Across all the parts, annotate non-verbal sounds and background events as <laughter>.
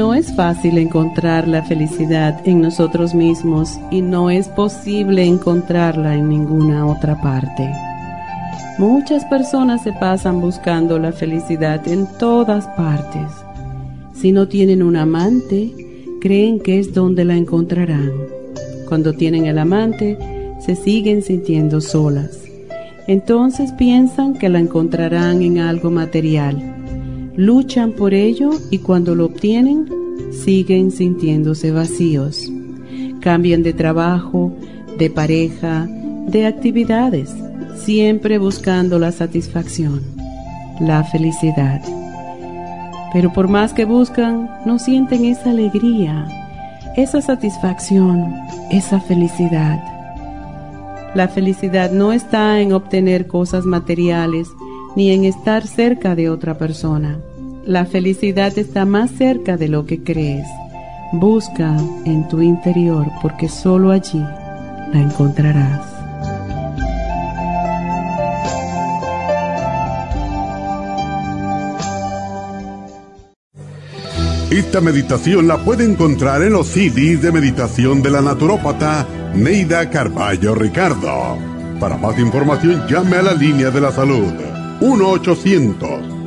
No es fácil encontrar la felicidad en nosotros mismos y no es posible encontrarla en ninguna otra parte. Muchas personas se pasan buscando la felicidad en todas partes. Si no tienen un amante, creen que es donde la encontrarán. Cuando tienen el amante, se siguen sintiendo solas. Entonces piensan que la encontrarán en algo material luchan por ello y cuando lo obtienen siguen sintiéndose vacíos. Cambian de trabajo, de pareja, de actividades, siempre buscando la satisfacción, la felicidad. Pero por más que buscan, no sienten esa alegría, esa satisfacción, esa felicidad. La felicidad no está en obtener cosas materiales, ni en estar cerca de otra persona. La felicidad está más cerca de lo que crees. Busca en tu interior porque solo allí la encontrarás. Esta meditación la puede encontrar en los CDs de meditación de la naturópata Neida Carballo Ricardo. Para más información llame a la línea de la salud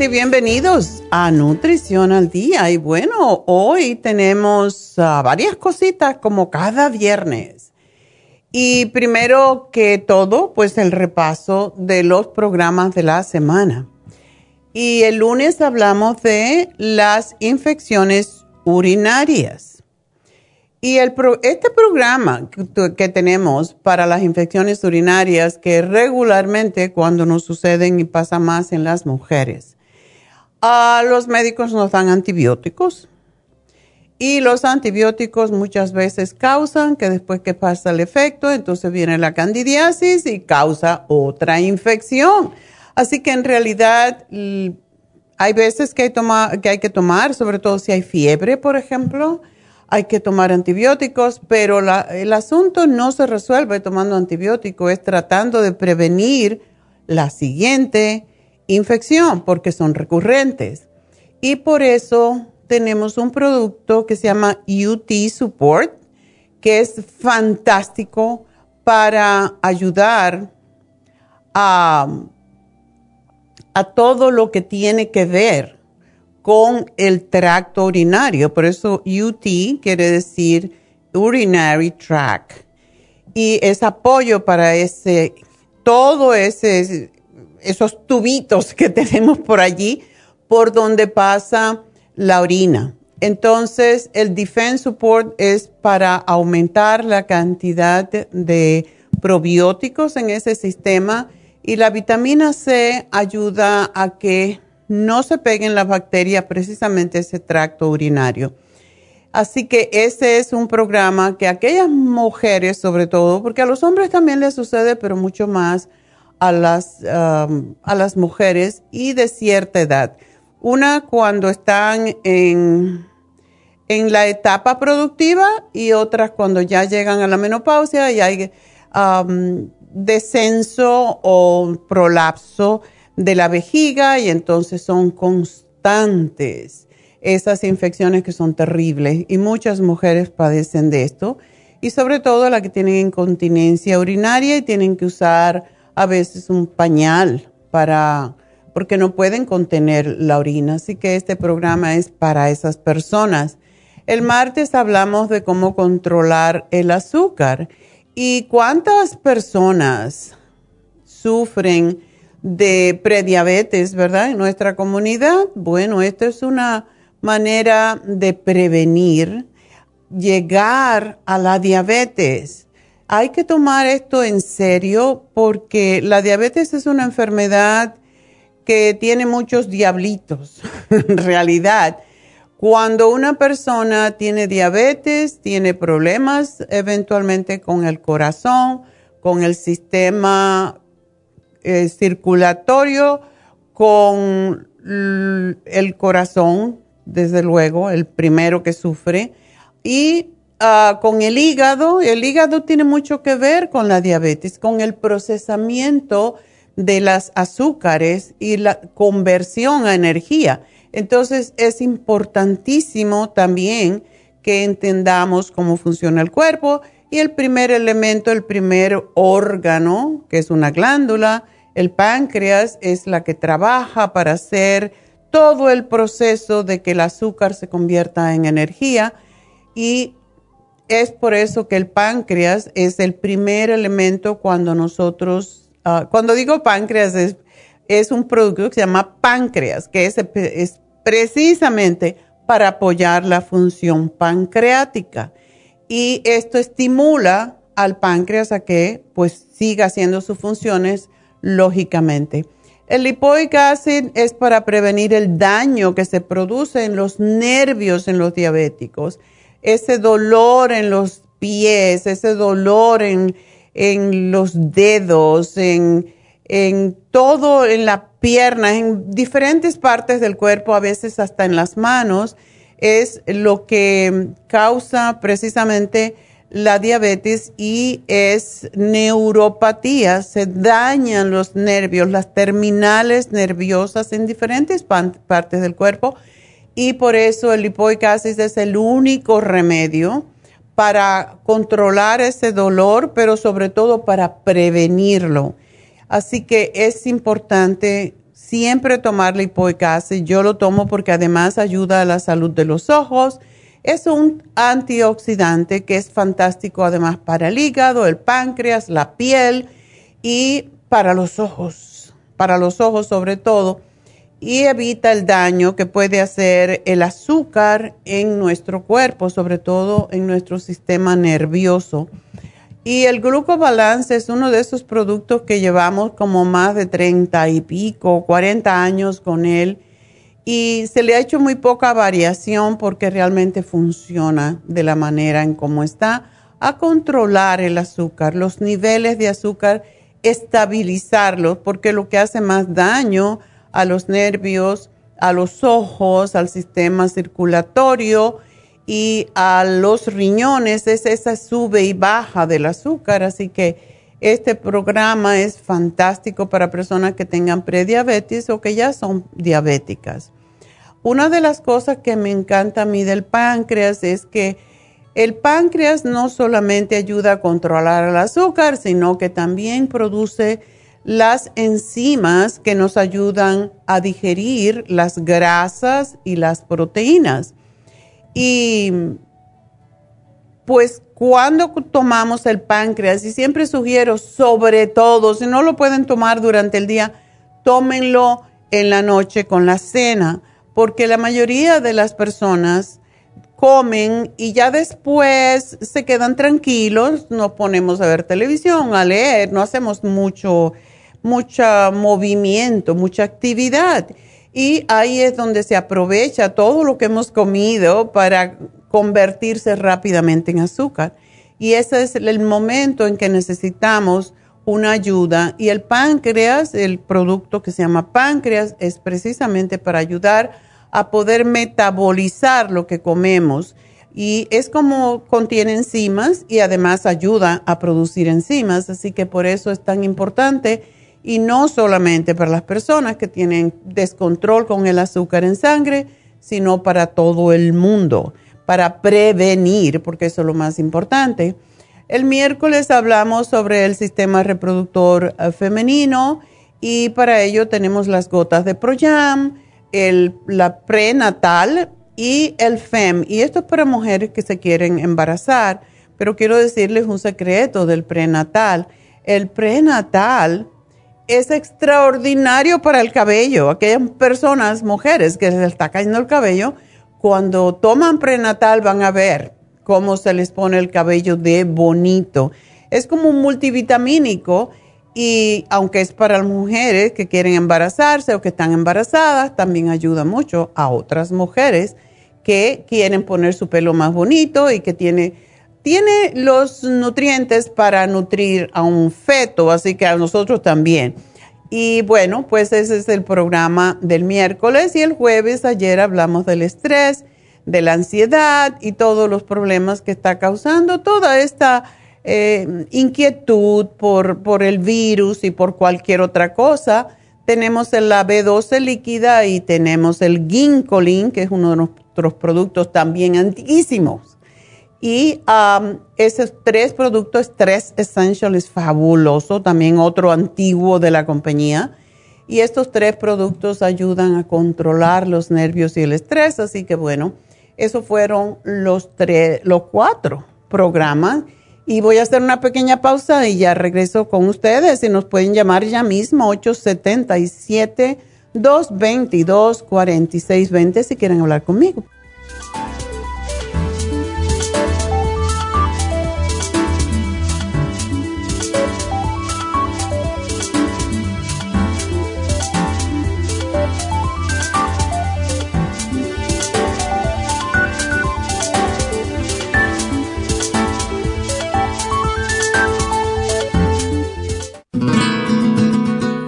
Y bienvenidos a Nutrición al Día. Y bueno, hoy tenemos ah, varias cositas como cada viernes. Y primero que todo, pues el repaso de los programas de la semana. Y el lunes hablamos de las infecciones urinarias. Y el este programa que, tenemos para las infecciones urinarias, que regularmente cuando nos suceden y pasa más en las mujeres, a los médicos nos dan antibióticos. Y los antibióticos muchas veces causan que después que pasa el efecto, entonces viene la candidiasis y causa otra infección. Así que en realidad hay veces que hay, que hay que tomar, sobre todo si hay fiebre, por ejemplo, hay que tomar antibióticos, pero el asunto no se resuelve tomando antibióticos, es tratando de prevenir la siguiente infección porque son recurrentes. Y por eso tenemos un producto que se llama UT Support, que es fantástico para ayudar a, a todo lo que tiene que ver con el tracto urinario. Por eso UT quiere decir Urinary Tract. Y es apoyo para ese, todo ese, esos tubitos que <laughs> tenemos por allí, por donde pasa la orina. Entonces, el Defense Support es para aumentar la cantidad de probióticos en ese sistema y la vitamina C ayuda a que no se peguen las bacterias precisamente ese tracto urinario. Así que ese es un programa que aquellas mujeres, sobre todo, porque a los hombres también les sucede, pero mucho más a las, um, a las mujeres y de cierta edad. Una cuando están en, en la etapa productiva y otras cuando ya llegan a la menopausia y hay um, descenso o prolapso de la vejiga y entonces son constantes esas infecciones que son terribles y muchas mujeres padecen de esto y sobre todo las que tienen incontinencia urinaria y tienen que usar a veces un pañal para porque no pueden contener la orina, así que este programa es para esas personas. El martes hablamos de cómo controlar el azúcar y cuántas personas sufren de prediabetes, ¿verdad? En nuestra comunidad. Bueno, esto es una manera de prevenir llegar a la diabetes. Hay que tomar esto en serio porque la diabetes es una enfermedad que tiene muchos diablitos, <laughs> en realidad. Cuando una persona tiene diabetes, tiene problemas eventualmente con el corazón, con el sistema eh, circulatorio, con el corazón, desde luego, el primero que sufre, y ah, con el hígado. El hígado tiene mucho que ver con la diabetes, con el procesamiento de las azúcares y la conversión a energía. Entonces es importantísimo también que entendamos cómo funciona el cuerpo y el primer elemento, el primer órgano, que es una glándula, el páncreas, es la que trabaja para hacer todo el proceso de que el azúcar se convierta en energía y es por eso que el páncreas es el primer elemento cuando nosotros, ah, cuando digo páncreas es, un producto que se llama páncreas, que es, es precisamente para apoyar la función pancreática. Y esto estimula al páncreas a que pues siga haciendo sus funciones lógicamente. El lipoic acid es para prevenir el daño que se produce en los nervios en los diabéticos, ese dolor en los pies, ese dolor en, los dedos, en, en todo, en la pierna, en diferentes partes del cuerpo, a veces hasta en las manos, es lo que causa precisamente la diabetes y es neuropatía, se dañan los nervios, las terminales nerviosas en diferentes partes del cuerpo y por eso el lipoic acid es el único remedio para controlar ese dolor, pero sobre todo para prevenirlo. Así que es importante siempre tomar lipoic acid. Yo lo tomo porque además ayuda a la salud de los ojos, es un antioxidante que es fantástico además para el hígado, el páncreas, la piel y para los ojos, para los ojos sobre todo, y evita el daño que puede hacer el azúcar en nuestro cuerpo, sobre todo en nuestro sistema nervioso. Y el glucobalance es uno de esos productos que llevamos como más de 30 y pico, 40 años con él y se le ha hecho muy poca variación porque realmente funciona de la manera en cómo está a controlar el azúcar, los niveles de azúcar, estabilizarlos, porque lo que hace más daño a los nervios, a los ojos, al sistema circulatorio y a los riñones es esa sube y baja del azúcar. Así que Este programa es fantástico para personas que tengan prediabetes o que ya son diabéticas. Una de las cosas que me encanta a mí del páncreas es que el páncreas no solamente ayuda a controlar el azúcar, sino que también produce las enzimas que nos ayudan a digerir las grasas y las proteínas. Y pues cuando tomamos el páncreas, y siempre sugiero, sobre todo, si no lo pueden tomar durante el día, tómenlo en la noche con la cena, porque la mayoría de las personas comen y ya después se quedan tranquilos, nos ponemos a ver televisión, a leer, no hacemos mucho mucho movimiento, mucha actividad. Y ahí es donde se aprovecha todo lo que hemos comido para convertirse rápidamente en azúcar. Y ese es el momento en que necesitamos una ayuda. Y el páncreas, el producto que se llama páncreas, es precisamente para ayudar a poder metabolizar lo que comemos. Y es como contiene enzimas y además ayuda a producir enzimas. Así que por eso es tan importante y no solamente para las personas que tienen descontrol con el azúcar en sangre, sino para todo el mundo, para prevenir, porque eso es lo más importante. El miércoles hablamos sobre el sistema reproductor eh, femenino y para ello tenemos las gotas de Proyam, el, la prenatal y el FEM. Y esto es para mujeres que se quieren embarazar, pero quiero decirles un secreto del prenatal. El prenatal es extraordinario para el cabello. Aquellas personas, mujeres que les está cayendo el cabello, cuando toman prenatal van a ver cómo se les pone el cabello de bonito. Es como un multivitamínico y aunque es para las mujeres que quieren embarazarse o que están embarazadas, también ayuda mucho a otras mujeres que quieren poner su pelo más bonito y que tiene tiene los nutrientes para nutrir a un feto, así que a nosotros también. Y bueno, pues ese es el programa del miércoles y el jueves ayer hablamos del estrés, de la ansiedad y todos los problemas que está causando toda esta eh, inquietud por, por el virus y por cualquier otra cosa. Tenemos la B12 líquida y tenemos el ginkolin, que es uno de nuestros productos también antiquísimos y um, esos tres productos, tres Essential es fabuloso, también otro antiguo de la compañía. Y estos tres productos ayudan a controlar los nervios y el estrés. Así que bueno, esos fueron los, tres, los cuatro programas. Y voy a hacer una pequeña pausa y ya regreso con ustedes. Y nos pueden llamar ya mismo 877 222 4620 si quieren hablar conmigo.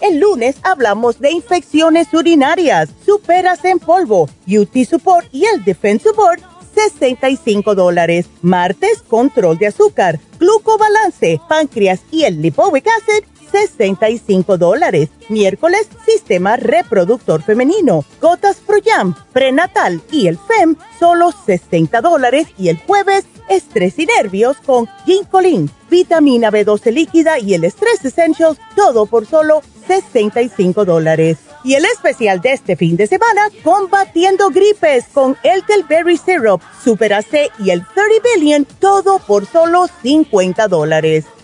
El lunes hablamos de infecciones urinarias, superas en polvo, UT Support y el Defense Support, 65 dólares. Martes, control de azúcar, glucobalance, páncreas y el lipoic acid, 65 dólares. Miércoles, sistema reproductor femenino, gotas Pro Jam, prenatal y el FEM, solo 60 dólares. Y el jueves, estrés y nervios con Ginkolin, vitamina B12 líquida y el Stress Essentials, todo por solo 65 dólares. Y el especial de este fin de semana, combatiendo gripes con el Berry Syrup, Super AC y el 30 Billion, todo por solo 50 dólares.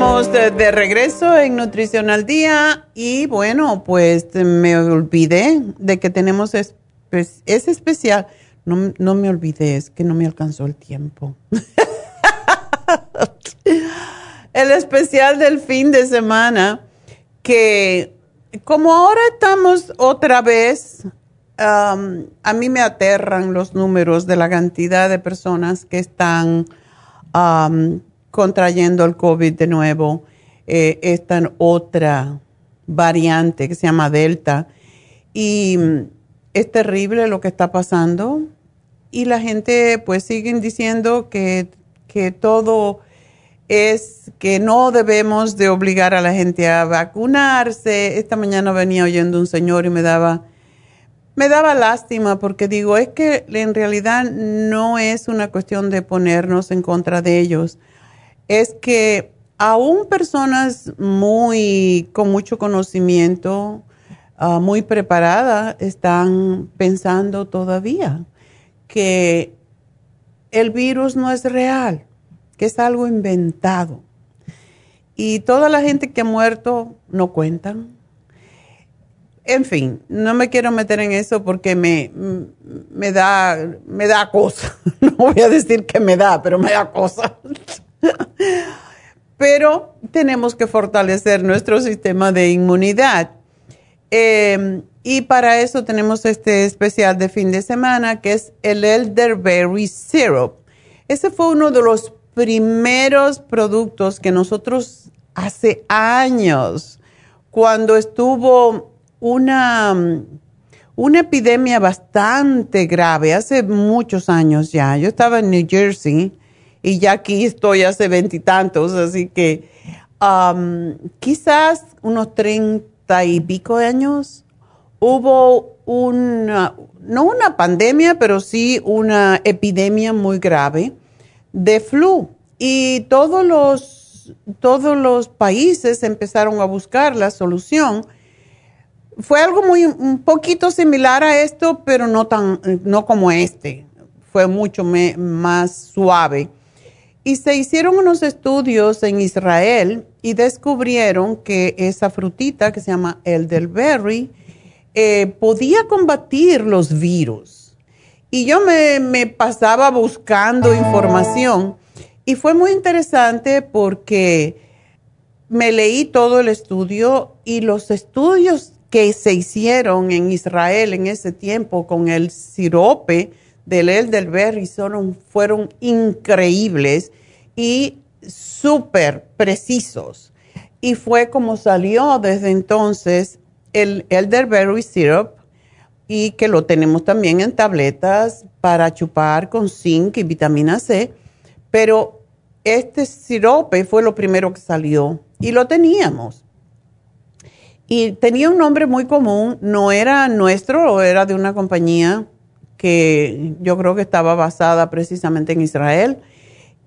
Estamos de, regreso en Nutrición al Día y bueno, pues me olvidé de que tenemos es, especial. No, no me olvidé, es que no me alcanzó el tiempo. <laughs> el especial del fin de semana que como ahora estamos otra vez, a mí me aterran los números de la cantidad de personas que están contrayendo el COVID de nuevo, eh, esta otra variante que se llama Delta. Y mm, es terrible lo que está pasando. Y la gente pues siguen diciendo que, que todo es que no debemos de obligar a la gente a vacunarse. Esta mañana venía oyendo un señor y me daba, me daba lástima porque digo, es que en realidad no es una cuestión de ponernos en contra de ellos es que aún personas muy con mucho conocimiento, ah, muy preparadas, están pensando todavía que el virus no es real, que es algo inventado. Y toda la gente que ha muerto no cuentan. En fin, no me quiero meter en eso porque me, me da, me da cosa. <laughs> No voy a decir que me da, pero me da cosa. Pero tenemos que fortalecer nuestro sistema de inmunidad. Em, y para eso tenemos este especial de fin de semana que es el Elderberry Syrup. Ese fue uno de los primeros productos que nosotros hace años, cuando estuvo una, una epidemia bastante grave, hace muchos años ya. Yo estaba en New Jersey y ya aquí estoy hace veintitantos, así que quizás unos treinta y pico años hubo una, no una pandemia, pero sí una epidemia muy grave de flu y todos los, todos los países empezaron a buscar la solución. Fue algo muy, un poquito similar a esto, pero no tan, no como este. Fue mucho más suave y se hicieron unos estudios en Israel y descubrieron que esa frutita que se llama elderberry eh, podía combatir los virus. Y yo me, me pasaba buscando información y fue muy interesante porque me leí todo el estudio y los estudios que se hicieron en Israel en ese tiempo con el sirope, del elderberry son, fueron increíbles y súper precisos. Y fue como salió desde entonces el elderberry syrup y que lo tenemos también en tabletas para chupar con zinc y vitamina C, pero este sirope fue lo primero que salió y lo teníamos. Y tenía un nombre muy común, no era nuestro, era de una compañía que yo creo que estaba basada precisamente en Israel.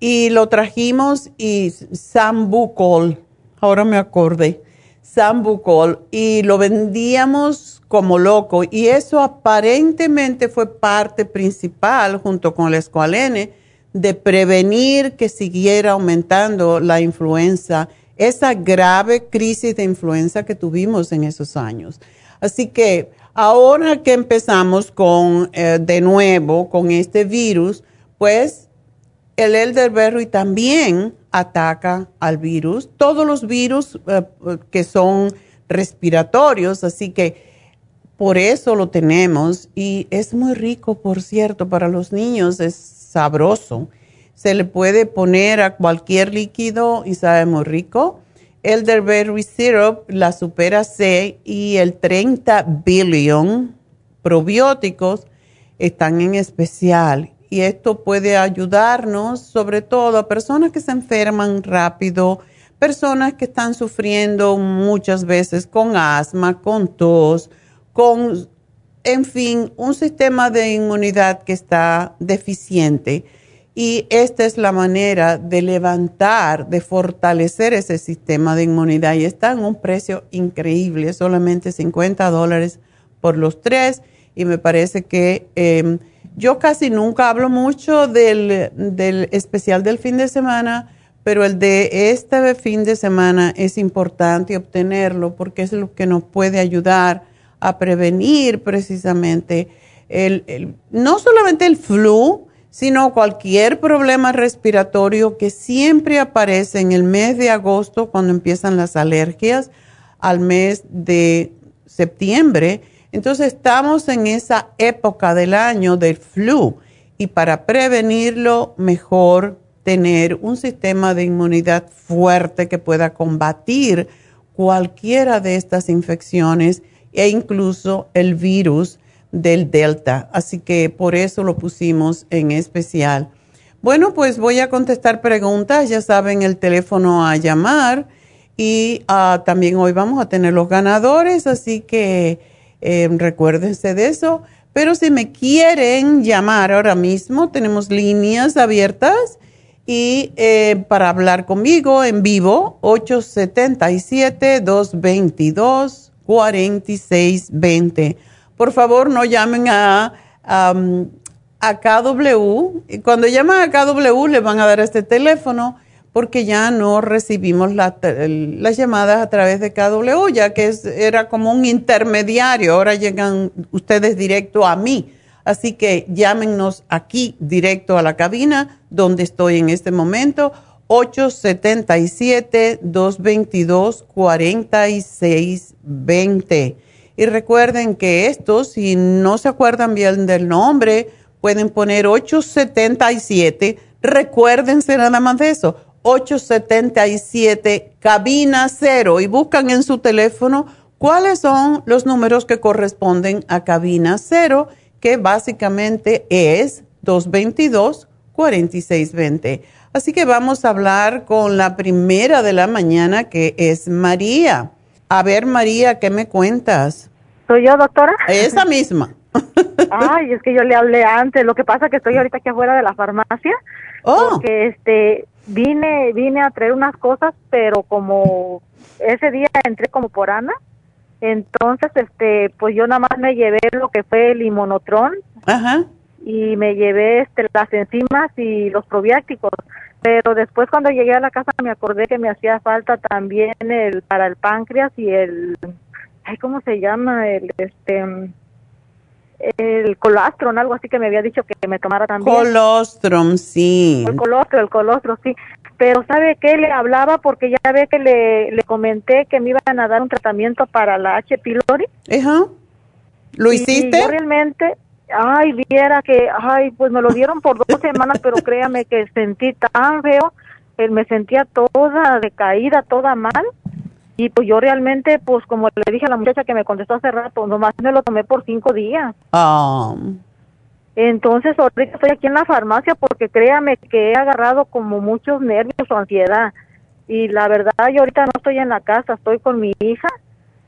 Y lo trajimos y Sambucol, ahora me acordé, Sambucol, y lo vendíamos como loco. Y eso aparentemente fue parte principal, junto con el escualene, de prevenir que siguiera aumentando la influenza esa grave crisis de influenza que tuvimos en esos años. Así que ahora que empezamos con, eh, de nuevo, con este virus, pues el elderberry también ataca al virus, todos los virus eh, que son respiratorios, así que por eso lo tenemos. Y es muy rico, por cierto, para los niños, es sabroso. Se le puede poner a cualquier líquido y sabe muy rico. Elderberry syrup, la supera C y el 30 billion probióticos están en especial. Y esto puede ayudarnos sobre todo a personas que se enferman rápido, personas que están sufriendo muchas veces con asma, con tos, con, en fin, un sistema de inmunidad que está deficiente y esta es la manera de levantar, de fortalecer ese sistema de inmunidad. Y está en un precio increíble, solamente 50 dólares por los tres. Y me parece que em, yo casi nunca hablo mucho del, del especial del fin de semana, pero el de este fin de semana es importante obtenerlo porque es lo que nos puede ayudar a prevenir precisamente el, el, no solamente el flu, sino cualquier problema respiratorio que siempre aparece en el mes de agosto cuando empiezan las alergias al mes de septiembre. Entonces estamos en esa época del año del flu y para prevenirlo mejor tener un sistema de inmunidad fuerte que pueda combatir cualquiera de estas infecciones e incluso el virus del Delta. Así que por eso lo pusimos en especial. Bueno, pues voy a contestar preguntas. Ya saben el teléfono a llamar. Y ah, también hoy vamos a tener los ganadores, así que eh, recuérdense de eso. Pero si me quieren llamar ahora mismo, tenemos líneas abiertas y eh, para hablar conmigo en vivo, 877-222-4620 por favor no llamen a, a, KW. Cuando llaman a KW le van a dar este teléfono porque ya no recibimos las llamadas a través de KW, ya que era como un intermediario. Ahora llegan ustedes directo a mí. Así que llámenos aquí directo a la cabina donde estoy en este momento, 877-222-4620. Y recuerden que estos, si no se acuerdan bien del nombre, pueden poner 877. Recuérdense nada más de eso. 877 cabina cero y buscan en su teléfono cuáles son los números que corresponden a cabina cero, que básicamente es 222-4620. Así que vamos a hablar con la primera de la mañana, que es María. A ver, María, ¿qué me cuentas? ¿Soy yo, doctora? Esa misma. <laughs> Ay, es que yo le hablé antes. Lo que pasa es que estoy ahorita aquí afuera de la farmacia. Oh. Porque este, vine, vine a traer unas cosas, pero como ese día entré como por Ana. Entonces, este, pues yo nada más me llevé lo que fue el limonotrón. Ajá. Y me llevé este, las enzimas y los probióticos pero después cuando llegué a la casa me acordé que me hacía falta también el para el páncreas y el ay cómo se llama el este el colostrum, algo así que me había dicho que me tomara también. Colostrum, sí. El colostrum, el colostrum, sí. Pero ¿sabe qué? Le hablaba porque ya ve que le, le comenté que me iban a dar un tratamiento para la H. pylori. Ajá. ¿Lo hiciste? Yo realmente, ay, viera que, ay, pues me lo dieron por dos semanas, pero créame que sentí tan feo, él me sentía toda decaída, toda mal. Y pues yo realmente, pues como le dije a la muchacha que me contestó hace rato, nomás me lo tomé por cinco días. Ah. Entonces ahorita estoy aquí en la farmacia porque créame que he agarrado como muchos nervios o ansiedad. Y la verdad yo ahorita no estoy en la casa, estoy con mi hija.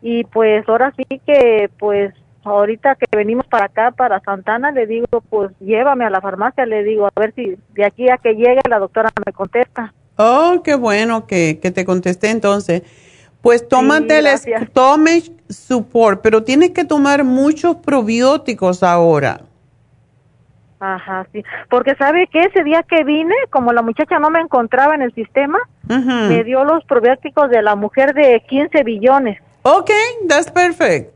Y pues ahora sí que pues ahorita que venimos para acá, para Santana, le digo, pues llévame a la farmacia, le digo, a ver si de aquí a que llegue la doctora me contesta. Oh, qué bueno que, que te contesté entonces. Pues tómate el Stomach Support, pero tienes que tomar muchos probióticos ahora. Ajá, sí. Porque sabe que ese día que vine, como la muchacha no me encontraba en el sistema, me dio los probióticos de la mujer de 15 billones. Ok, that's perfect.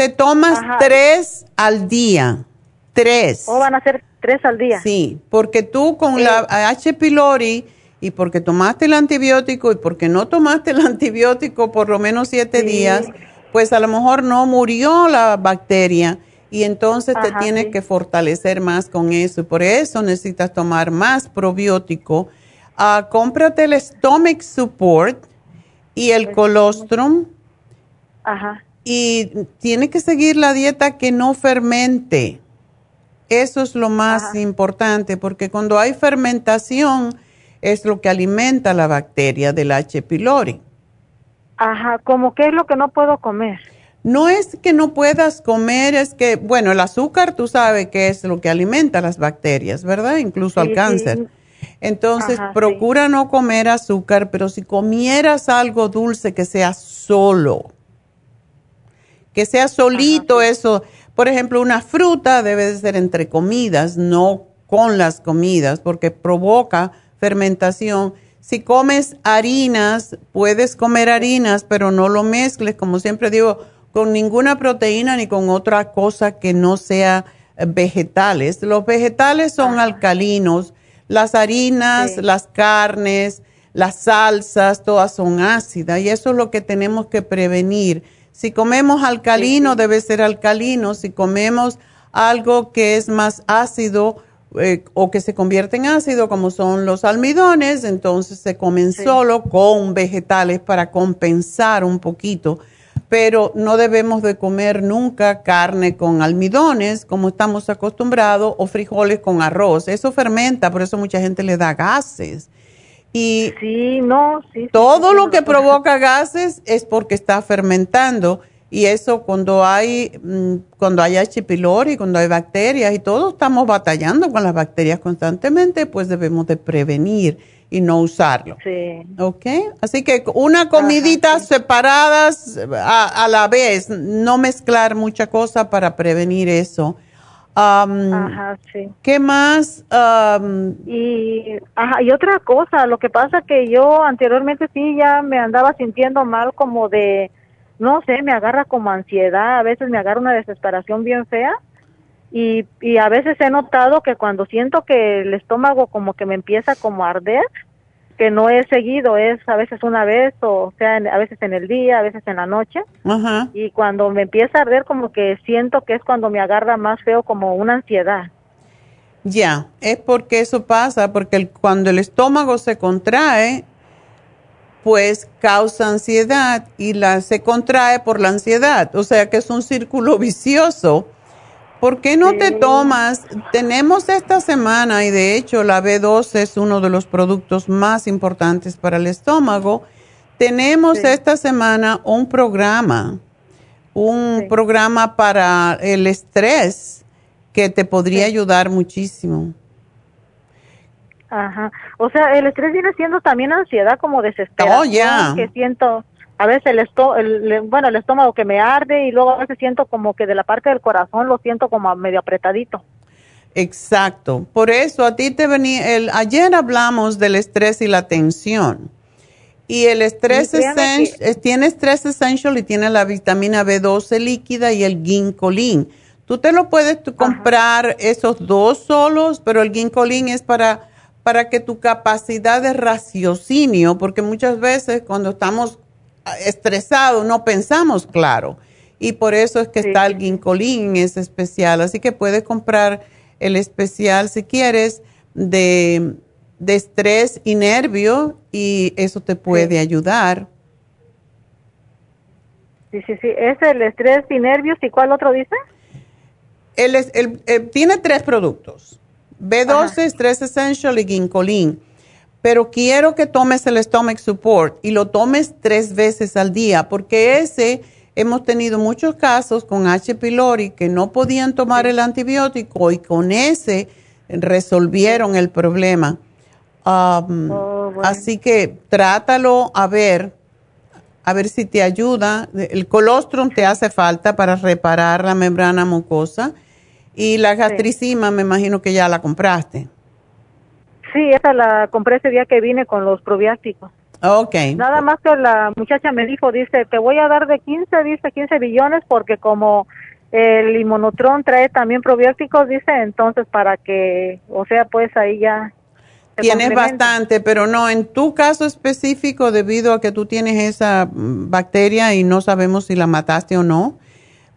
Te tomas tres al día. Tres. ¿O van a ser tres al día? Sí, porque tú con la H. pylori y porque tomaste el antibiótico y porque no tomaste el <laughs> antibiótico por lo menos siete días, pues a lo mejor no murió la bacteria y entonces te tienes que fortalecer más con eso por eso necesitas tomar más probiótico. Uh, cómprate el Stomach Support y el colostrum. Ajá. Y tienes que seguir la dieta que no fermente. Eso es lo más importante porque cuando hay fermentación, es lo que alimenta la bacteria del H. pylori. Ajá, ¿cómo qué es lo que no puedo comer? No es que no puedas comer, es que, bueno, el azúcar tú sabes que es lo que alimenta las bacterias, ¿verdad? Incluso al cáncer. Entonces, procura no comer azúcar, pero si comieras algo dulce que sea solo, que sea solito eso, por ejemplo, una fruta debe de ser entre comidas, no con las comidas, porque provoca fermentación. Si comes harinas, puedes comer harinas, pero no lo mezcles, como siempre digo, con ninguna proteína ni con otra cosa que no sea eh, vegetales. Los vegetales son alcalinos, las harinas, las carnes, las salsas, todas son ácidas y eso es lo que tenemos que prevenir. Si comemos alcalino, debe ser alcalino. Si comemos algo que es más ácido, eh, o que se convierte en ácido, como son los almidones, entonces se comen solo con vegetales para compensar un poquito. Pero no debemos de comer nunca carne con almidones, como estamos acostumbrados, o frijoles con arroz. Eso fermenta, por eso mucha gente le da gases. Y sí, no, todo lo que provoca gases es porque está fermentando. Y eso cuando hay, mm, cuando hay H. pylori, cuando hay bacterias y todos estamos batallando con las bacterias constantemente, pues debemos de prevenir y no usarlo. Sí. ¿Ok? Así que una comidita separadas a, la vez, no mezclar mucha cosa para prevenir eso. Ajá, sí. ¿Qué más? y, ajá, y otra cosa, lo que pasa que yo anteriormente sí ya me andaba sintiendo mal como de no sé, me agarra como ansiedad, a veces me agarra una desesperación bien fea y, y a veces he notado que cuando siento que el estómago como que me empieza como a arder, que no es seguido, es a veces una vez o sea, a veces en el día, a veces en la noche. Y cuando me empieza a arder como que siento que es cuando me agarra más feo como una ansiedad. Ya, es porque eso pasa, porque cuando el estómago se contrae, pues causa ansiedad y la se contrae por la ansiedad, o sea que es un círculo vicioso. ¿Por qué no te tomas? Tenemos esta semana y de hecho la B12 es uno de los productos más importantes para el estómago. Tenemos esta semana un programa, un programa para el estrés que te podría ayudar muchísimo. Ajá. O sea, el estrés viene siendo también ansiedad como desesperación. Oh, ya. Que siento a veces el, esto, el, bueno, el estómago que me arde y luego a veces siento como que de la parte del corazón lo siento como medio apretadito. Exacto. Por eso a ti te venía, el, ayer hablamos del estrés y la tensión. Y el estrés essential, tiene estrés essential y tiene la vitamina B12 líquida y el ginkolin. Tú te lo puedes comprar esos dos solos, pero el ginkolin es para para que tu capacidad de raciocinio, porque muchas veces cuando estamos estresados no pensamos claro. Y por eso es que está el ginkolín, es especial. Así que puedes comprar el especial si quieres de, estrés y nervio y eso te puede ayudar. Sí, sí, sí. Es el estrés y nervios. ¿Y cuál otro dice? El, el, eh, tiene tres productos. B12, Stress Essential y Ginkolin. Pero quiero que tomes el Stomach Support y lo tomes tres veces al día, porque ese hemos tenido muchos casos con H. pylori que no podían tomar el antibiótico y con ese resolvieron el problema. Um, oh, así que trátalo a ver, a ver si te ayuda. El colostrum te hace falta para reparar la membrana mucosa y la gastricima me imagino que ya la compraste. Sí, esa la compré ese día que vine con los probióticos. Ok. Nada más que la muchacha me dijo, dice, te voy a dar de 15, dice 15 billones porque como el inmunotron trae también probióticos, dice, entonces para que, o sea, pues ahí ya. Tienes bastante, pero no, en tu caso específico, debido a que tú tienes esa mm, bacteria y no sabemos si la mataste o no,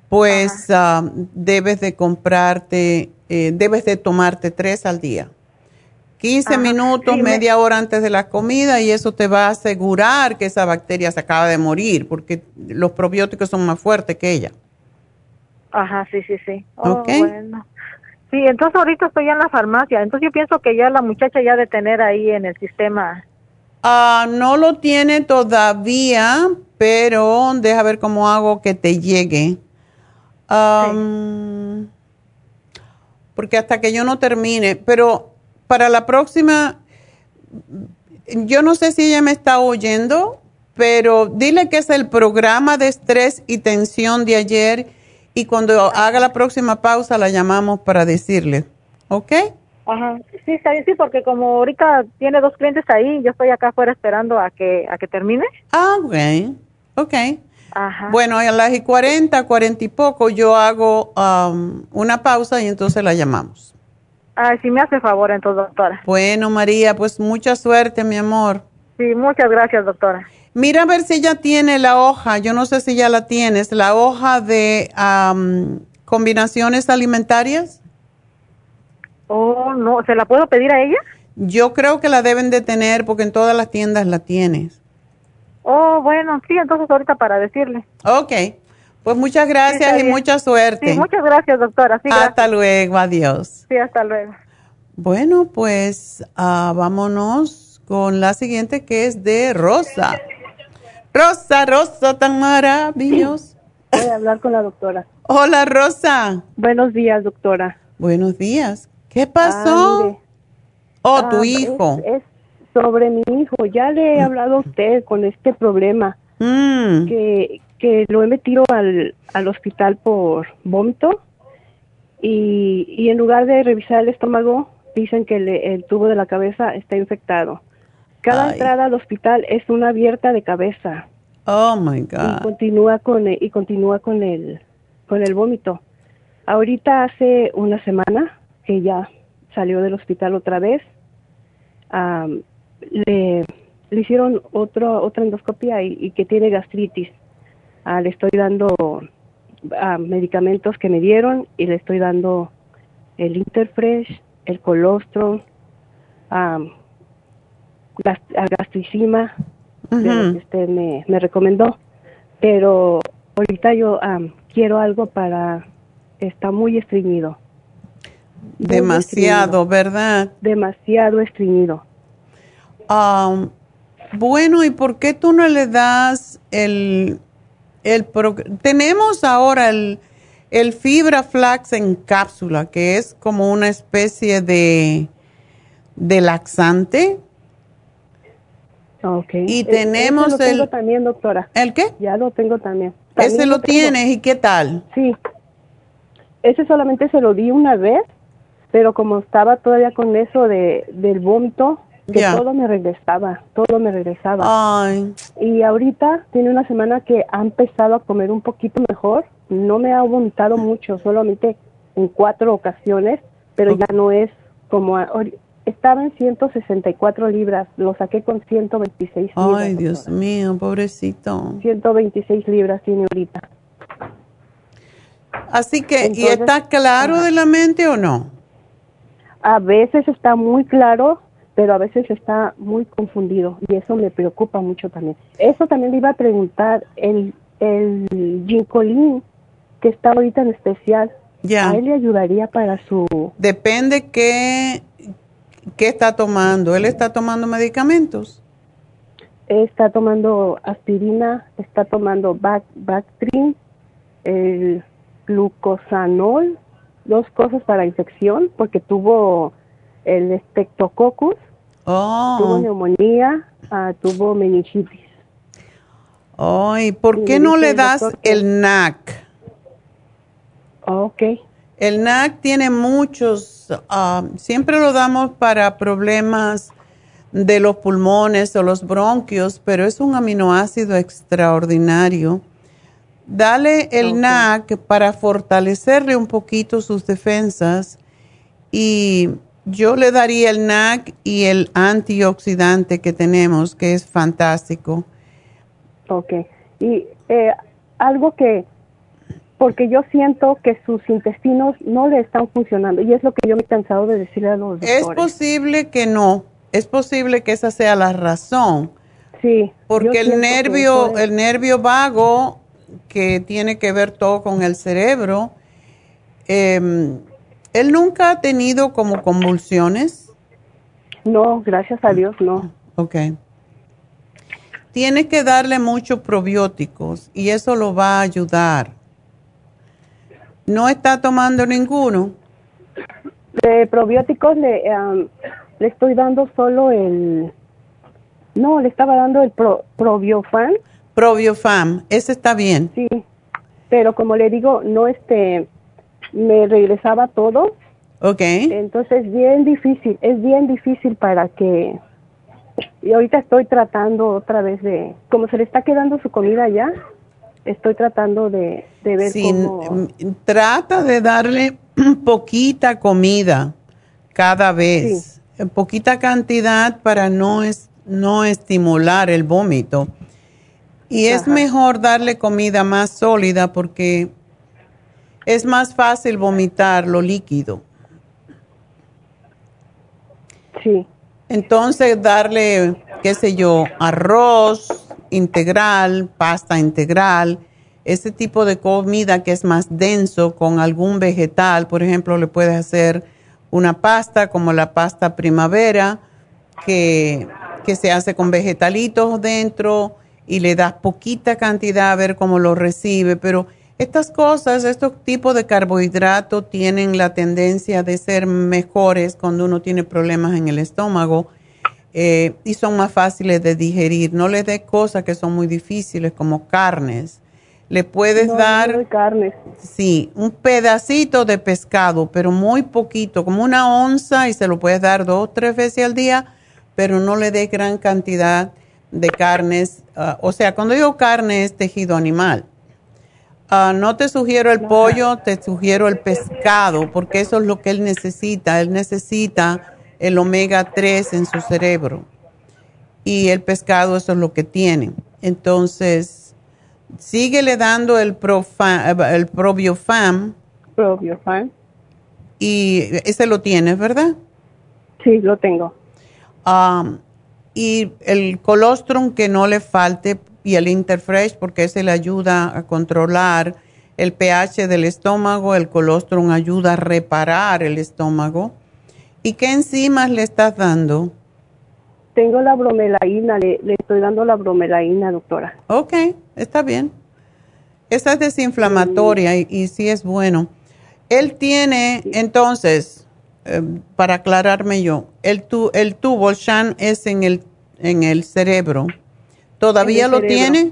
pues ah, debes de comprarte, eh, debes de tomarte tres al día. 15 minutos, media hora antes de la comida y eso te va a asegurar que esa bacteria se acaba de morir porque los probióticos son más fuertes que ella. Ajá, sí, sí, sí. Oh, bueno. Sí, entonces ahorita estoy en la farmacia, entonces yo pienso que ya la muchacha ya de tener ahí en el sistema. Ah, no lo tiene todavía, pero deja ver cómo hago que te llegue. Porque hasta que yo no termine, pero para la próxima, yo no sé si ella me está oyendo, pero dile que es el programa de estrés y tensión de ayer y cuando haga la próxima pausa la llamamos para decirle, ¿ok? Ajá, sí, está bien, sí, porque como ahorita tiene dos clientes ahí, yo estoy acá afuera esperando a que, a que termine. Ah, ok, ok. Ajá. Bueno, a las y 40, 40 y poco, yo hago um, una pausa y entonces la llamamos. Ay, si me hace favor entonces, doctora. Bueno, María, pues mucha suerte, mi amor. Sí, muchas gracias, doctora. Mira a ver si ya tiene la hoja, yo no sé si ya la tienes, la hoja de combinaciones alimentarias. Oh, no, ¿se la puedo pedir a ella? Yo creo que la deben de tener porque en todas las tiendas la tienes. Oh, bueno, sí, entonces ahorita para decirle. Ok, pues muchas gracias y mucha suerte. Sí, muchas gracias, doctora. hasta luego, adiós. Sí, hasta luego. Bueno, pues uh, vámonos con la siguiente que es de Rosa. Rosa, Rosa, tan maravillosa. Voy a hablar con la doctora. Hola, Rosa. Buenos días, doctora. Buenos días. ¿Qué pasó? oh, tu ah, hijo. Es, sobre mi hijo. Ya le he hablado a usted con este problema. Mm. Que, que lo he metido al, al hospital por vómito y, y, en lugar de revisar el estómago dicen que el tubo de la cabeza está infectado. Cada entrada al hospital es una abierta de cabeza. Oh my God. Y continúa con el, y continúa con el con el vómito. Ahorita hace una semana que ya salió del hospital otra vez. le, le, hicieron otro, otra endoscopia y que tiene gastritis. Ah, le estoy dando ah, medicamentos que me dieron y le estoy dando el Interfresh, el colostrum, ah, gastricima, que usted me, me, recomendó. Pero ahorita yo quiero algo para... Está muy estreñido. Demasiado, ¿verdad? Demasiado estreñido. bueno, ¿y por qué tú no le das el el tenemos ahora el, el fibra flax en cápsula, que es como una especie de, de laxante. Ok. Y e-, tenemos lo tengo también, doctora. ¿El qué? Ya lo tengo también. Ese lo, tienes, ¿y qué tal? Sí. Ese solamente se lo di una vez, pero como estaba todavía con eso de, del vómito, que todo me regresaba, todo me regresaba. Y ahorita tiene una semana que ha empezado a comer un poquito mejor, no me ha vomitado mucho, solamente en cuatro ocasiones, pero ya no es como estaba en 164 libras, lo saqué con 126 libras. Ay, Dios mío, pobrecito. 126 libras tiene ahorita. Así que, ¿y está claro de la mente o no? A veces está muy claro, pero a veces está muy confundido y eso me preocupa mucho también. Eso también le iba a preguntar, el, el ginkolin que está ahorita en especial. Ya. A él le ayudaría para su... Depende qué, qué está tomando. ¿Él está tomando medicamentos? Está tomando aspirina, está tomando Bactrim, el glucosanol, dos cosas para infección, porque tuvo el Streptococcus, oh. tuvo neumonía, uh, tuvo meningitis. Ay, ¿por qué no le das el NAC? Ok. El NAC tiene muchos, ah, siempre lo damos para problemas de los pulmones o los bronquios, pero es un aminoácido extraordinario. Dale el NAC para fortalecerle un poquito sus defensas y yo le daría el NAC y el antioxidante que tenemos, que es fantástico. Ok. Y eh, algo que porque yo siento que sus intestinos no le están funcionando y es lo que yo me he cansado de decirle a los doctores. Es posible que no, es posible que esa sea la razón. Sí. Porque el nervio, el nervio vago que tiene que ver todo con el cerebro, em, él nunca ha tenido como convulsiones. No, gracias a Dios, no. Ok. Tiene que darle muchos probióticos y eso lo va a ayudar ¿No está tomando ninguno? De probióticos le, le estoy dando solo el... No, le estaba dando el pro, probiofam. Probiofam, ese está bien. Sí, pero como le digo, no este, me regresaba todo. Ok. Entonces, bien difícil, es bien difícil para que... Y ahorita estoy tratando otra vez de... Como se le está quedando su comida ya, estoy tratando de, ver cómo... Trata de darle <clears throat> poquita comida cada vez, poquita cantidad para no, no estimular el vómito. Y es mejor darle comida más sólida porque es más fácil vomitar lo líquido. Sí. Entonces darle, qué sé yo, arroz, integral, pasta integral, ese tipo de comida que es más denso con algún vegetal, por ejemplo, le puedes hacer una pasta como la pasta primavera, que, que se hace con vegetalitos dentro y le das poquita cantidad a ver cómo lo recibe, pero estas cosas, estos tipos de carbohidratos tienen la tendencia de ser mejores cuando uno tiene problemas en el estómago eh, y son más fáciles de digerir. No le des cosas que son muy difíciles como carnes. Le puedes dar, no carnes. sí, un pedacito de pescado, pero muy poquito, como una onza y se lo puedes dar dos o tres veces al día, pero no le des gran cantidad de carnes. Ah, o sea, cuando digo carne es tejido animal. Ah, no te sugiero el pollo, te sugiero el pescado, porque eso es lo que él necesita. Él necesita el omega 3 en su cerebro. Y el pescado eso es lo que tiene. Entonces, síguele dando el, el probiofam. Probiofam. Y ese lo tienes, ¿verdad? Sí, lo tengo. y el colostrum que no le falte y el Interfresh porque ese le ayuda a controlar el pH del estómago, el colostrum ayuda a reparar el estómago ¿Y qué enzimas le estás dando? Tengo la bromelaína, le, estoy dando la bromelaína, doctora. Ok, está bien. Esa es desinflamatoria y, sí es bueno. Él tiene, entonces, eh, para aclararme yo, el, tu, el tubo, el shan es en el, en el cerebro. ¿Todavía lo tiene?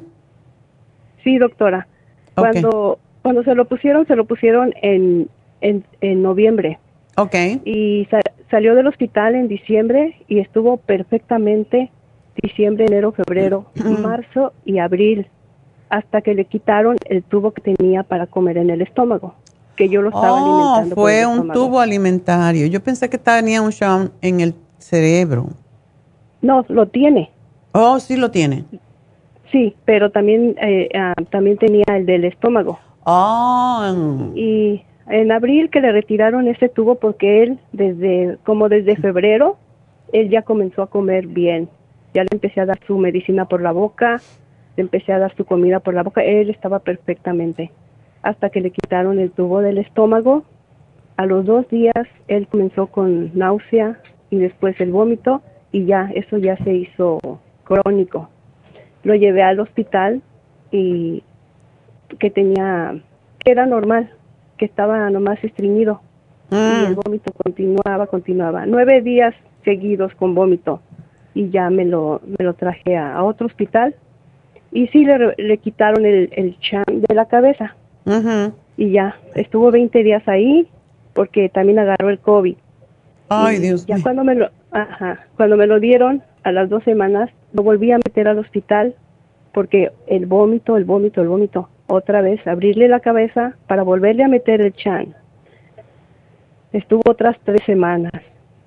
Sí, doctora. Cuando, cuando se lo pusieron, se lo pusieron en, en, en noviembre. Ok. Y Salió del hospital en diciembre y estuvo perfectamente diciembre, enero, febrero, marzo y abril, hasta que le quitaron el tubo que tenía para comer en el estómago, que yo lo estaba oh, alimentando. Fue un tubo alimentario. Yo pensé que tenía un show en el cerebro. No, lo tiene. Oh, sí lo tiene. Sí, pero también eh, ah, también tenía el del estómago. Oh. Y en abril que le retiraron ese tubo porque él desde como desde febrero él ya comenzó a comer bien. Ya le empecé a dar su medicina por la boca, le empecé a dar su comida por la boca, él estaba perfectamente, hasta que le quitaron el tubo del estómago. A los dos días él comenzó con náusea y después el vómito y ya, eso ya se hizo crónico. Lo llevé al hospital y que tenía, que era normal, que estaba nomás estreñido. Y el vómito continuaba, continuaba. Nueve días seguidos con vómito. Y ya me lo, me lo traje a, otro hospital. Y sí le, le quitaron el, el cham de la cabeza. Y ya, estuvo 20 días ahí porque también agarró el COVID. Ay, Dios Ya cuando me lo, ajá, cuando me lo dieron, a las dos semanas, lo volví a meter al hospital porque el vómito, el vómito, el vómito, otra vez, abrirle la cabeza para volverle a meter el chan. Estuvo otras tres semanas.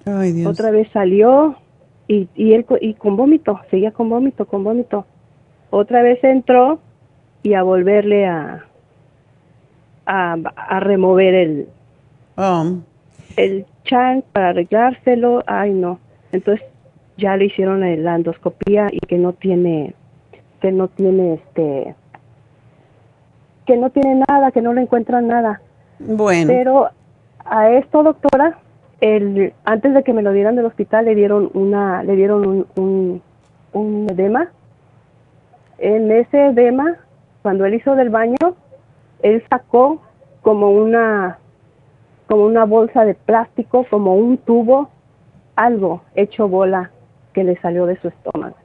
Ay, Dios. Otra vez salió y, y él y con vómito, seguía con vómito, con vómito. Otra vez entró y a volverle a, a, remover el, um. el chan para arreglárselo. Ay, no. Entonces ya le hicieron la endoscopía y que no tiene que no tiene este que no tiene nada, que no le encuentran nada. Bueno. Pero a esto, doctora, el, antes de que me lo dieran del hospital le dieron una le dieron un, un, un edema. En ese edema, cuando él hizo del baño, él sacó como una como una bolsa de plástico, como un tubo, algo hecho bola que le salió de su estómago.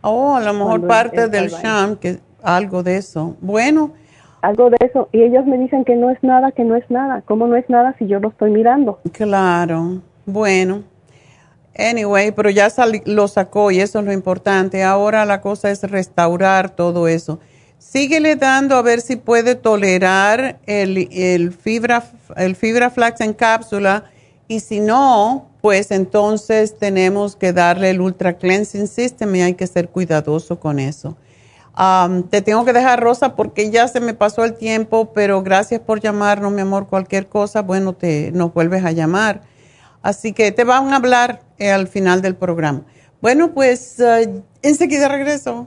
Oh, a lo mejor parte del sham, que algo de eso. Bueno. Algo de eso. Y ellos me dicen que no es nada, que no es nada. ¿Cómo no es nada si yo lo estoy mirando? Claro. Bueno. Anyway, pero ya lo sacó y eso es lo importante. Ahora la cosa es restaurar todo eso. Síguele dando a ver si puede tolerar el, el, fibra, el fibra flax en cápsula y si no, pues entonces tenemos que darle el Ultra Cleansing System y hay que ser cuidadoso con eso. te tengo que dejar, Rosa, porque ya se me pasó el tiempo, pero gracias por llamarnos, mi amor. Cualquier cosa, bueno, te nos vuelves a llamar. Así que te van a hablar eh, al final del programa. Bueno, pues uh, enseguida regreso.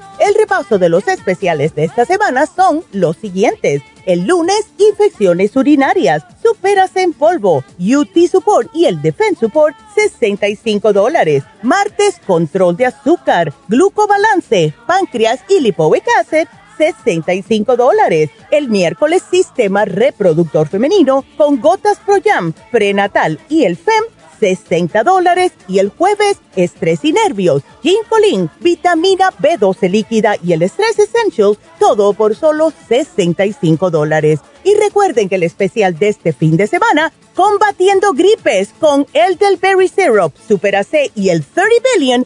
El repaso de los especiales de esta semana son los siguientes. El lunes, infecciones urinarias, superas en polvo, UT Support y el Defense Support, 65 dólares. Martes, control de azúcar, glucobalance, páncreas y lipoic acid, 65 dólares. El miércoles, sistema reproductor femenino con gotas Pro Jam, prenatal y el FEM, 60 dólares y el jueves estrés y nervios, ginkolin, vitamina B12 líquida y el estrés essentials, todo por solo 65 dólares. Y recuerden que el especial de este fin de semana combatiendo gripes con el del Berry Syrup, Super AC y el 30 Billion,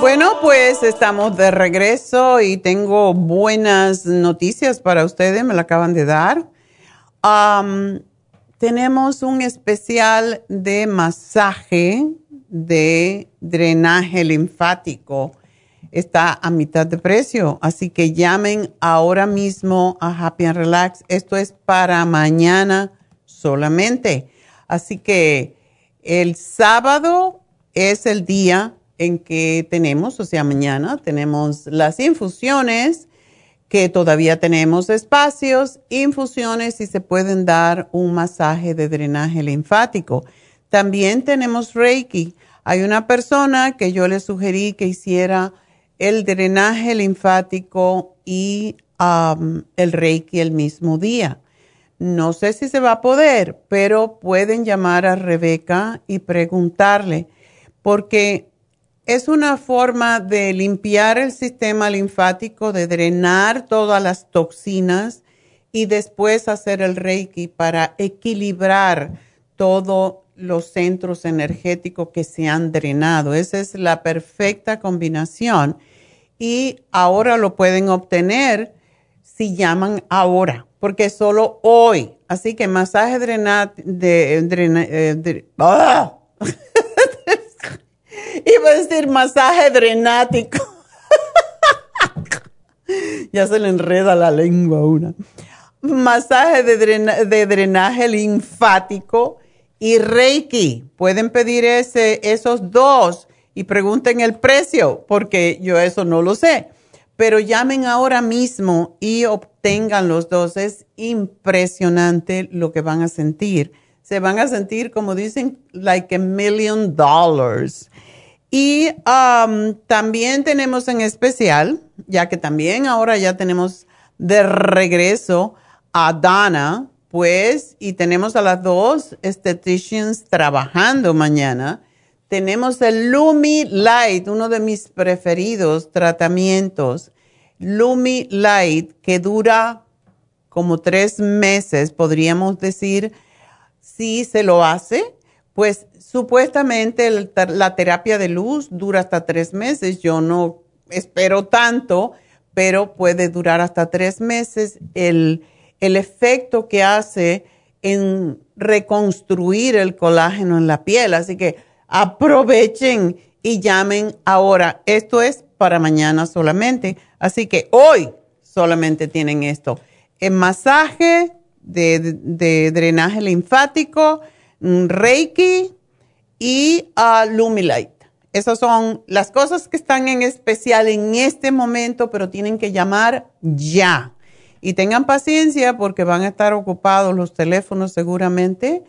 Bueno, pues estamos de regreso y tengo buenas noticias para ustedes, me la acaban de dar. tenemos un especial de masaje de drenaje linfático. Está a mitad de precio, así que llamen ahora mismo a Happy and Relax. Esto es para mañana solamente. Así que el sábado es el día en que tenemos, o sea, mañana tenemos las infusiones, que todavía tenemos espacios, infusiones y se pueden dar un masaje de drenaje linfático. También tenemos Reiki. Hay una persona que yo le sugerí que hiciera el drenaje linfático y el Reiki el mismo día. No sé si se va a poder, pero pueden llamar a Rebeca y preguntarle, porque es una forma de limpiar el sistema linfático, de drenar todas las toxinas y después hacer el reiki para equilibrar todos los centros energéticos que se han drenado. Esa es la perfecta combinación y ahora lo pueden obtener si llaman ahora, porque solo hoy. Así que masaje drenat de, eh, ¡ah! Iba a decir masaje drenático. <laughs> ya se le enreda la lengua una. Masaje de, drenaje linfático y Reiki. Pueden pedir ese, esos dos y pregunten el precio, porque yo eso no lo sé. Pero llamen ahora mismo y obtengan los dos. Es impresionante lo que van a sentir. Se van a sentir, como dicen, like a million dollars. Y um, también tenemos en especial, ya que también ahora ya tenemos de regreso a Dana, pues, y tenemos a las dos estheticians trabajando mañana. Tenemos el Lumi Light, uno de mis preferidos tratamientos. Lumi Light, que dura como tres meses, podríamos decir, si se lo hace, pues Supuestamente la terapia de luz dura hasta tres meses. Yo no espero tanto, pero puede durar hasta tres meses. El, el efecto que hace en reconstruir el colágeno en la piel. Así que aprovechen y llamen ahora. Esto es para mañana solamente. Así que hoy solamente tienen esto. El masaje de, de drenaje linfático, Reiki y a Lumilight. Esas son las cosas que están en especial en este momento, pero tienen que llamar ya. Y tengan paciencia porque van a estar ocupados los teléfonos seguramente.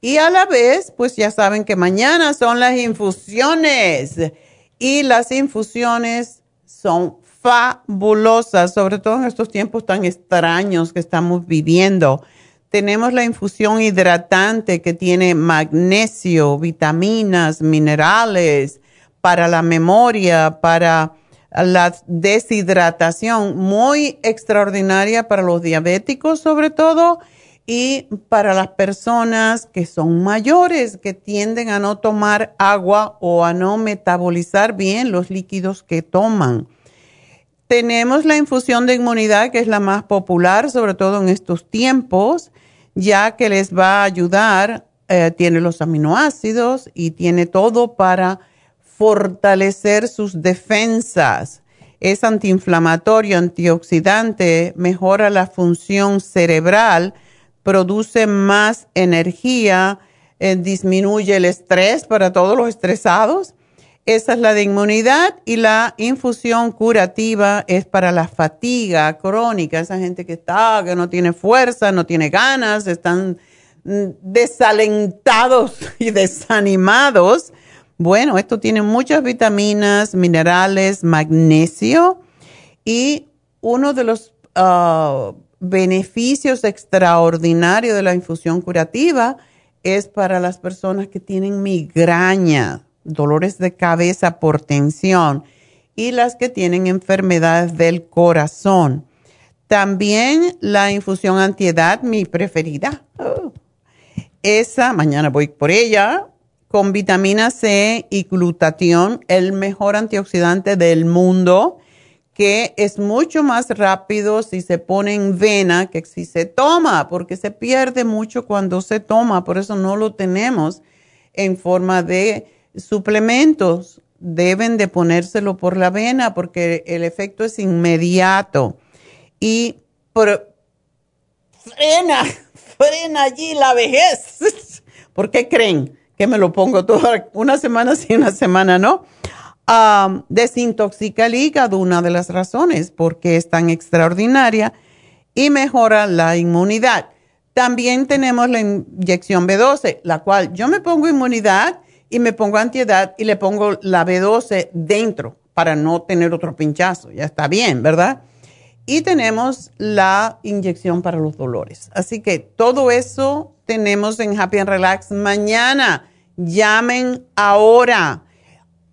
Y a la vez, pues ya saben que mañana son las infusiones. Y las infusiones son fabulosas, sobre todo en estos tiempos tan extraños que estamos viviendo tenemos la infusión hidratante que tiene magnesio, vitaminas, minerales, para la memoria, para la deshidratación, muy extraordinaria para los diabéticos sobre todo y para las personas que son mayores, que tienden a no tomar agua o a no metabolizar bien los líquidos que toman. Tenemos la infusión de inmunidad, que es la más popular, sobre todo en estos tiempos ya que les va a ayudar, eh, tiene los aminoácidos y tiene todo para fortalecer sus defensas. Es antiinflamatorio, antioxidante, mejora la función cerebral, produce más energía, eh, disminuye el estrés para todos los estresados Esa es la de inmunidad y la infusión curativa es para la fatiga crónica, esa gente que está, que no tiene fuerza, no tiene ganas, están mm, desalentados <laughs> y desanimados. Bueno, esto tiene muchas vitaminas, minerales, magnesio y uno de los ah, beneficios extraordinarios de la infusión curativa es para las personas que tienen migraña dolores de cabeza por tensión y las que tienen enfermedades del corazón. También la infusión antiedad, mi preferida. Oh. Esa, mañana voy por ella, con vitamina C y glutatión, el mejor antioxidante del mundo, que es mucho más rápido si se pone en vena que si se toma, porque se pierde mucho cuando se toma, por eso no lo tenemos en forma de suplementos deben de ponérselo por la vena porque el efecto es inmediato. Y frena, <laughs> frena allí la vejez. <laughs> ¿Por qué creen que me lo pongo toda <laughs> una semana sí, una semana no? desintoxica el hígado, una de las razones porque es tan extraordinaria y mejora la inmunidad. También tenemos la inyección B12, la cual yo me pongo inmunidad y me pongo antiedad y le pongo la B12 dentro para no tener otro pinchazo. Ya está bien, ¿verdad? Y tenemos la inyección para los dolores. Así que todo eso tenemos en Happy and Relax mañana. Llamen ahora.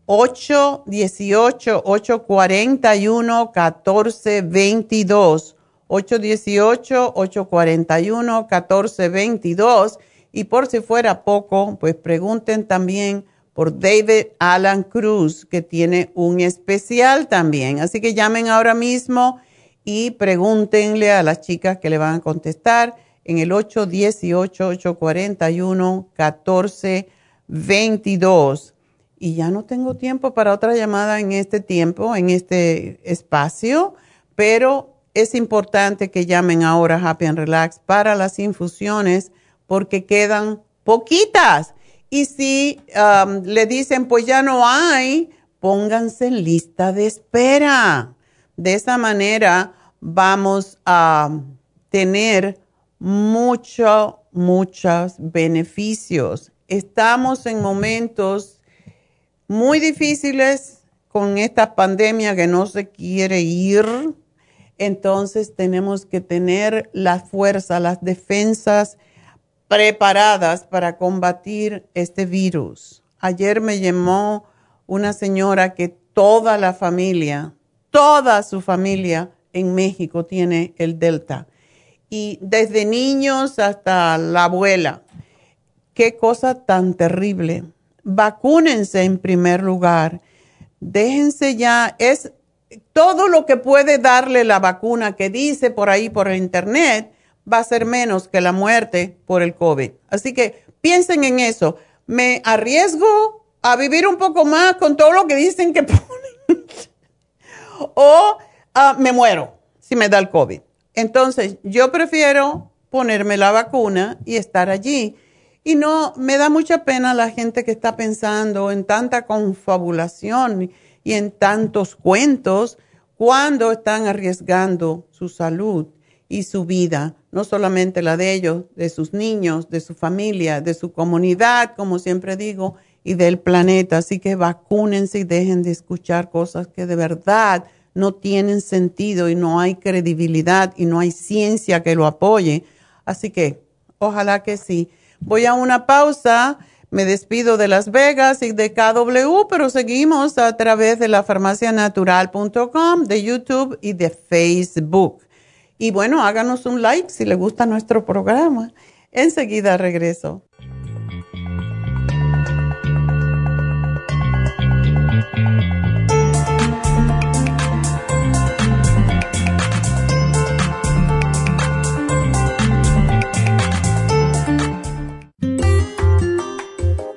818-841-1422. 818-841-1422 y por si fuera poco, pues pregunten también por David Alan Cruz, que tiene un especial también. Así que llamen ahora mismo y pregúntenle a las chicas que le van a contestar en el 818-841-1422. Y ya no tengo tiempo para otra llamada en este tiempo, en este espacio, pero es importante que llamen ahora Happy and Relax para las infusiones porque quedan poquitas. Y si um, le dicen, pues ya no hay, pónganse en lista de espera. De esa manera vamos a tener muchos, muchos beneficios. Estamos en momentos muy difíciles con esta pandemia que no se quiere ir. Entonces tenemos que tener la fuerza, las defensas preparadas para combatir este virus. Ayer me llamó una señora que toda la familia, toda su familia en México tiene el Delta. Y desde niños hasta la abuela. Qué cosa tan terrible. Vacúnense en primer lugar. Déjense ya, es todo lo que puede darle la vacuna que dice por ahí por internet va a ser menos que la muerte por el COVID. Así que piensen en eso. ¿Me arriesgo a vivir un poco más con todo lo que dicen que <laughs> ponen? ¿O ah, me muero si me da el COVID? Entonces, yo prefiero ponerme la vacuna y estar allí. Y no, me da mucha pena la gente que está pensando en tanta confabulación y en tantos cuentos cuando están arriesgando su salud y su vida no solamente la de ellos, de sus niños, de su familia, de su comunidad, como siempre digo, y del planeta. Así que vacúnense y dejen de escuchar cosas que de verdad no tienen sentido y no hay credibilidad y no hay ciencia que lo apoye. Así que ojalá que sí. Voy a una pausa. Me despido de Las Vegas y de KW, pero seguimos a través de la farmacianatural.com, de YouTube y de Facebook. Y bueno, háganos un like si le gusta nuestro programa. Enseguida regreso.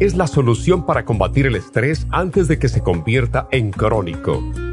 es la solución para combatir el estrés antes de que se convierta en crónico.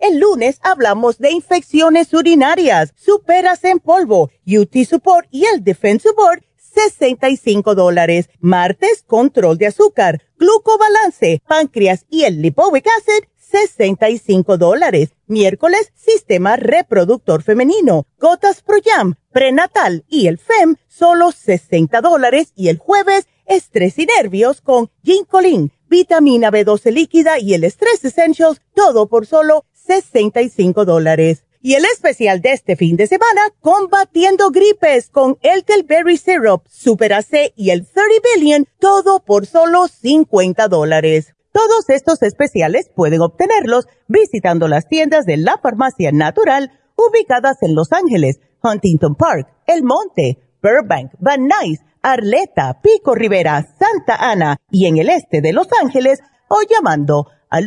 El lunes hablamos de infecciones urinarias, superas en polvo, UT Support y el Defense Support, 65 dólares. Martes, control de azúcar, glucobalance, páncreas y el lipoic acid, 65 dólares. Miércoles, sistema reproductor femenino, gotas Pro Jam, prenatal y el FEM, solo 60 dólares. Y el jueves, estrés y nervios con Ginkolin, vitamina B12 líquida y el Stress Essentials, todo por solo 65 dólares. Y el especial de este fin de semana, combatiendo gripes con el Berry Syrup, Super AC y el 30 Billion, todo por solo 50 dólares. Todos estos especiales pueden obtenerlos visitando las tiendas de la farmacia natural ubicadas en Los Ángeles, Huntington Park, El Monte, Burbank, Van Nuys, Arleta, Pico Rivera, Santa Ana y en el este de Los Ángeles o llamando al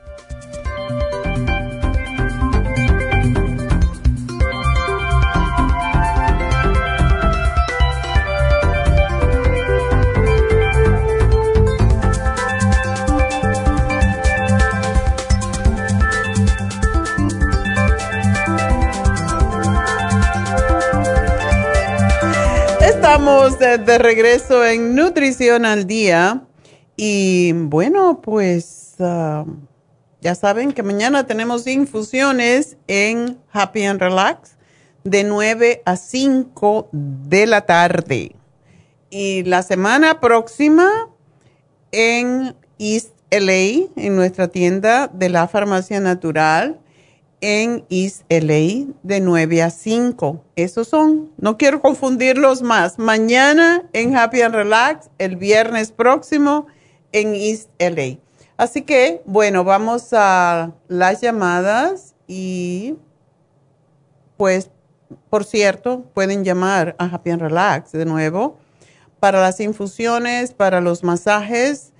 Estamos de, regreso en Nutrición al Día. Y bueno, pues ah, ya saben que mañana tenemos infusiones en Happy and Relax de 9 a 5 de la tarde. Y la semana próxima en East LA, en nuestra tienda de la Farmacia Natural, en East LA de 9 a 5. Esos son, no quiero confundirlos más. Mañana en Happy and Relax, el viernes próximo en East LA. Así que, bueno, vamos a las llamadas y pues, por cierto, pueden llamar a Happy and Relax de nuevo. Para las infusiones, para los masajes,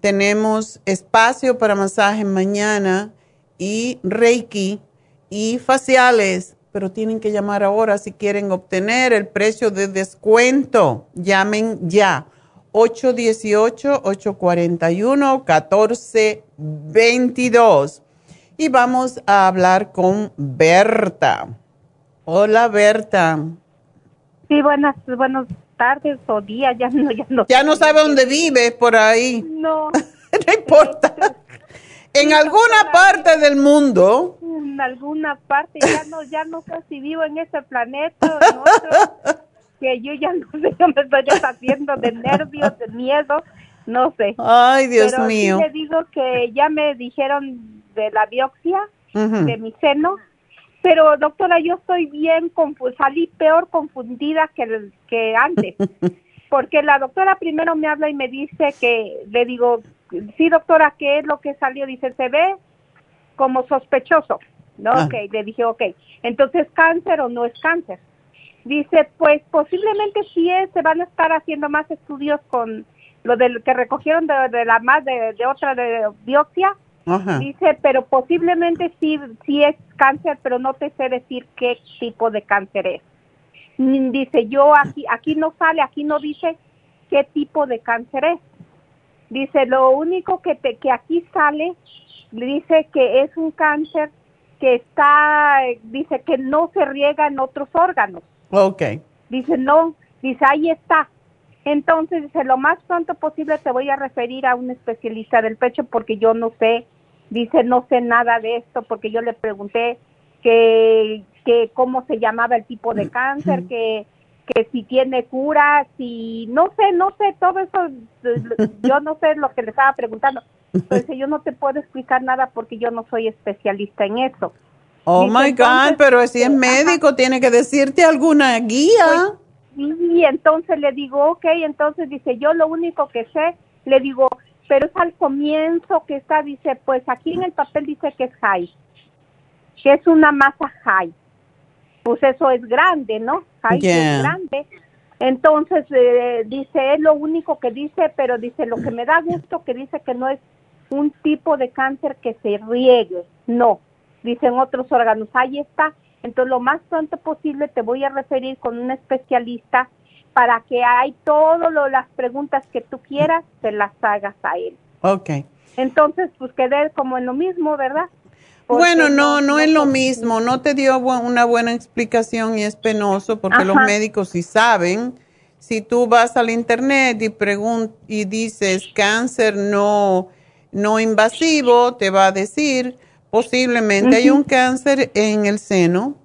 tenemos espacio para masaje mañana y Reiki y faciales, pero tienen que llamar ahora si quieren obtener el precio de descuento. Llamen ya. 818-841-1422. Y vamos a hablar con Berta. Hola, Berta. Sí, buenas, buenas tardes o días, ya no, ya no. Ya no sabe dónde vive por ahí. No. <laughs> no importa. En alguna parte del mundo. En alguna parte, ya no, ya no sé si vivo en ese planeta <laughs> que yo ya no sé, yo me estoy deshaciendo de nervios, de miedo, no sé. Ay, Dios mío. Sí le digo que ya me dijeron de la biopsia de mi seno, pero doctora, yo estoy bien, salí peor confundida que, que antes, <laughs> porque la doctora primero me habla y me dice que, le digo, sí doctora, ¿qué es lo que salió? Dice, se ve como sospechoso, ¿no? Ah. Ok, le dije, ok, entonces cáncer o no es cáncer. Dice, pues posiblemente sí es, se van a estar haciendo más estudios con lo del que recogieron de, la más de, otra de biopsia. Dice, pero posiblemente sí, sí es cáncer, pero no te sé decir qué tipo de cáncer es. Dice, yo aquí, aquí no sale, aquí no dice qué tipo de cáncer es. Dice, lo único que, te, que aquí sale, dice que es un cáncer que está, dice que no se riega en otros órganos. Ok. Dice, no, dice, ahí está. Entonces, dice, lo más pronto posible te voy a referir a un especialista del pecho porque yo no sé, dice, no sé nada de esto porque yo le pregunté que, que cómo se llamaba el tipo de <clears throat> cáncer, que, que si tiene cura, si, no sé, no sé, todo eso, yo no sé lo que le estaba preguntando. Entonces, yo no te puedo explicar nada porque yo no soy especialista en eso. Oh my God, pero si es médico, tiene que decirte alguna guía. Pues, y entonces le digo, ok, entonces dice, yo lo único que sé, le digo, pero es al comienzo que está, dice, pues aquí en el papel dice que es high, que es una masa high. Pues eso es grande, ¿no? High es grande. Entonces, eh, dice, es lo único que dice, pero dice, lo que me da gusto que dice que no es un tipo de cáncer que se riegue, no dicen otros órganos, ahí está. Entonces, lo más pronto posible te voy a referir con un especialista para que hay todas las preguntas que tú quieras, te las hagas a él. Ok. Entonces, pues quedé como en lo mismo, ¿verdad? Bueno, no, no, es lo mismo. No te dio una buena explicación y es penoso porque los médicos sí saben. Si tú vas al internet y y dices cáncer no, no invasivo, te va a decir Posiblemente hay un cáncer en el seno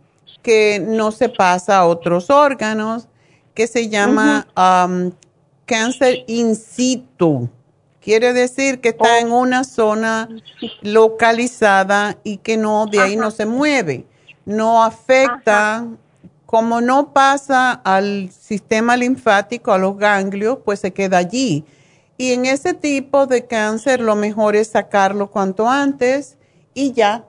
que no se pasa a otros órganos, que se llama um, cáncer in situ. Quiere decir que está en oh. una zona localizada y que no, de ahí no se mueve. No afecta, como no pasa al sistema linfático, a los ganglios, pues se queda allí. Y en ese tipo de cáncer lo mejor es sacarlo cuanto antes y ya.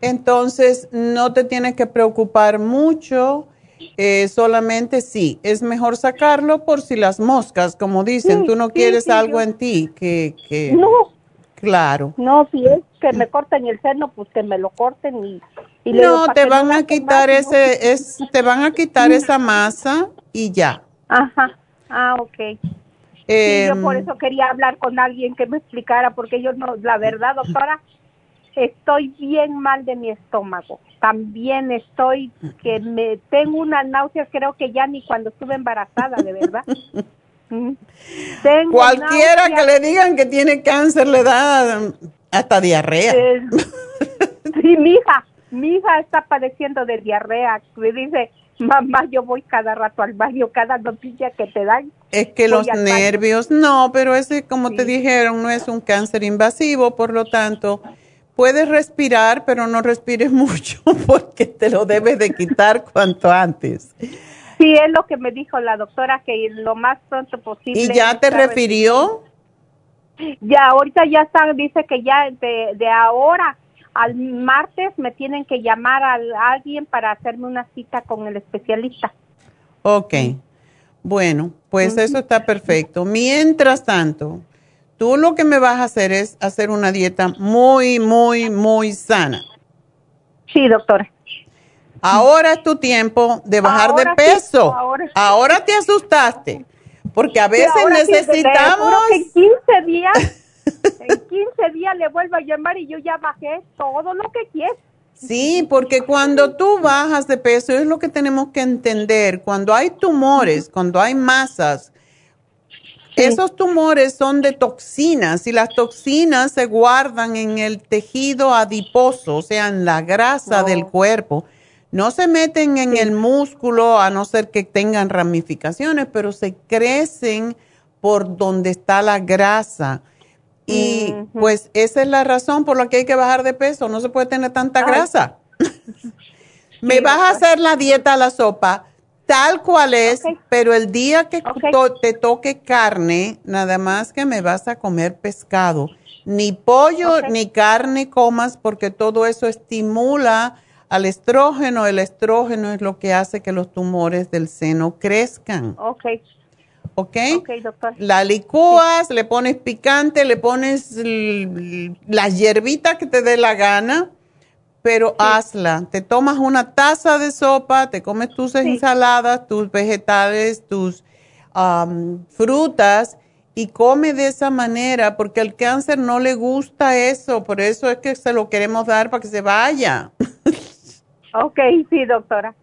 Entonces, no te tienes que preocupar mucho, eh, solamente sí, es mejor sacarlo por si las moscas, como dicen, tú no quieres algo en ti que, que... No. Claro. No, si es que me corten el seno, pues que me lo corten y... no, te van a quitar ese, es, te van a quitar esa masa y ya. Ajá, ah, ok yo por em, eso quería hablar con alguien que me explicara, porque yo no, la verdad, doctora, estoy bien mal de mi estómago. También estoy que me tengo una náusea, creo que ya ni cuando estuve embarazada, de verdad. Mm. Cualquiera que le digan que tiene cáncer le da hasta diarrea. sí, mi hija, mi hija está padeciendo de diarrea. Me dice, mamá, yo voy cada rato al baño, cada noticia que te dan. Es que los nervios, no, pero ese, como te dijeron, no es un cáncer invasivo, por lo tanto, puedes respirar, pero no respires <laughs> mucho porque te lo debes de quitar cuanto antes. Sí, es lo que me dijo la doctora, que lo más pronto posible. ¿Y ya te refirió? Ya, ahorita ya están, dice que ya de, de ahora al martes me tienen que llamar a, alguien para hacerme una cita con el especialista. Ok, bueno, pues eso está perfecto. Mientras tanto, tú lo que me vas a hacer es hacer una dieta muy, muy, muy sana. Sí, doctora. Ahora es tu tiempo de bajar de peso. ahora, te asustaste, porque a veces necesitamos... que 15 días <laughs> en 15 días le vuelvo a llamar y yo ya bajé todo lo que quiero. Sí, porque cuando tú bajas de peso, es lo que tenemos que entender, cuando hay tumores, cuando hay masas, esos tumores son de toxinas y las toxinas se guardan en el tejido adiposo, o sea, en la grasa del cuerpo. No se meten en el músculo a no ser que tengan ramificaciones, pero se crecen por donde está la grasa. Y pues esa es la razón por la que hay que bajar de peso. No se puede tener tanta grasa. <laughs> Me vas a hacer la dieta a la sopa tal cual es, pero el día que te toque carne, nada más que me vas a comer pescado. Ni pollo ni carne comas porque todo eso estimula al estrógeno. El estrógeno es lo que hace que los tumores del seno crezcan. Ok. ¿ok? doctor. La licúas, le pones picante, le pones las hierbitas que te dé la gana, pero hazla. Te tomas una taza de sopa, te comes tus ensaladas, tus vegetales, tus frutas y come de esa manera porque al cáncer no le gusta eso, por eso es que se lo queremos dar para que se vaya. ok, sí, doctora.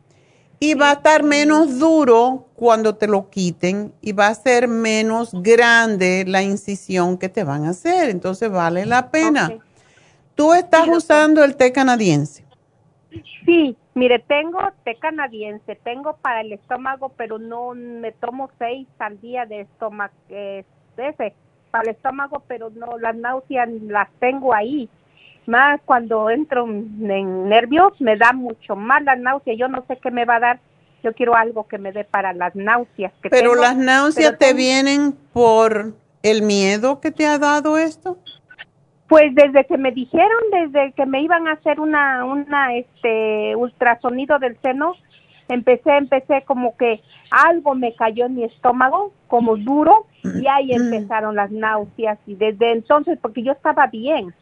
Y va a estar menos duro cuando te lo quiten y va a ser menos grande la incisión que te van a hacer. Entonces vale la pena. ¿Tú estás usando el té canadiense? Sí, mire, tengo té canadiense, tengo para el estómago, pero no me tomo seis al día de estómago, eh, ese, para el estómago, pero no, las náuseas las tengo ahí más cuando entro en nervios me da mucho más la náusea. Yo no sé qué me va a dar. Yo quiero algo que me dé para las náuseas que Pero las náuseas te vienen por el miedo que te ha dado esto? Pues desde que me dijeron, desde que me iban a hacer una, una, este, ultrasonido del seno, empecé, empecé como que algo me cayó en mi estómago, como duro, y ahí mm. empezaron las náuseas. Y desde entonces, porque yo estaba bien,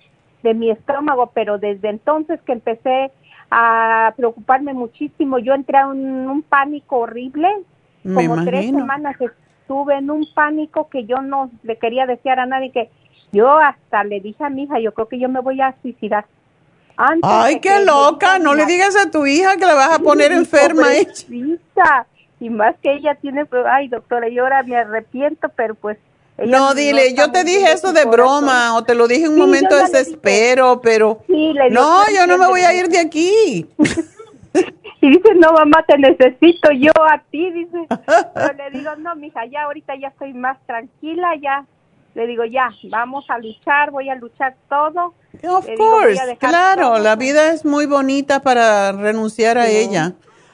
de mi estómago, pero desde entonces que empecé a preocuparme muchísimo, yo entré en un, pánico horrible, como tres semanas estuve en un pánico que yo no le quería desear a nadie, que yo hasta le dije a mi hija, yo creo que yo me voy a suicidar. Ay, qué loca, no le digas a tu hija que la vas a poner enferma. Y más que ella tiene, ay doctora, yo ahora me arrepiento, pero pues no, dile, yo te dije eso de broma o te lo dije en un momento de desespero, pero no, yo no me voy a ir de aquí. <laughs> y dice, no, mamá, te necesito yo a ti, dice. Pero le digo, no, mija, ya ahorita ya estoy más tranquila, ya. Le digo, ya, vamos a luchar, voy a luchar todo. Of course, claro, la vida es muy bonita para renunciar a ella.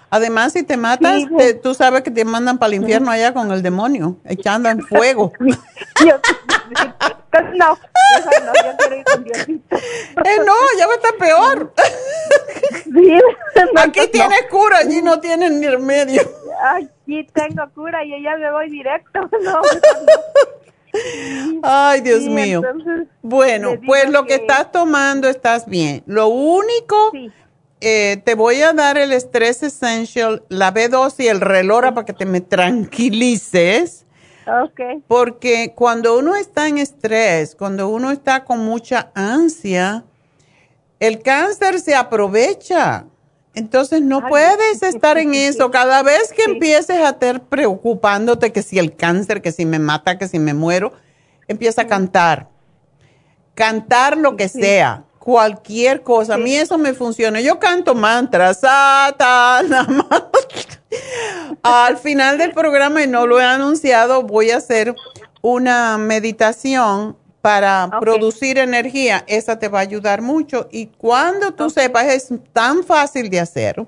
Además, si te matas, tú sabes que te mandan para el infierno allá con el demonio, echando en <laughs> fuego. <laughs> no, no, yo quiero ir con Diosito. <laughs> Eh, no, ya va a estar peor. Aquí tienes cura, allí no tienen ni remedio. Aquí tengo cura y allá me voy directo. No, Ay, Dios mío. bueno, pues lo que... estás tomando estás bien. Lo único eh, te voy a dar el Stress Essential, la B2 y el Relora para que te me tranquilices. Ok. Porque cuando uno está en estrés, cuando uno está con mucha ansia, el cáncer se aprovecha. Entonces no puedes estar en eso. Cada vez que empieces a estar preocupándote que si el cáncer, que si me mata, que si me muero, empieza a cantar. Cantar lo que sea cualquier cosa. A mí eso me funciona. Yo canto mantras, <laughs> Al final del programa, y no lo he anunciado, voy a hacer una meditación para producir energía. Esa te va a ayudar mucho. Y cuando tú sepas, es tan fácil de hacer.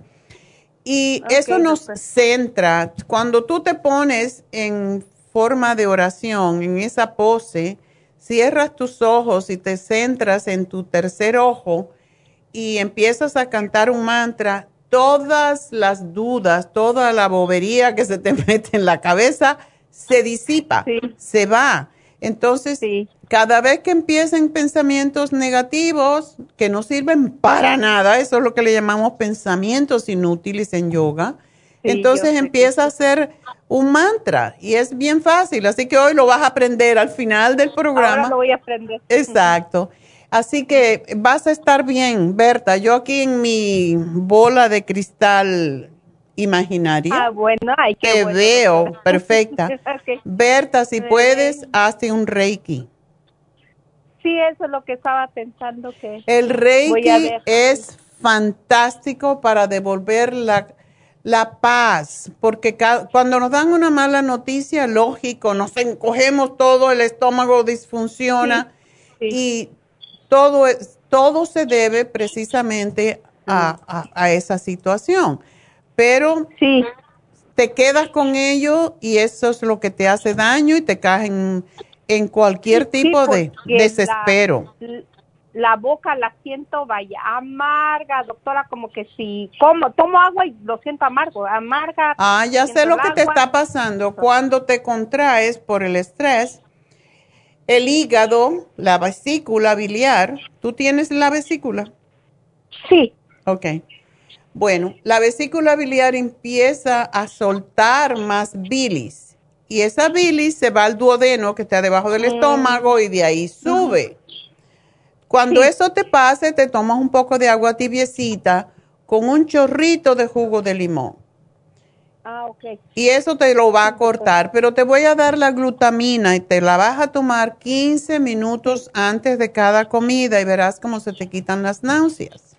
Y eso nos centra. Cuando tú te pones en forma de oración, en esa pose, cierras tus ojos y te centras en tu tercer ojo y empiezas a cantar un mantra, todas las dudas, toda la bobería que se te <laughs> mete en la cabeza se disipa, se va. Entonces, cada vez que empiecen pensamientos negativos que no sirven para nada, eso es lo que le llamamos pensamientos inútiles en yoga, entonces empieza a hacer un mantra y es bien fácil, así que hoy lo vas a aprender al final del programa. Ahora lo voy a aprender. Exacto. Así que vas a estar bien, Berta. Yo aquí en mi bola de cristal imaginaria. Ah, bueno, ay, qué Te veo, <laughs> perfecta. Berta, si puedes, hazte un Reiki. Sí, eso es lo que estaba pensando que... El Reiki es fantástico para devolver la, la paz, porque cuando nos dan una mala noticia, lógico, nos encogemos todo, el estómago disfunciona y todo, todo se debe precisamente a, a esa situación. Pero sí. te quedas con ello y eso es lo que te hace daño y te caes en, cualquier tipo de desespero. La, boca la siento, vaya, amarga, doctora, como que si como, tomo agua y lo siento amargo, amarga. Ah, ya sé lo que te está pasando. Cuando te contraes por el estrés, el hígado, la vesícula biliar, ¿tú tienes la vesícula? Sí. Ok bueno, la vesícula biliar empieza a soltar más bilis y esa bilis se va al duodeno que está debajo del estómago y de ahí sube. Cuando eso te pase, te tomas un poco de agua tibiecita con un chorrito de jugo de limón. Ah, ok. Y eso te lo va a cortar, pero te voy a dar la glutamina y te la vas a tomar 15 minutos antes de cada comida y verás cómo se te quitan las náuseas.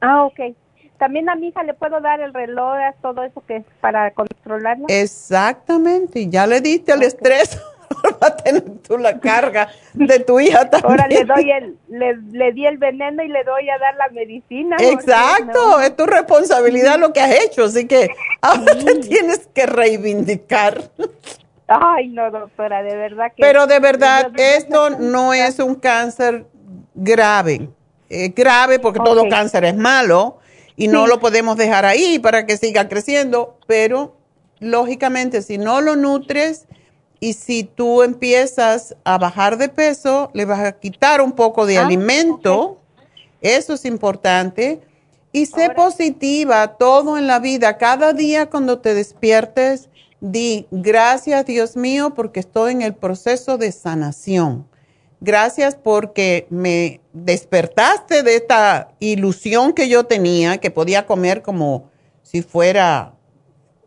Ah, ok. También a mi hija le puedo dar el reloj, todo eso que es para controlarla. Exactamente, ya le diste el estrés. <laughs> va a tener tú la carga de tu hija también. <laughs> Ahora le doy el, le, di el veneno y le doy a dar la medicina. Exacto, es tu responsabilidad lo que has hecho, así que ahora te <laughs> tienes que reivindicar. Ay, no, doctora, de verdad que. Pero de verdad, esto no es un cáncer grave. grave porque todo cáncer es malo, y no lo podemos dejar ahí para que siga creciendo, pero lógicamente si no lo nutres y si tú empiezas a bajar de peso, le vas a quitar un poco de ah, alimento, eso es importante. Y sé positiva, todo en la vida, cada día cuando te despiertes, di gracias Dios mío porque estoy en el proceso de sanación Gracias porque me despertaste de esta ilusión que yo tenía, que podía comer como si fuera,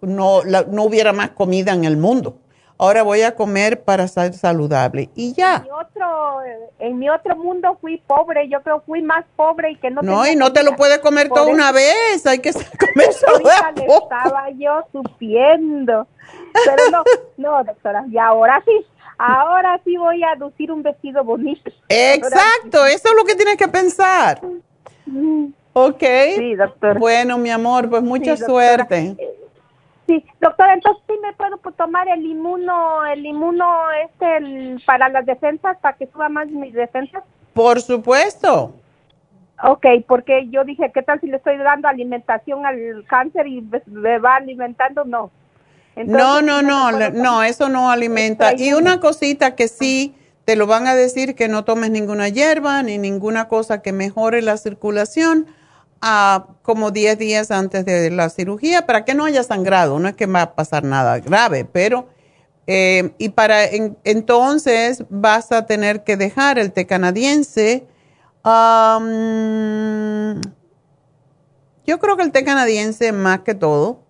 no, no hubiera más comida en el mundo. Ahora voy a comer para ser saludable y ya. En mi otro, en mi otro mundo fui pobre, yo creo fui más pobre y que no. No, y no te lo puedes comer toda una vez, hay que <laughs> comer solo Estaba yo supiendo, pero no, no, doctora, y ahora sí, ahora sí voy a lucir un vestido bonito. Exacto, eso es lo que tienes que pensar. Ok. Sí, doctor. Bueno, mi amor, pues mucha suerte. Sí, doctora, entonces sí me puedo tomar el inmuno, el inmuno este para las defensas, para que suba más mis defensas. Por supuesto. Ok, porque yo dije, ¿qué tal si le estoy dando alimentación al cáncer y me va alimentando? No no, no, no, no, eso no alimenta. Y una cosita que sí te lo van a decir que no tomes ninguna hierba ni ninguna cosa que mejore la circulación a como 10 días antes de la cirugía para que no haya sangrado. No es que va a pasar nada grave, pero eh, y para entonces vas a tener que dejar el té canadiense. yo creo que el té canadiense más que todo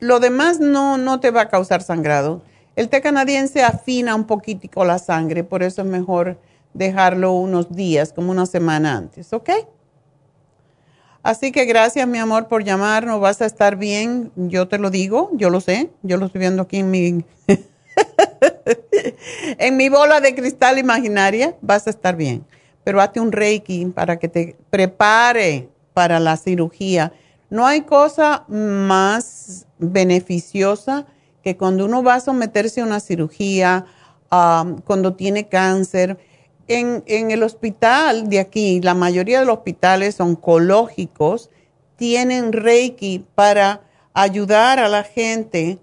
lo demás no, no te va a causar sangrado. El té canadiense afina un poquitico la sangre, por eso es mejor dejarlo unos días, como una semana antes, ¿ok? Así que gracias, mi amor, por llamarnos. Vas a estar bien, yo te lo digo, yo lo sé, yo lo estoy viendo aquí en mi, <laughs> en mi bola de cristal imaginaria, vas a estar bien. Pero hazte un reiki para que te prepare para la cirugía no hay cosa más beneficiosa que cuando uno va a someterse a una cirugía, cuando tiene cáncer. En, el hospital de aquí, la mayoría de los hospitales oncológicos tienen Reiki para ayudar a la gente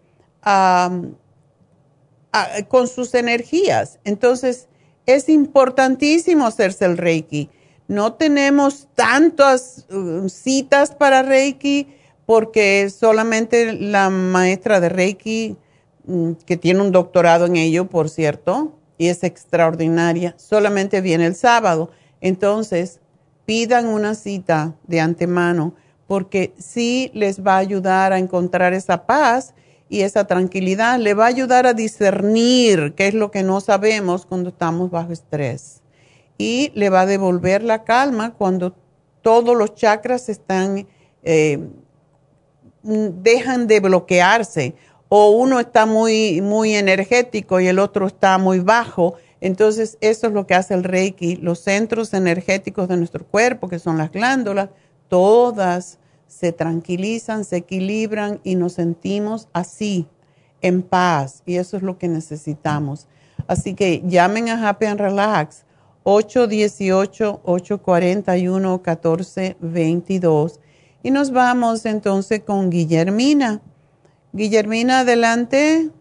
con sus energías. Entonces, es importantísimo hacerse el Reiki. No tenemos tantas uh, citas para Reiki porque solamente la maestra de Reiki, mm, que tiene un doctorado en ello, por cierto, y es extraordinaria. Solamente viene el sábado. Entonces, pidan una cita de antemano porque sí les va a ayudar a encontrar esa paz y esa tranquilidad. Le va a ayudar a discernir qué es lo que no sabemos cuando estamos bajo estrés. Y le va a devolver la calma cuando todos los chakras están, eh, dejan de bloquearse o uno está muy, muy energético y el otro está muy bajo. Entonces, eso es lo que hace el Reiki. Los centros energéticos de nuestro cuerpo, que son las glándulas, todas se tranquilizan, se equilibran y nos sentimos así, en paz. Y eso es lo que necesitamos. Así que llamen a Happy and Relax 818-841-1422. Y nos vamos entonces con Guillermina. Guillermina, adelante.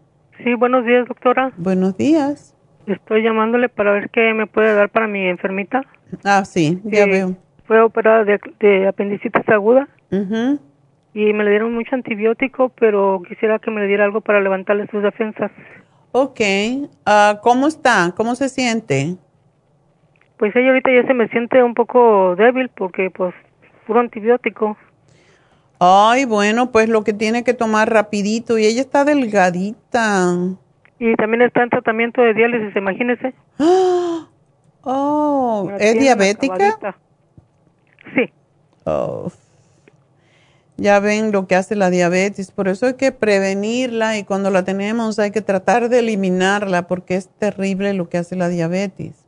Sí, buenos días, doctora. Buenos días. Estoy llamándole para ver qué me puede dar para mi enfermita. Ah, sí, ya veo. Fue operada de, apendicitis aguda. Y me le dieron mucho antibiótico, pero quisiera que me le diera algo para levantarle sus defensas. Ok. Uh, ¿Cómo está? ¿Cómo se siente? Pues ella ahorita ya se me siente un poco débil porque, pues, puro antibiótico. Ay, bueno, pues lo que tiene que tomar rapidito y ella está delgadita. Y también está en tratamiento de diálisis, imagínese. <gasps> Oh, ¿es diabética? Sí. Oh. Ya ven lo que hace la diabetes, por eso hay que prevenirla y cuando la tenemos hay que tratar de eliminarla porque es terrible lo que hace la diabetes.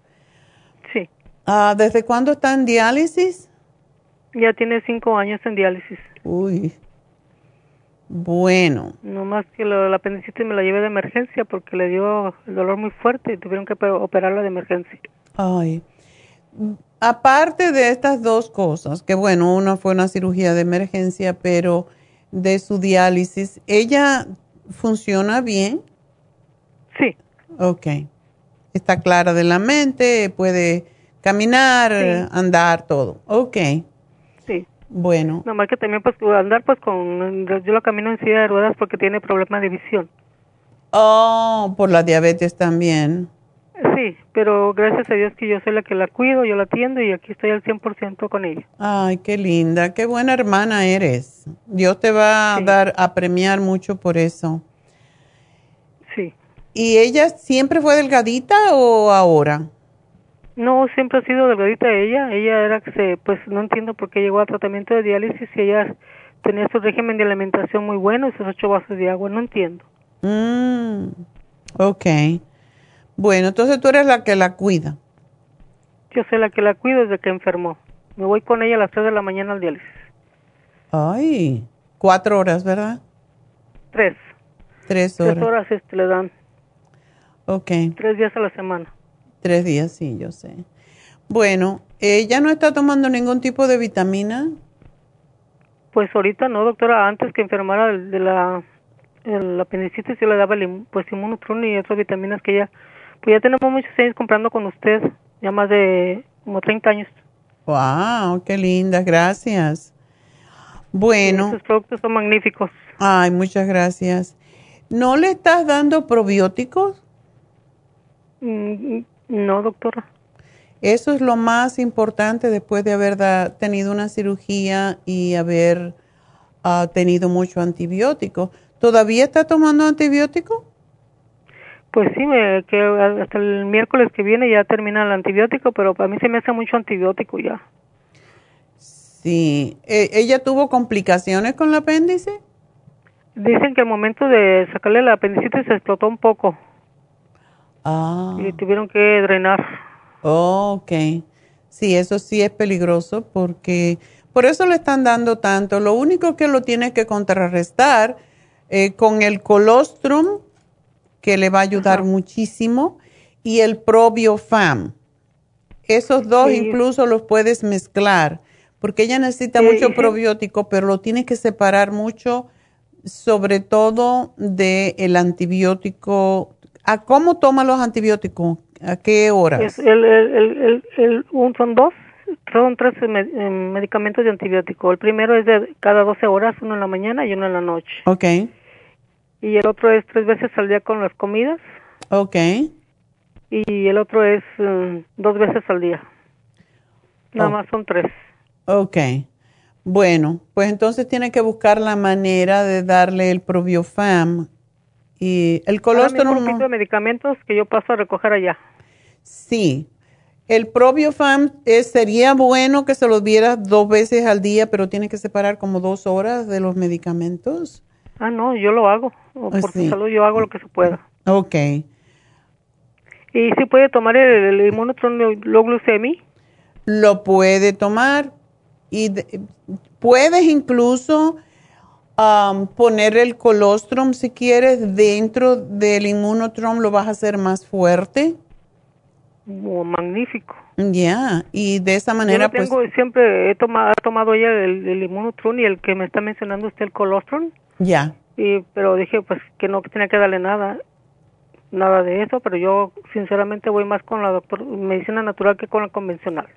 Sí. Ah, ¿Desde cuándo está en diálisis? Ya tiene cinco años en diálisis. Uy. Bueno. No más que la apendicitis me la llevé de emergencia porque le dio el dolor muy fuerte y tuvieron que operarla de emergencia. Ay. Aparte de estas dos cosas, que bueno, una fue una cirugía de emergencia, pero de su diálisis, ¿ella funciona bien? Sí. Ok. Está clara de la mente, puede caminar, andar, todo. Ok. Bueno. Nomás que también pues andar pues con, yo lo camino en silla de ruedas porque tiene problemas de visión. Oh, por la diabetes también. Sí, pero gracias a Dios que yo soy la que la cuido, yo la atiendo y aquí estoy al 100% con ella. Ay, qué linda, qué buena hermana eres. Dios te va a dar a premiar mucho por eso. Sí. ¿Y ella siempre fue delgadita o ahora? No, siempre ha sido delgadita ella. Ella era que se, pues no entiendo por qué llegó a tratamiento de diálisis y ella tenía su régimen de alimentación muy bueno y sus ocho vasos de agua. No entiendo. Mm, ok. Bueno, entonces tú eres la que la cuida. Yo soy la que la cuido desde que enfermó. Me voy con ella a las tres de la mañana al diálisis. Ay, cuatro horas, ¿verdad? Tres. Tres horas. Tres horas este, le dan. Ok. Tres días a la semana. Tres días, sí, yo sé. Bueno, ¿ella no está tomando ningún tipo de vitamina? Pues ahorita no, doctora. Antes que enfermara de la, el apendicitis, yo le daba el, pues inmunotron y otras vitaminas que ya... Pues ya tenemos muchos años comprando con usted, ya más de como 30 años. ¡Wow! ¡Qué linda! Gracias. Bueno. Sus productos son magníficos. Ay, muchas gracias. ¿No le estás dando probióticos? Mm, no, doctora. Eso es lo más importante después de haber tenido una cirugía y haber ah, tenido mucho antibiótico. ¿Todavía está tomando antibiótico? Pues sí, que hasta el miércoles que viene ya termina el antibiótico, pero para mí se me hace mucho antibiótico ya. Sí. ¿E ¿Ella tuvo complicaciones con el apéndice? Dicen que al momento de sacarle el apendicitis se explotó un poco. Ah. Y tuvieron que drenar. Oh, ok. Sí, eso sí es peligroso porque por eso le están dando tanto. Lo único que lo tiene que contrarrestar eh, con el colostrum, que le va a ayudar muchísimo, y el probiofam. Esos dos incluso los puedes mezclar, porque ella necesita mucho <laughs> probiótico, pero lo tienes que separar mucho, sobre todo del el antibiótico ¿A cómo toma los antibióticos? ¿A qué horas? el, el, el, son dos, son tres eh, medicamentos de antibiótico. El primero es de cada 12 horas, uno en la mañana y uno en la noche. Ok. Y el otro es tres veces al día con las comidas. Ok. y el otro es mm, dos veces al día. Nada oh. más son tres. Ok. Bueno, pues entonces tiene que buscar la manera de darle el probiofam y el colostrum. Un de medicamentos que yo paso a recoger allá. Sí. El probiofam sería bueno que se lo diera dos veces al día, pero tiene que separar como dos horas de los medicamentos. Ah, no, yo lo hago. Ah, por salud yo hago lo que se pueda. Ok. ¿Y si puede tomar el, el glucemi? Lo puede tomar y puedes incluso um, poner el colostrum si quieres dentro del inmunotron, lo vas a hacer más fuerte. Oh, magnífico. Ya, y de esa manera Yo pues siempre he tomado, tomado ya el, el y el que me está mencionando usted, el colostrum. Ya. Y, pero dije pues que no tenía que darle nada nada de eso, pero yo sinceramente voy más con la doctor, medicina natural que con la convencional.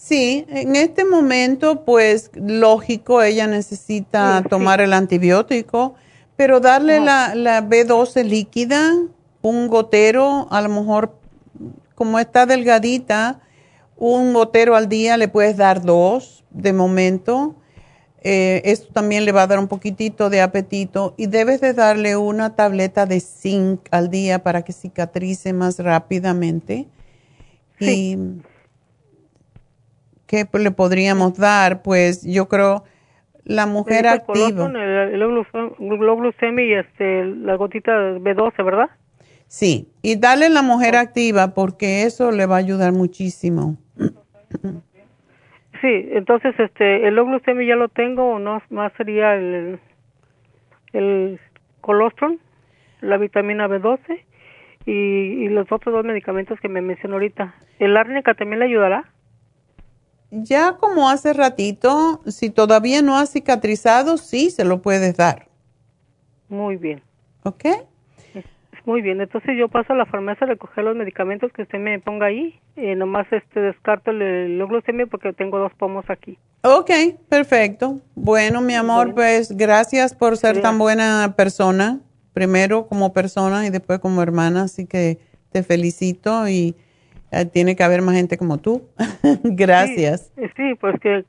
Sí, en este momento, pues lógico, ella necesita tomar el antibiótico, pero darle la, la B12 líquida, un gotero, a lo mejor como está delgadita, un gotero al día le puedes dar dos de momento eh, esto también le va a dar un poquitito de apetito y debes de darle una tableta de zinc al día para que cicatrice más rápidamente. Sí. ¿Y qué le podríamos dar? Pues yo creo la mujer activa. El, el, y este, la gotita B12, ¿verdad? Sí, y dale la mujer activa porque eso le va a ayudar muchísimo. Sí, entonces este el oglucemia ya lo tengo o no más sería el el colostrum, la vitamina B12 y, y, los otros dos medicamentos que me mencionó ahorita. ¿El árnica también le ayudará? Ya como hace ratito, si todavía no ha cicatrizado, sí se lo puedes dar. Muy bien. ¿Ok? Muy bien, entonces yo paso a la farmacia a recoger los medicamentos que usted me ponga ahí. Eh, nomás este descarto el, el porque tengo dos pomos aquí. Ok, perfecto. Bueno, mi amor, pues gracias por ser tan buena persona. Primero como persona y después como hermana. Así que te felicito y tiene que haber más gente como tú. <laughs> gracias. Sí, sí, pues que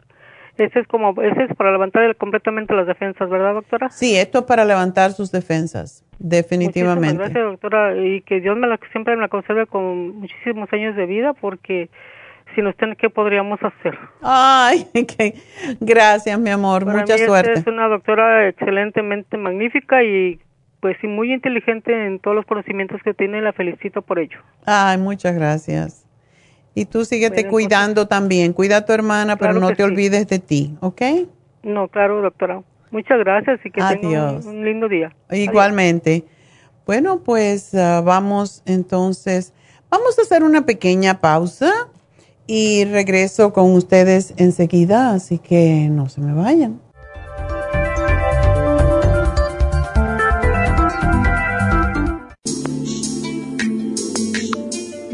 ese es como, ese es para levantar completamente las defensas, ¿verdad, doctora? Sí, esto es para levantar sus defensas, definitivamente. gracias, doctora, y que Dios me la, siempre me la conserve con muchísimos años de vida, porque sin usted, ¿qué podríamos hacer? Ay, <laughs> qué gracias, mi amor, mucha suerte. es una doctora excelentemente magnífica y pues sí, muy inteligente en todos los conocimientos que tiene, la felicito por ello. Ay, muchas gracias. Y tú síguete cuidando también. Cuida a tu hermana, pero no te olvides de ti, ¿ok? No, claro, doctora. Muchas gracias y que tenga un, lindo día. Igualmente. Bueno, pues ah, vamos entonces, vamos a hacer una pequeña pausa y regreso con ustedes enseguida, así que no se me vayan.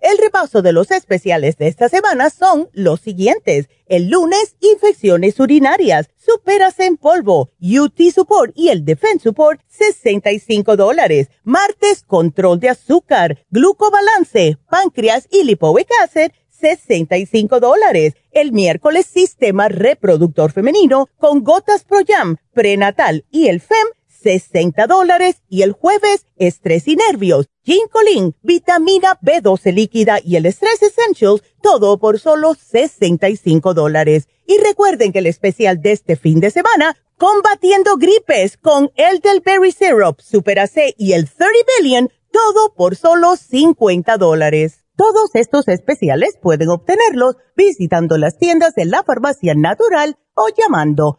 El repaso de los especiales de esta semana son los siguientes. El lunes, infecciones urinarias, superas en polvo, UT Support y el Defense Support, 65 dólares. Martes, control de azúcar, glucobalance, páncreas y lipoic acid, 65 dólares. El miércoles, sistema reproductor femenino con gotas Pro Jam, prenatal y el FEM, 60 dólares. Y el jueves, estrés y nervios, ginkolin, vitamina B12 líquida y el Stress Essentials, todo por solo 65 dólares. Y recuerden que el especial de este fin de semana, combatiendo gripes con el del Berry Syrup, Super AC y el 30 Billion, todo por solo 50 dólares. Todos estos especiales pueden obtenerlos visitando las tiendas de la farmacia natural o llamando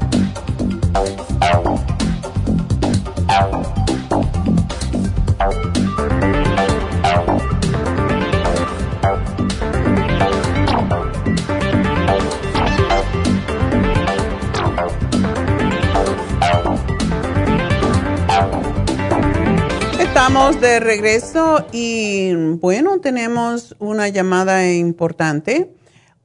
Estamos de regreso y bueno, tenemos una llamada importante.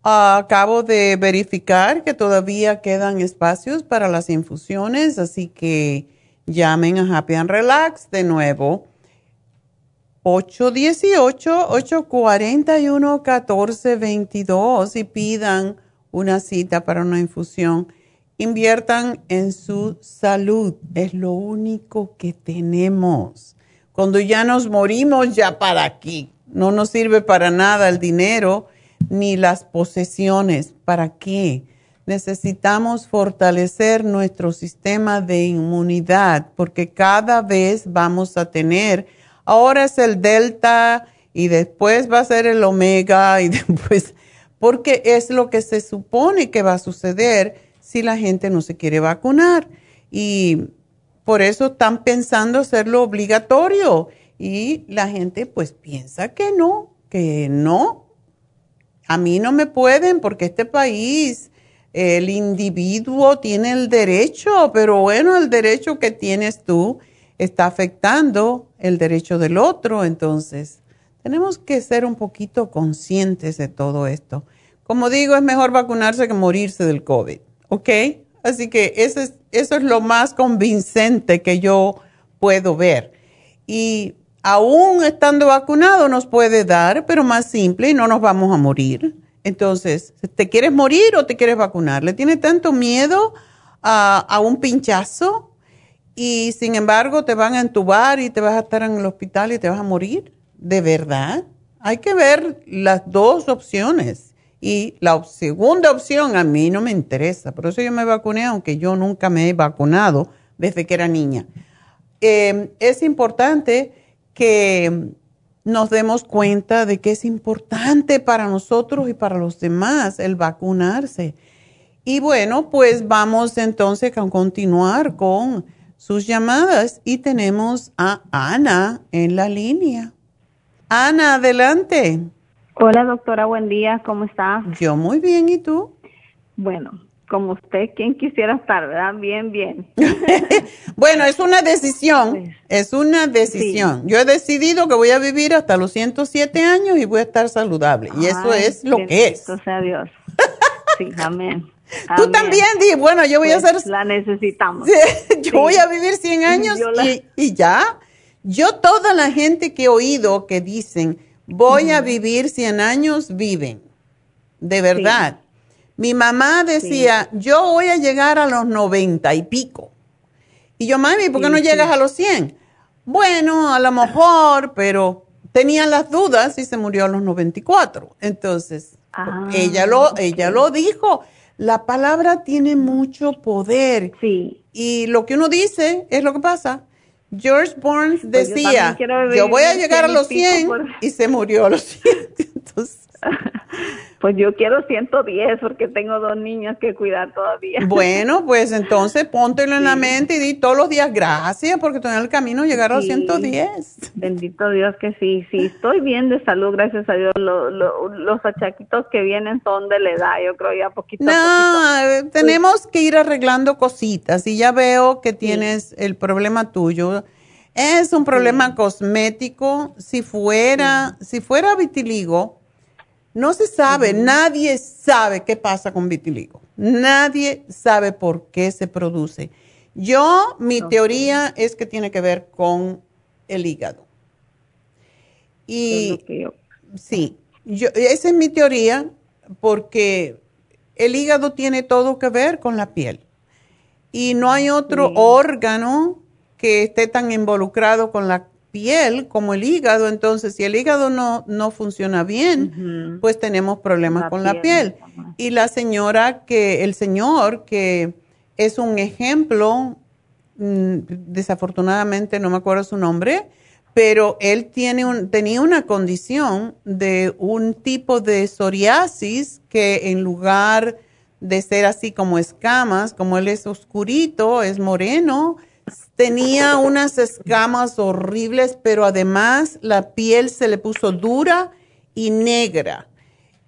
Acabo de verificar que todavía quedan espacios para las infusiones, así que llamen a Happy and Relax de nuevo. 818-841-1422 y pidan una cita para una infusión. Inviertan en su salud, es lo único que tenemos. Cuando ya nos morimos, ya para aquí. No nos sirve para nada el dinero ni las posesiones. ¿Para qué? Necesitamos fortalecer nuestro sistema de inmunidad porque cada vez vamos a tener, ahora es el delta y después va a ser el omega <laughs> y después, porque es lo que se supone que va a suceder si la gente no se quiere vacunar. Y por eso están pensando hacerlo obligatorio y la gente pues piensa que no, que no, a mí no me pueden porque este país, el individuo tiene el derecho, pero bueno, el derecho que tienes tú está afectando el derecho del otro, entonces tenemos que ser un poquito conscientes de todo esto. Como digo, es mejor vacunarse que morirse del COVID, ¿ok? Así que eso es, eso es lo más convincente que yo puedo ver. Y aún estando vacunado nos puede dar, pero más simple y no nos vamos a morir. Entonces, ¿te quieres morir o te quieres vacunar? ¿Le tienes tanto miedo a, un pinchazo y sin embargo te van a entubar y te vas a estar en el hospital y te vas a morir? ¿De verdad? Hay que ver las dos opciones. Y la segunda opción a mí no me interesa. Por eso yo me vacuné, aunque yo nunca me he vacunado desde que era niña. Eh, es importante que nos demos cuenta de que es importante para nosotros y para los demás el vacunarse. Y bueno, pues vamos entonces a continuar con sus llamadas y tenemos a Ana en la línea. Ana, adelante. Hola doctora, buen día, ¿cómo está? Yo muy bien, ¿y tú? Bueno, como usted, quien quisiera estar, ¿verdad? Bien, bien. <laughs> bueno, es una decisión, es una decisión. Yo he decidido que voy a vivir hasta los 107 años y voy a estar saludable. Y eso es lo que es. sea Dios. Sí, <laughs> amén. Tú también, di, bueno, yo voy a pues, hacer... La necesitamos. <laughs> yo voy a vivir 100 años y, y, ya. Yo toda la gente que he oído que dicen, voy a vivir 100 años, viven. De verdad. Mi mamá decía, yo voy a llegar a los 90 y pico. Y yo, mami, ¿por qué no llegas a los 100? Bueno, a lo mejor, pero tenía las dudas y se murió a los 94. Entonces, ah, ella, lo, ella lo dijo. La palabra tiene mucho poder. Sí. Y lo que uno dice es lo que pasa. George Burns pues decía, yo, voy a llegar a los 100 y se murió a los 100. <laughs> Entonces, <laughs> pues yo quiero 110 porque tengo dos niñas que cuidar todavía. Bueno, pues entonces póntelo en la mente y di todos los días gracias porque estoy en el camino a llegar a los 110. Bendito Dios que sí, sí, estoy bien de salud, gracias a Dios. los achaquitos que vienen son de la edad, yo creo ya poquito no, a poquito. tenemos que ir arreglando cositas y ya veo que tienes el problema tuyo. Es un problema cosmético. Si fuera, si fuera vitiligo, no se sabe, nadie sabe qué pasa con vitiligo. Nadie sabe por qué se produce. Yo, mi teoría es que tiene que ver con el hígado. Y sí, yo, esa es mi teoría porque el hígado tiene todo que ver con la piel. Y no hay otro órgano que esté tan involucrado con la piel como el hígado. Entonces, si el hígado no, no funciona bien, pues tenemos problemas con la piel. Y la señora que, el señor que es un ejemplo, mm, desafortunadamente no me acuerdo su nombre, pero él tiene un, tenía una condición de un tipo de psoriasis que en lugar de ser así como escamas, como él es oscurito, es moreno, Tenía unas escamas horribles, pero además la piel se le puso dura y negra.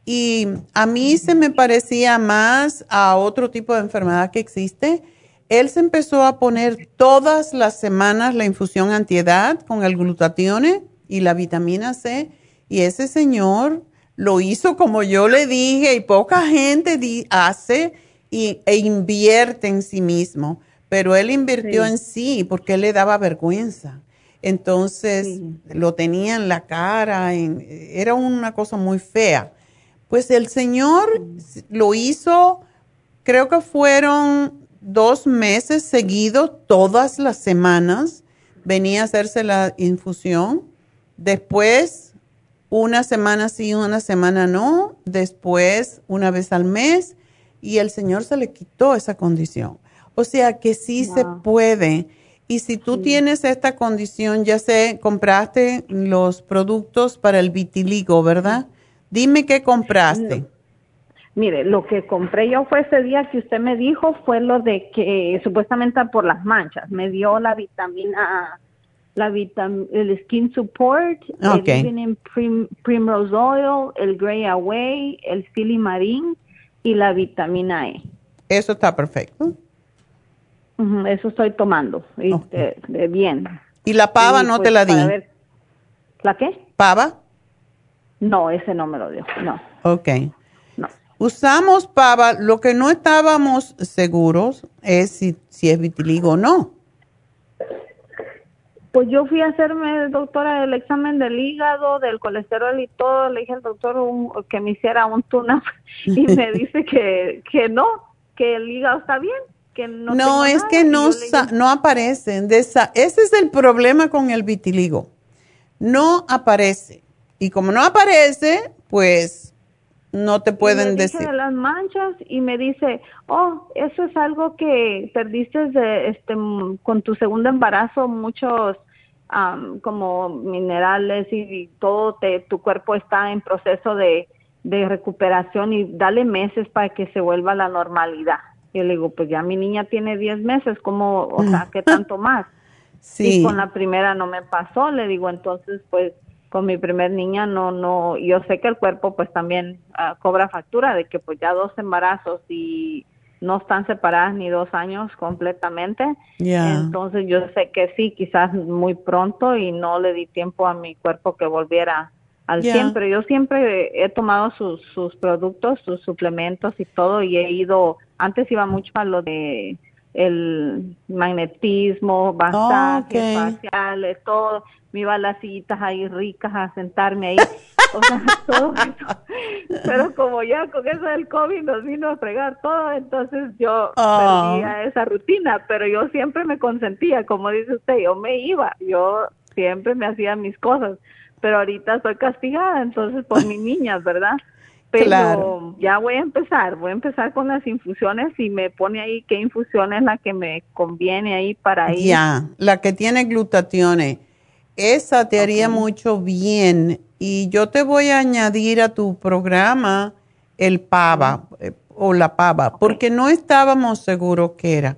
Y a mí se me parecía más a otro tipo de enfermedad que existe. Él se empezó a poner todas las semanas la infusión antiedad con el glutatione y la vitamina C. Y ese señor lo hizo como yo le dije y poca gente hace y, e invierte en sí mismo pero él invirtió en sí porque él le daba vergüenza. Entonces lo tenía en la cara, era una cosa muy fea. Pues el Señor lo hizo, creo que fueron dos meses seguidos, todas las semanas, venía a hacerse la infusión. Después, una semana sí, una semana no. Después, una vez al mes. Y el Señor se le quitó esa condición. O sea que sí se puede. Y si tú tienes esta condición, ya sé, compraste los productos para el vitiligo, ¿verdad? Dime qué compraste. Mire, lo que compré yo fue ese día que usted me dijo, fue lo de que supuestamente por las manchas, me dio la vitamina, la vitam el Skin Support, el Primrose Oil, el Grey Away, el Silimarín y la vitamina E. Eso está perfecto eso estoy tomando, bien. ¿Y la pava no te pues, la di? ¿La qué? ¿Pava? No, ese no me lo dio, no. Ok. No. Usamos pava, lo que no estábamos seguros es si, si es vitiligo o no. Pues yo fui a hacerme, doctora, el examen del hígado, del colesterol y todo. Le dije al doctor que me hiciera un tuna <laughs> y me <laughs> dice que, que no, que el hígado está bien no. es que no, no aparecen. ese es el problema con el vitiligo. No aparece. Y como no aparece, pues no te pueden decir. de las manchas y me dice, oh, eso es algo que perdiste de, este, con tu segundo embarazo, muchos como minerales y, todo, te, tu cuerpo está en proceso de, de recuperación y dale meses para que se vuelva a la normalidad. Y le digo, pues ya mi niña tiene 10 meses, ¿cómo, o sea, qué <laughs> tanto más? Sí. Y con la primera no me pasó, le digo, entonces, pues con mi primer niña no, no, yo sé que el cuerpo pues también ah, cobra factura de que pues ya dos embarazos y no están separadas ni dos años completamente. Entonces yo sé que sí, quizás muy pronto y no le di tiempo a mi cuerpo que volviera al siempre. Yo siempre he tomado sus, sus productos, sus suplementos y todo y he ido antes iba mucho a lo de el magnetismo, masajes faciales, todo. Me iba a las sillitas ahí ricas a sentarme ahí. <laughs> O sea, todo eso. Pero como ya con eso del COVID nos vino a fregar todo, entonces yo oh. perdía esa rutina. Pero yo siempre me consentía, como dice usted, yo me iba, yo siempre me hacía mis cosas. Pero ahorita estoy castigada, entonces por mis niñas, ¿verdad? <laughs> Pero ya voy a empezar, voy a empezar con las infusiones y me pone ahí qué infusión es la que me conviene ahí para ir. Ya, la que tiene glutatione. Esa te haría mucho bien y yo te voy a añadir a tu programa el pava eh, o la pava, porque no estábamos seguros qué era.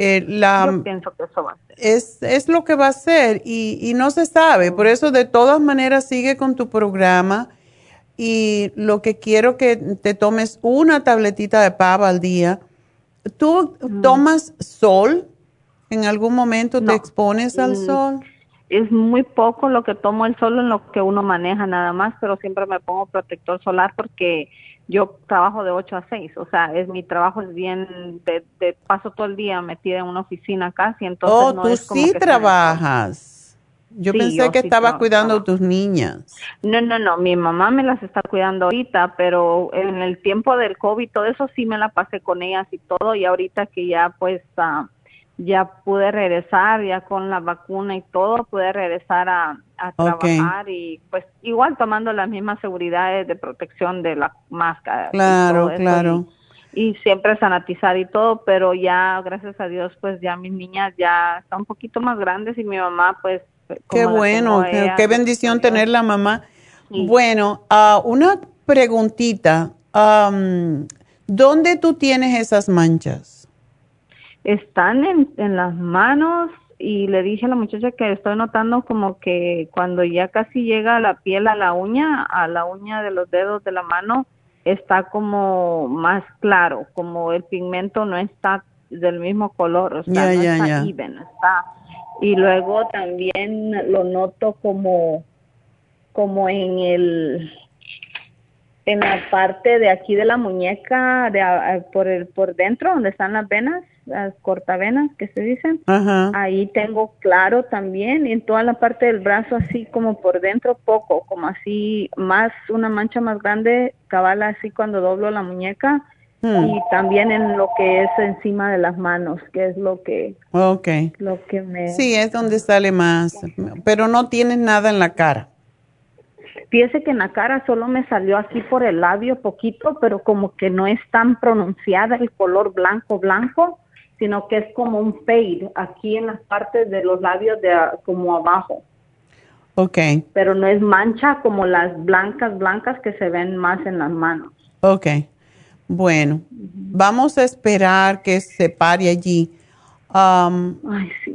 Eh, la, yo pienso que eso va a ser. Es, es lo que va a ser y, y no se sabe, por eso de todas maneras sigue con tu programa y lo que quiero que te tomes una tabletita de pava al día. ¿Tú tomas sol? ¿En algún momento te expones al mm, sol? Es muy poco lo que tomo el sol en lo que uno maneja nada más, pero siempre me pongo protector solar porque yo trabajo de 8 a 6, o sea, es mi trabajo es bien, de, paso todo el día metida en una oficina casi, entonces oh, tú sí trabajas. Yo pensé que estaba cuidando a tus niñas. No, no, no, mi mamá me las está cuidando ahorita, pero en el tiempo del COVID, todo eso sí me la pasé con ellas y todo, y ahorita que ya pues uh, ya pude regresar, ya con la vacuna y todo, pude regresar a, trabajar y pues igual tomando las mismas seguridades de protección de la máscara. Claro, claro. Y, siempre sanatizar y todo, pero ya, gracias a Dios, pues ya mis niñas ya están un poquito más grandes y mi mamá pues Qué bueno, qué, bendición tener la mamá. Bueno, uh, una preguntita. ¿Dónde tú tienes esas manchas? Están en, en las manos y le dije a la muchacha que estoy notando como que cuando ya casi llega la piel a la uña, a la uña de los dedos de la mano, está como más claro, como el pigmento no está del mismo color, o sea, no está even, está. Y luego también lo noto como como en el en la parte de aquí de la muñeca de por el por dentro donde están las venas las cortavenas que se dicen ahí tengo claro también y en toda la parte del brazo así como por dentro poco como así más una mancha más grande cabala así cuando doblo la muñeca Hmm. y también en lo que es encima de las manos, que es lo que, okay. lo que me... Sí, es donde sale más, pero no tienes nada en la cara. Fíjese que en la cara solo me salió así por el labio poquito, pero como que no es tan pronunciada el color blanco blanco, sino que es como un fade aquí en las partes de los labios de como abajo. Ok. Pero no es mancha como las blancas blancas que se ven más en las manos. Ok. Bueno, vamos a esperar que se pare allí. Um,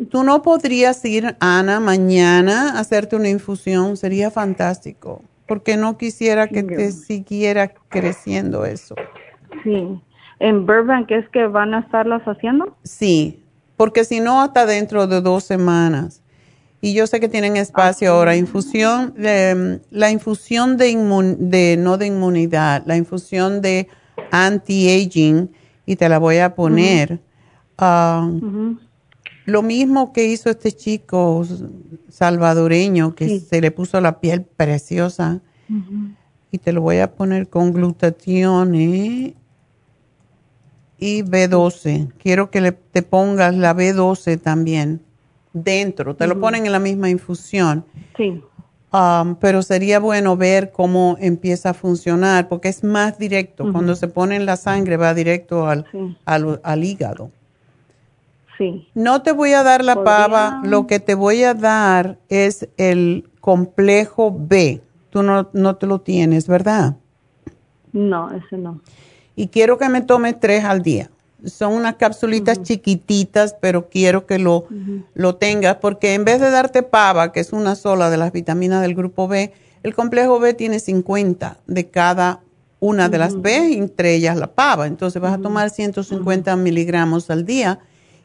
Tú no podrías ir, Ana, mañana a hacerte una infusión, sería fantástico, porque no quisiera que te siguiera creciendo eso. Sí. ¿En Burbank es que van a estarlas haciendo? Sí, porque si no, hasta dentro de dos semanas. Y yo sé que tienen espacio ah, ahora. Infusión, em, la infusión de, de, no de inmunidad, la infusión de anti-aging y te la voy a poner. Ah, lo mismo que hizo este chico salvadoreño que se le puso la piel preciosa. Y te lo voy a poner con glutatión y B12. Quiero que le, te pongas la B12 también dentro. Te lo ponen en la misma infusión. Sí. Um, pero sería bueno ver cómo empieza a funcionar, porque es más directo. Cuando se pone en la sangre va directo al, al, hígado. Sí. No te voy a dar la pava, lo que te voy a dar es el complejo B. Tú no, no te lo tienes, ¿verdad? No, ese no. Y quiero que me tomes tres al día. Son unas capsulitas chiquititas, pero quiero que lo, lo tengas, porque en vez de darte pava, que es una sola de las vitaminas del grupo B, el complejo B tiene 50 de cada una de las B, entre ellas la pava. Entonces vas a tomar 150 miligramos al día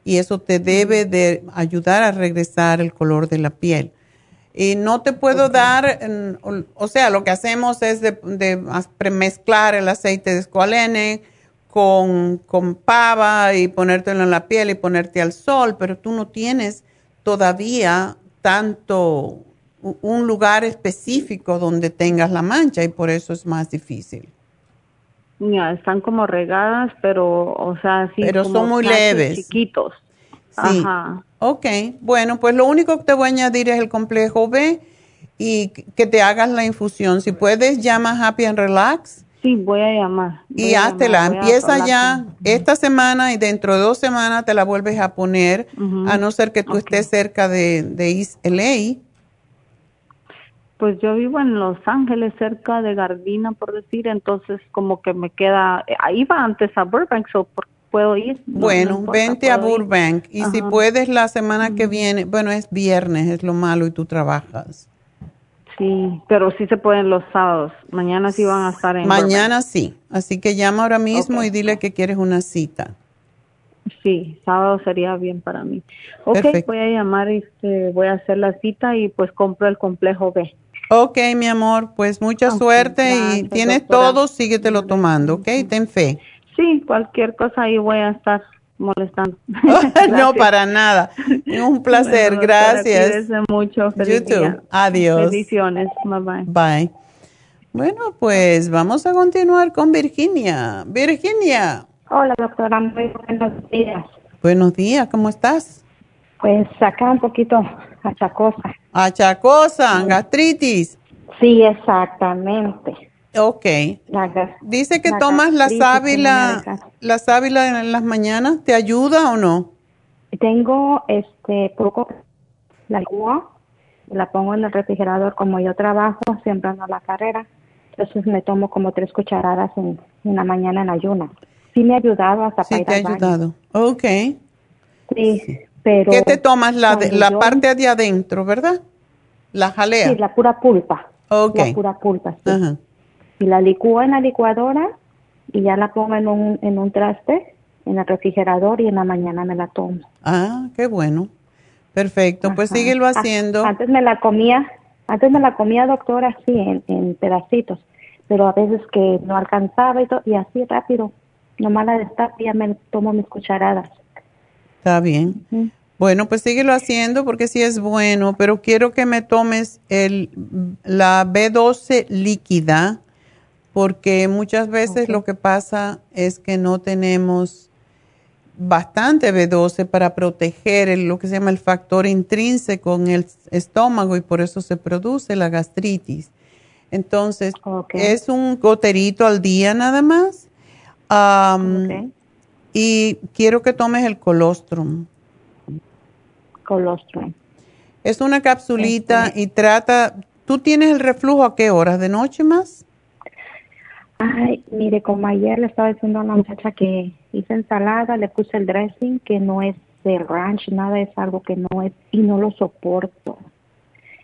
y eso te debe de ayudar a regresar el color de la piel. Y no te puedo dar, o sea, lo que hacemos es de, de mezclar el aceite de escualene, con, con pava y ponértelo en la piel y ponerte al sol, pero tú no tienes todavía tanto un lugar específico donde tengas la mancha y por eso es más difícil. Ya, están como regadas, pero, o sea, sí. Pero son muy leves. Chiquitos. Sí. Ajá. Ok, bueno, pues lo único que te voy a añadir es el complejo B y que te hagas la infusión. Si puedes, llama Happy and Relax Sí, voy a llamar. y háztela, empieza ya esta semana y dentro de dos semanas te la vuelves a poner, a no ser que tú estés cerca de, de East LA. Pues yo vivo en Los Ángeles, cerca de Gardina, por decir, entonces como que me queda, ahí va antes a Burbank, so puedo ir. bueno, vente a Burbank y si puedes la semana que viene, bueno, es viernes, es lo malo y tú trabajas. Sí, pero sí se pueden los sábados. Mañana sí van a estar en. Mañana sí. Así que llama ahora mismo y dile que quieres una cita. Sí, sábado sería bien para mí. Ok, voy a llamar y este, voy a hacer la cita y pues compro el complejo B. Ok, mi amor, pues mucha suerte y tienes todo, síguetelo tomando, ¿ok? Ten fe. Sí, cualquier cosa ahí voy a estar molestando. <laughs> no, para nada. Un <laughs> placer, gracias. mucho. Feliz Adiós. Bendiciones. Bye bye. Bye. Bueno, pues vamos a continuar con Virginia. Virginia. Hola, doctora. Muy buenos días. Buenos días, ¿cómo estás? Pues acá un poquito achacosa. Achacosa, gastritis. Sí, exactamente. Ok. Dice que tomas la sábila, la sábila en las mañanas. ¿Te ayuda o no? Tengo este poco la agua, la pongo en el refrigerador como yo trabajo, siempre ando la carrera. Entonces me tomo como tres cucharadas en, la mañana en ayuna. Sí me ha ayudado hasta sí te ha ayudado. Ok. Sí, pero... ¿Qué te tomas? La, la parte de adentro, ¿verdad? La jalea. Sí, la pura pulpa. Ok. La pura pulpa, sí. Ajá y la licúo en la licuadora y ya la pongo en un, en un traste, en el refrigerador y en la mañana me la tomo. Ah, qué bueno. Perfecto, pues síguelo ah, haciendo. Antes me la comía, antes me la comía doctora así en, en pedacitos, pero a veces que no alcanzaba y, todo, y así rápido, nomás la destapo y ya me tomo mis cucharadas. Está bien. Bueno, pues síguelo haciendo porque sí es bueno, pero quiero que me tomes el, la B12 líquida porque muchas veces lo que pasa es que no tenemos bastante B12 para proteger lo que se llama el factor intrínseco en el estómago y por eso se produce la gastritis. Entonces, es un goterito al día nada más. Y quiero que tomes el colostrum. Colostrum. Es una capsulita este. y trata, ¿tú tienes el reflujo a qué horas? ¿De noche más? Ay, mire, como ayer le estaba diciendo a la muchacha que hice ensalada, le puse el dressing, que no es de ranch, nada es algo que no es, y no lo soporto.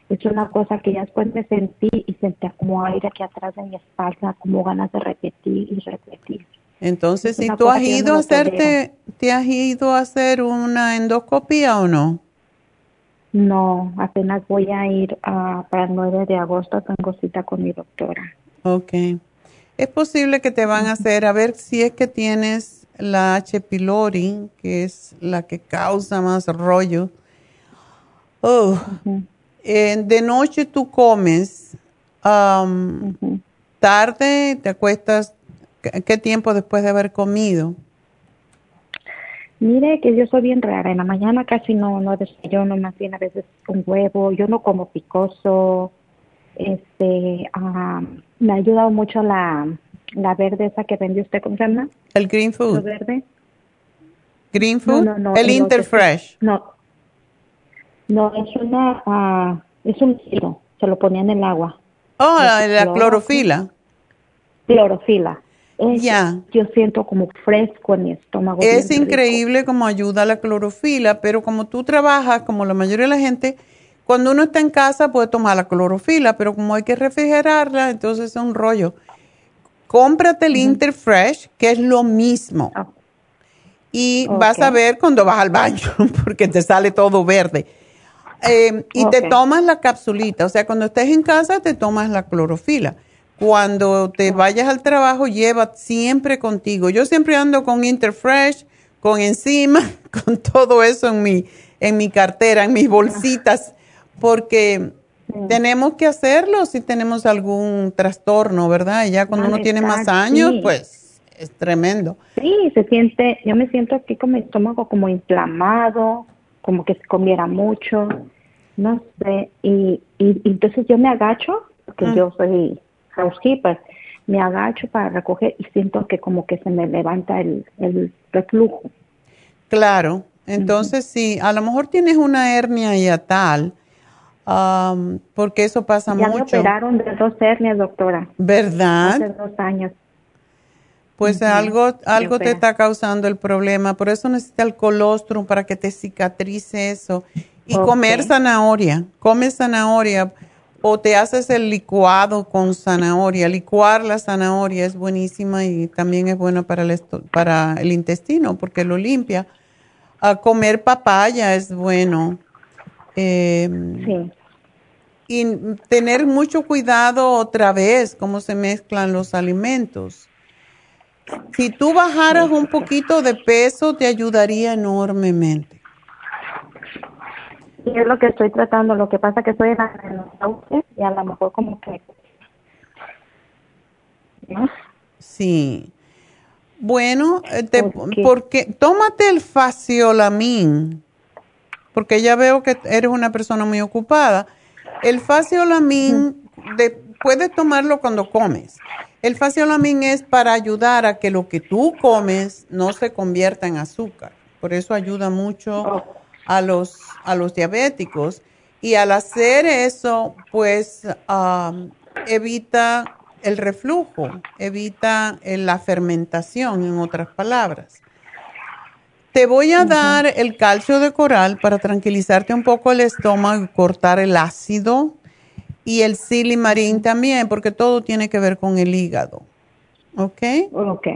Es una cosa que ya después me sentí y sentía como aire aquí atrás de mi espalda, como ganas de repetir y repetir. Entonces, si tú has ido a hacerte, ¿te has ido a hacer una endoscopia o no? No, apenas voy a ir a, para el 9 de agosto, tengo cita con mi doctora. Okay. Es posible que te van a hacer, a ver si es que tienes la H. pylori, que es la que causa más rollo. Oh. de noche tú comes, tarde te acuestas, ¿qué tiempo después de haber comido? Mire que yo soy bien rara, en la mañana casi no, no desayuno, más bien a veces un huevo, yo no como picoso, este, me ha ayudado mucho la, la verde esa que vendió usted, ¿cómo se llama? El Green Food. ¿El verde? ¿Green Food? No, no, el, Interfresh. No, no, es una, uh, es un tiro, se lo ponía en el agua. Oh, la, clorofila. Clorofila. ya. Yo siento como fresco en mi estómago. Es increíble como ayuda la clorofila, pero como tú trabajas, como la mayoría de la gente, cuando uno está en casa puede tomar la clorofila, pero como hay que refrigerarla, entonces es un rollo. Cómprate el Interfresh, que es lo mismo. Ah. Y vas a ver cuando vas al baño, <laughs> porque te sale todo verde. Eh, y te tomas la capsulita, o sea, cuando estés en casa te tomas la clorofila. Cuando te vayas al trabajo, lleva siempre contigo. Yo siempre ando con Interfresh, con enzima, <laughs> con todo eso en mi, en mi cartera, en mis bolsitas porque tenemos que hacerlo si tenemos algún trastorno, ¿verdad? Y ya cuando uno tiene más años, pues es tremendo. Sí, se siente, yo me siento aquí con mi estómago como inflamado, como que se comiera mucho, no sé, y, y, entonces yo me agacho, porque ah. yo soy housekeeper, me agacho para recoger y siento que como que se me levanta el, el reflujo. Claro, entonces sí, a lo mejor tienes una hernia yatal, um, porque eso pasa ya mucho. me operaron de dos hernias, doctora. ¿Verdad? Hace dos años. Pues algo, algo te está causando el problema, por eso necesitas el colostrum para que te cicatrice eso. Y comer zanahoria, come zanahoria o te haces el licuado con zanahoria. Licuar la zanahoria es buenísima y también es bueno para el, para el intestino porque lo limpia. A comer papaya es bueno. Em, sí. Y tener mucho cuidado otra vez cómo se mezclan los alimentos. Si tú bajaras un poquito de peso, te ayudaría enormemente. Y es lo que estoy tratando. Lo que pasa que estoy en la y a lo mejor como que... Sí. Bueno, eh, porque tómate el faciolamin, porque ya veo que eres una persona muy ocupada. El faciolamin de, puedes tomarlo cuando comes. El faciolamin es para ayudar a que lo que tú comes no se convierta en azúcar. Por eso ayuda mucho oh. a los, a los diabéticos. Y al hacer eso, pues evita el reflujo, evita eh, la fermentación, en otras palabras. Te voy a dar el calcio de coral para tranquilizarte un poco el estómago y cortar el ácido y el silimarín también, porque todo tiene que ver con el hígado. ¿Ok? Ok.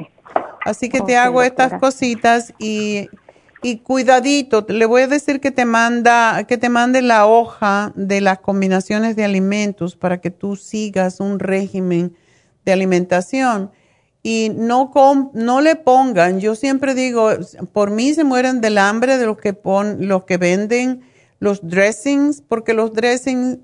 Así que te hago estas cositas y, y, cuidadito, le voy a decir que te manda, que te mande la hoja de las combinaciones de alimentos para que tú sigas un régimen de alimentación. Y no, no le pongan, yo siempre digo, por mí se mueren del hambre de los que, pon, los que venden los dressings, porque los dressings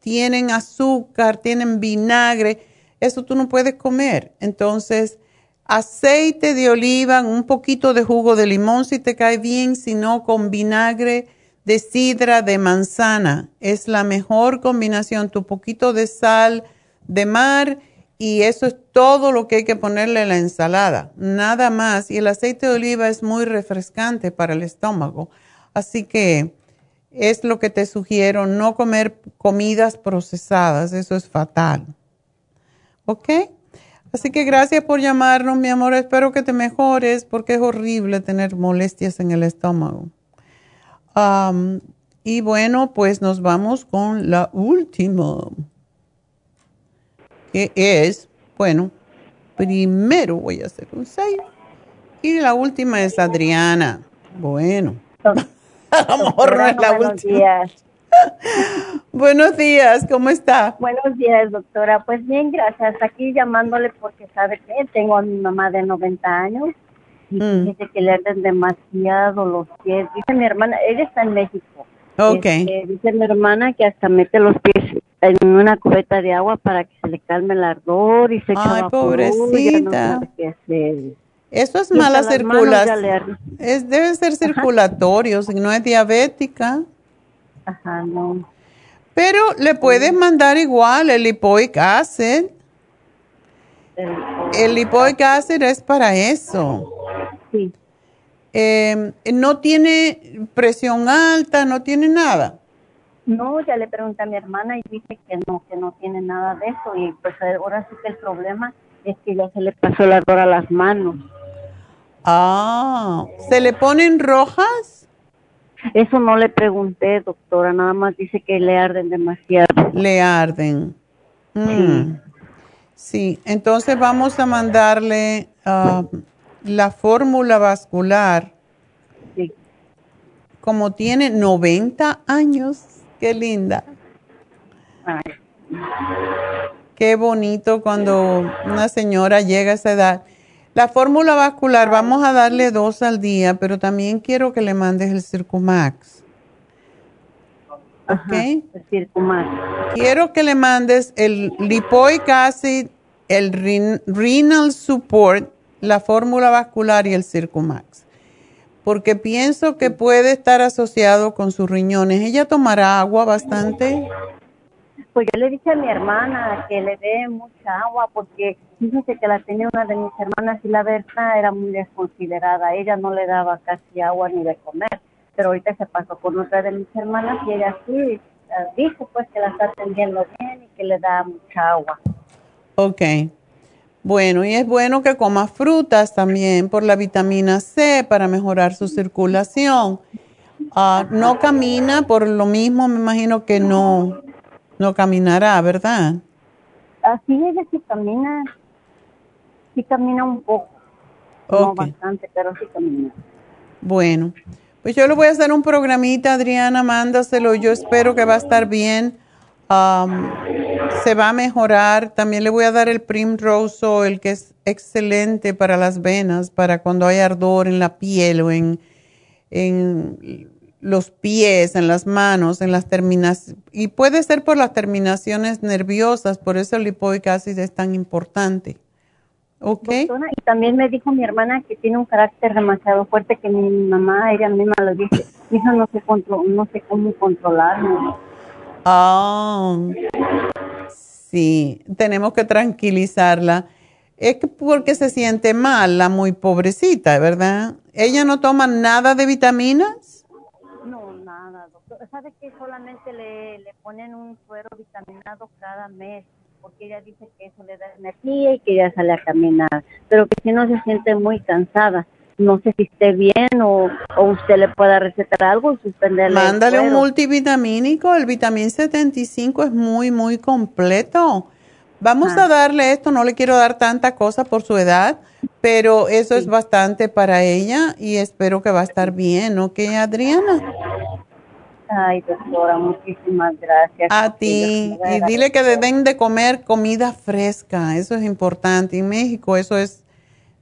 tienen azúcar, tienen vinagre, eso tú no puedes comer. Entonces, aceite de oliva, un poquito de jugo de limón si te cae bien, si no con vinagre de sidra de manzana. Es la mejor combinación, tu poquito de sal de mar y eso es todo lo que hay que ponerle a la ensalada, nada más. Y el aceite de oliva es muy refrescante para el estómago. Así que es lo que te sugiero, no comer comidas procesadas, eso es fatal. ¿Ok? Así que gracias por llamarnos, mi amor. Espero que te mejores porque es horrible tener molestias en el estómago. y bueno, pues nos vamos con la última, que es, bueno, primero voy a hacer un 6 y la última es Adriana. Bueno. A lo mejor no es la buenos Días. <laughs> buenos días, ¿cómo está? Buenos días, doctora. Pues bien, gracias. Aquí llamándole porque sabe que tengo a mi mamá de 90 años y mm. dice que le arden demasiado los pies. Dice mi hermana, ella está en México. Ok. Este, dice mi hermana que hasta mete los pies en una cubeta de agua para que se le calme el ardor y se Ay, pobrecita. Eso es mala circulación. Es, debe ser circulatorio, si no es diabética. Ajá, no. Pero le puedes mandar igual el lipoic acid. El lipoic acid es para eso. Sí. Em, no tiene presión alta, no tiene nada. No, ya le pregunté a mi hermana y dice que no, que no tiene nada de eso. Y pues ahora sí que el problema es que ya se le pasó el ardor a las manos. Ah, ¿se le ponen rojas? Eso no le pregunté, doctora, nada más dice que le arden demasiado. Le arden. Mm. Sí. entonces vamos a mandarle ah, la fórmula vascular. Sí. Como tiene 90 años, qué linda. Qué bonito cuando una señora llega a esa edad. La fórmula vascular, vamos a darle dos al día, pero también quiero que le mandes el Circumax. ¿Ok? el Circumax. Quiero que le mandes el lipoic acid, el renal support, la fórmula vascular y el Circumax. Porque pienso que puede estar asociado con sus riñones. ¿Ella tomará agua bastante? Pues yo le dije a mi hermana que le dé mucha agua porque fíjese que la tenía una de mis hermanas y la verdad era muy desconsiderada. Ella no le daba casi agua ni de comer, pero ahorita se pasó con otra de mis hermanas y ella sí eh, dijo pues que la está atendiendo bien y que le da mucha agua. Ok. Bueno, y es bueno que coma frutas también por la vitamina C para mejorar su circulación. Ah, no camina por lo mismo, me imagino que no, no caminará, ¿verdad? Así ella sí camina, sí camina un poco, no bastante, pero sí camina. Bueno, pues yo le voy a hacer un programita, Adriana, mándaselo, yo espero que va a estar bien, se va a mejorar, también le voy a dar el Primrose el que es excelente para las venas, para cuando hay ardor en la piel o en, en los pies, en las manos, en las terminaciones, y puede ser por las terminaciones nerviosas, por eso el lipoic acid es tan importante. ¿Ok? y también me dijo mi hermana que tiene un carácter demasiado fuerte que mi mamá, ella misma lo dice, hija no sé, no sé cómo controlarlo. Ah, sí, tenemos que tranquilizarla. Es porque se siente mal, la muy pobrecita, ¿verdad? ¿Ella no toma nada de vitaminas? sabe que solamente le, le ponen un suero vitaminado cada mes, porque ella dice que eso le da energía y que ella sale a caminar, pero que si no se siente muy cansada. No sé si esté bien o, o usted le pueda recetar algo y suspenderle. Mándale un multivitamínico, el vitamín 75 es muy, muy completo. Vamos a darle esto, no le quiero dar tanta cosa por su edad, pero eso es bastante para ella y espero que va a estar bien, ¿ok, Adriana? Ay, doctora, muchísimas gracias. A ti. Y dile que deben de comer comida fresca, eso es importante. En México eso es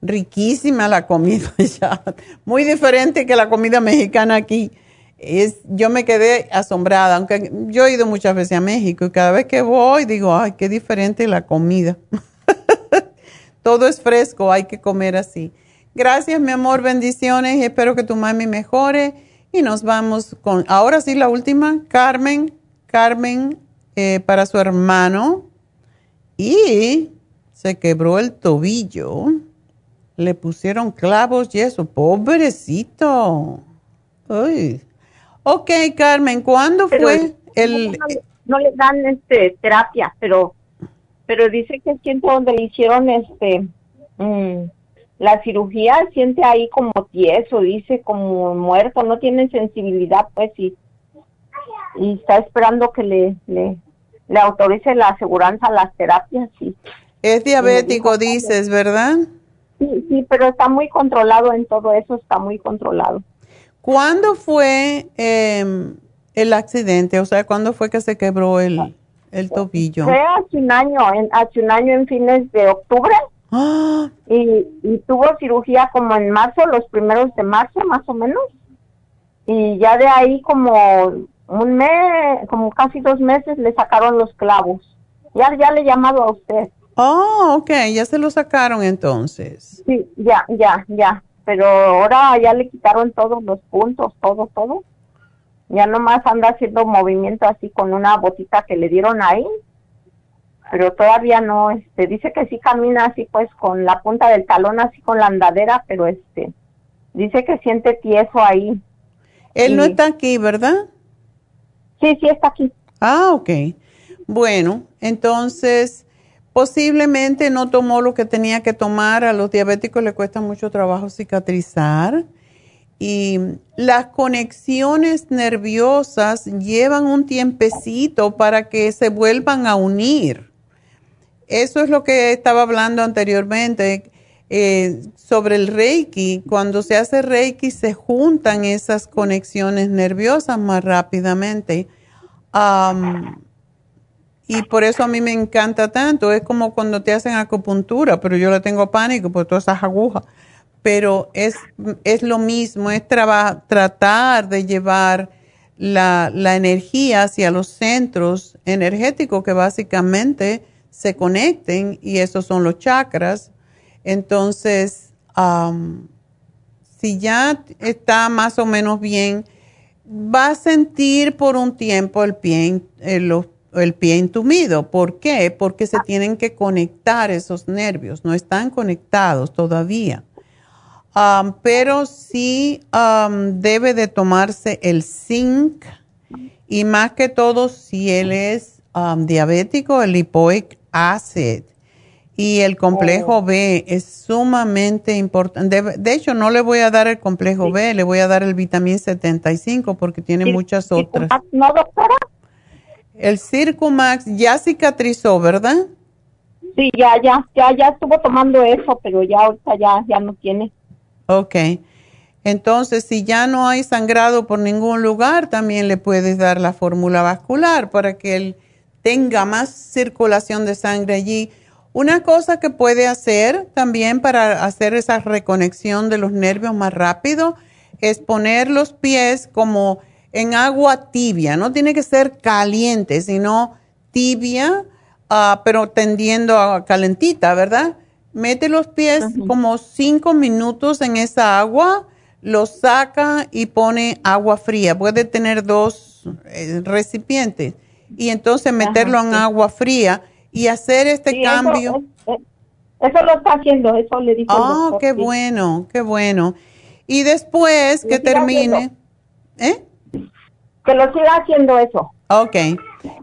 riquísima la comida <laughs> ya, muy diferente que la comida mexicana aquí. Es, yo me quedé asombrada, aunque yo he ido muchas veces a México y cada vez que voy digo, ay, qué diferente la comida. <laughs> Todo es fresco, hay que comer así. Gracias, mi amor, bendiciones espero que tu mami mejore y nos vamos con, ahora sí, la última, Carmen, Carmen eh, para su hermano. Y se quebró el tobillo. Le pusieron clavos y eso. Pobrecito. Uy. Ok, Carmen, ¿cuándo fue el...? No, le dan este terapia, pero pero dice que siente donde le hicieron este mm, la cirugía siente ahí como tieso, dice como muerto, no tiene sensibilidad, pues, y, y está esperando que le, le, le autorice la aseguranza las terapias, sí. Es diabético, dices, ¿verdad? Sí, sí, pero está muy controlado en todo eso, está muy controlado. ¿Cuándo fue em, el accidente? O sea, ¿cuándo fue que se quebró el, el tobillo? Fue hace un año, en, hace un año en fines de octubre. Y, tuvo cirugía como en marzo, los primeros de marzo más o menos. Y ya de ahí como un mes, como casi dos meses le sacaron los clavos. Ya, ya le he llamado a usted. Oh, ok, ya se lo sacaron entonces. Sí, ya, ya, ya. Pero ahora ya le quitaron todos los puntos, todo, todo. Ya nomás anda haciendo movimiento así con una botita que le dieron ahí pero todavía no, este, dice que sí camina así pues con la punta del talón así con la andadera, pero este, dice que siente tieso ahí. Él no está aquí, ¿verdad? Sí, sí está aquí. Ah, ok. Bueno, entonces posiblemente no tomó lo que tenía que tomar. A los diabéticos le cuesta mucho trabajo cicatrizar. Y las conexiones nerviosas llevan un tiempecito para que se vuelvan a unir eso es lo que estaba hablando anteriormente eh, sobre el Reiki. Cuando se hace Reiki se juntan esas conexiones nerviosas más rápidamente. Y por eso a mí me encanta tanto. Es como cuando te hacen acupuntura, pero yo le tengo pánico por todas esas agujas. Pero es, es lo mismo, es tratar de llevar la, la energía hacia los centros energéticos que básicamente se conecten y esos son los chakras. Entonces, si ya está más o menos bien, va a sentir por un tiempo el pie, eh, los, el pie entumido. ¿Por qué? Porque se tienen que conectar esos nervios, no están conectados todavía. Um, pero sí um, debe de tomarse el zinc y más que todo si él es um, diabético, el lipoic acid y el complejo oh. B es sumamente importante. De, hecho, no le voy a dar el complejo B, le voy a dar el vitamina 75 porque tiene muchas otras. ¿No, doctora? El Circumax ya cicatrizó, ¿verdad? Sí, ya, ya, ya, ya estuvo tomando eso, pero ya ahorita ya, ya no tiene. Ok. Entonces, si ya no hay sangrado por ningún lugar, también le puedes dar la fórmula vascular para que él tenga más circulación de sangre allí una cosa que puede hacer también para hacer esa reconexión de los nervios más rápido es poner los pies como en agua tibia. No tiene que ser caliente, sino tibia, ah, pero tendiendo a calentita, ¿verdad? Mete los pies como cinco minutos en esa agua, los saca y pone agua fría. Puede tener dos eh, recipientes y entonces meterlo en agua fría y hacer este cambio. Eso, lo está haciendo, eso le dijo. Oh, qué bueno, qué bueno. Y después que termine, ¿eh? Que lo siga haciendo eso. Ok,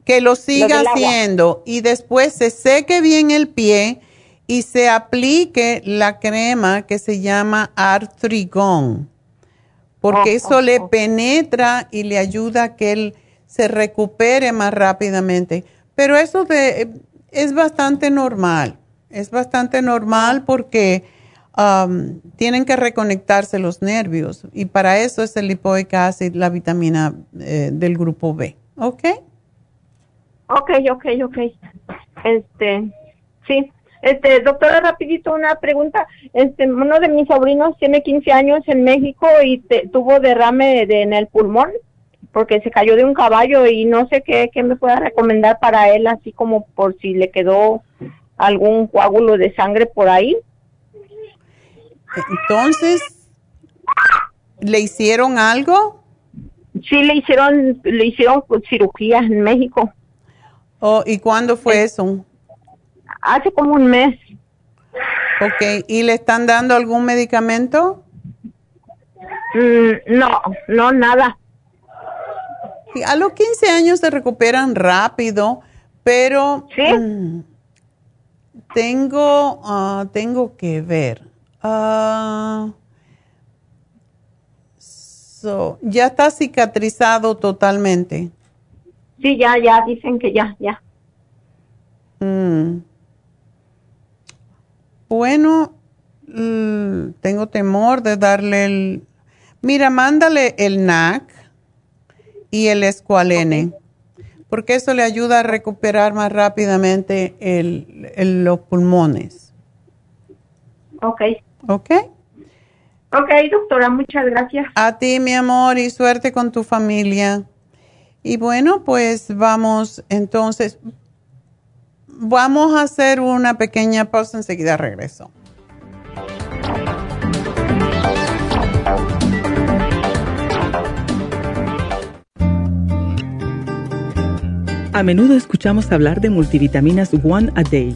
que lo siga haciendo y después se seque bien el pie y se aplique la crema que se llama Artrigón, porque eso le penetra y le ayuda a que él se recupere más rápidamente. Pero eso de, es bastante normal, es bastante normal porque um, tienen que reconectarse los nervios y para eso es el lipoic acid, la vitamina eh, del grupo B, ¿ok? Ok, ok, ok. Este, sí. Este, doctora, rapidito una pregunta. Este, uno de mis sobrinos tiene 15 años en México y tuvo derrame en el pulmón porque se cayó de un caballo y no sé qué me pueda recomendar para él, así como por si le quedó algún coágulo de sangre por ahí. Entonces, ¿le hicieron algo? Sí, le hicieron, le hicieron cirugía en México. Oh, ¿y cuándo fue eso? Hace como un mes. Ok, ¿y le están dando algún medicamento? Mm, no, no, nada a los 15 años se recuperan rápido, pero mm, tengo, ah, tengo que ver. Ah, ya está cicatrizado totalmente. Sí, ya, ya, dicen que ya, ya. Mm. Bueno, mm, tengo temor de darle el... Mira, mándale el NAC y el escualene, porque eso le ayuda a recuperar más rápidamente el, los pulmones. Ok. Ok. Ok, doctora, muchas gracias. A ti, mi amor, y suerte con tu familia. Y bueno, pues vamos entonces, vamos a hacer una pequeña pausa, enseguida regreso. A menudo escuchamos hablar de multivitaminas One a Day,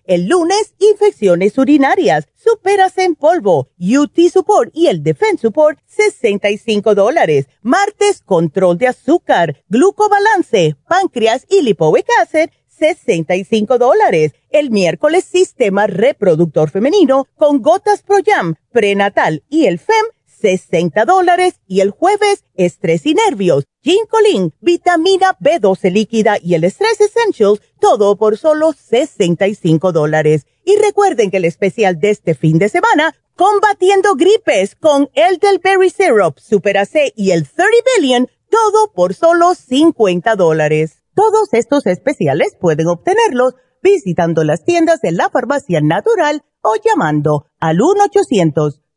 El lunes, infecciones urinarias, superas en polvo, UT Support y el Defense Support, 65 dólares. Martes, control de azúcar, glucobalance, páncreas y lipoic acid, 65 dólares. El miércoles, sistema reproductor femenino con gotas Pro Jam, prenatal y el FEM, 60 dólares y el jueves estrés y nervios, ginkolin, vitamina B12 líquida y el Stress Essentials, todo por solo 65 dólares. Y recuerden que el especial de este fin de semana, combatiendo gripes con el del Berry Syrup, Super AC y el 30 Billion, todo por solo 50 dólares. Todos estos especiales pueden obtenerlos visitando las tiendas de la farmacia natural o llamando al 1 800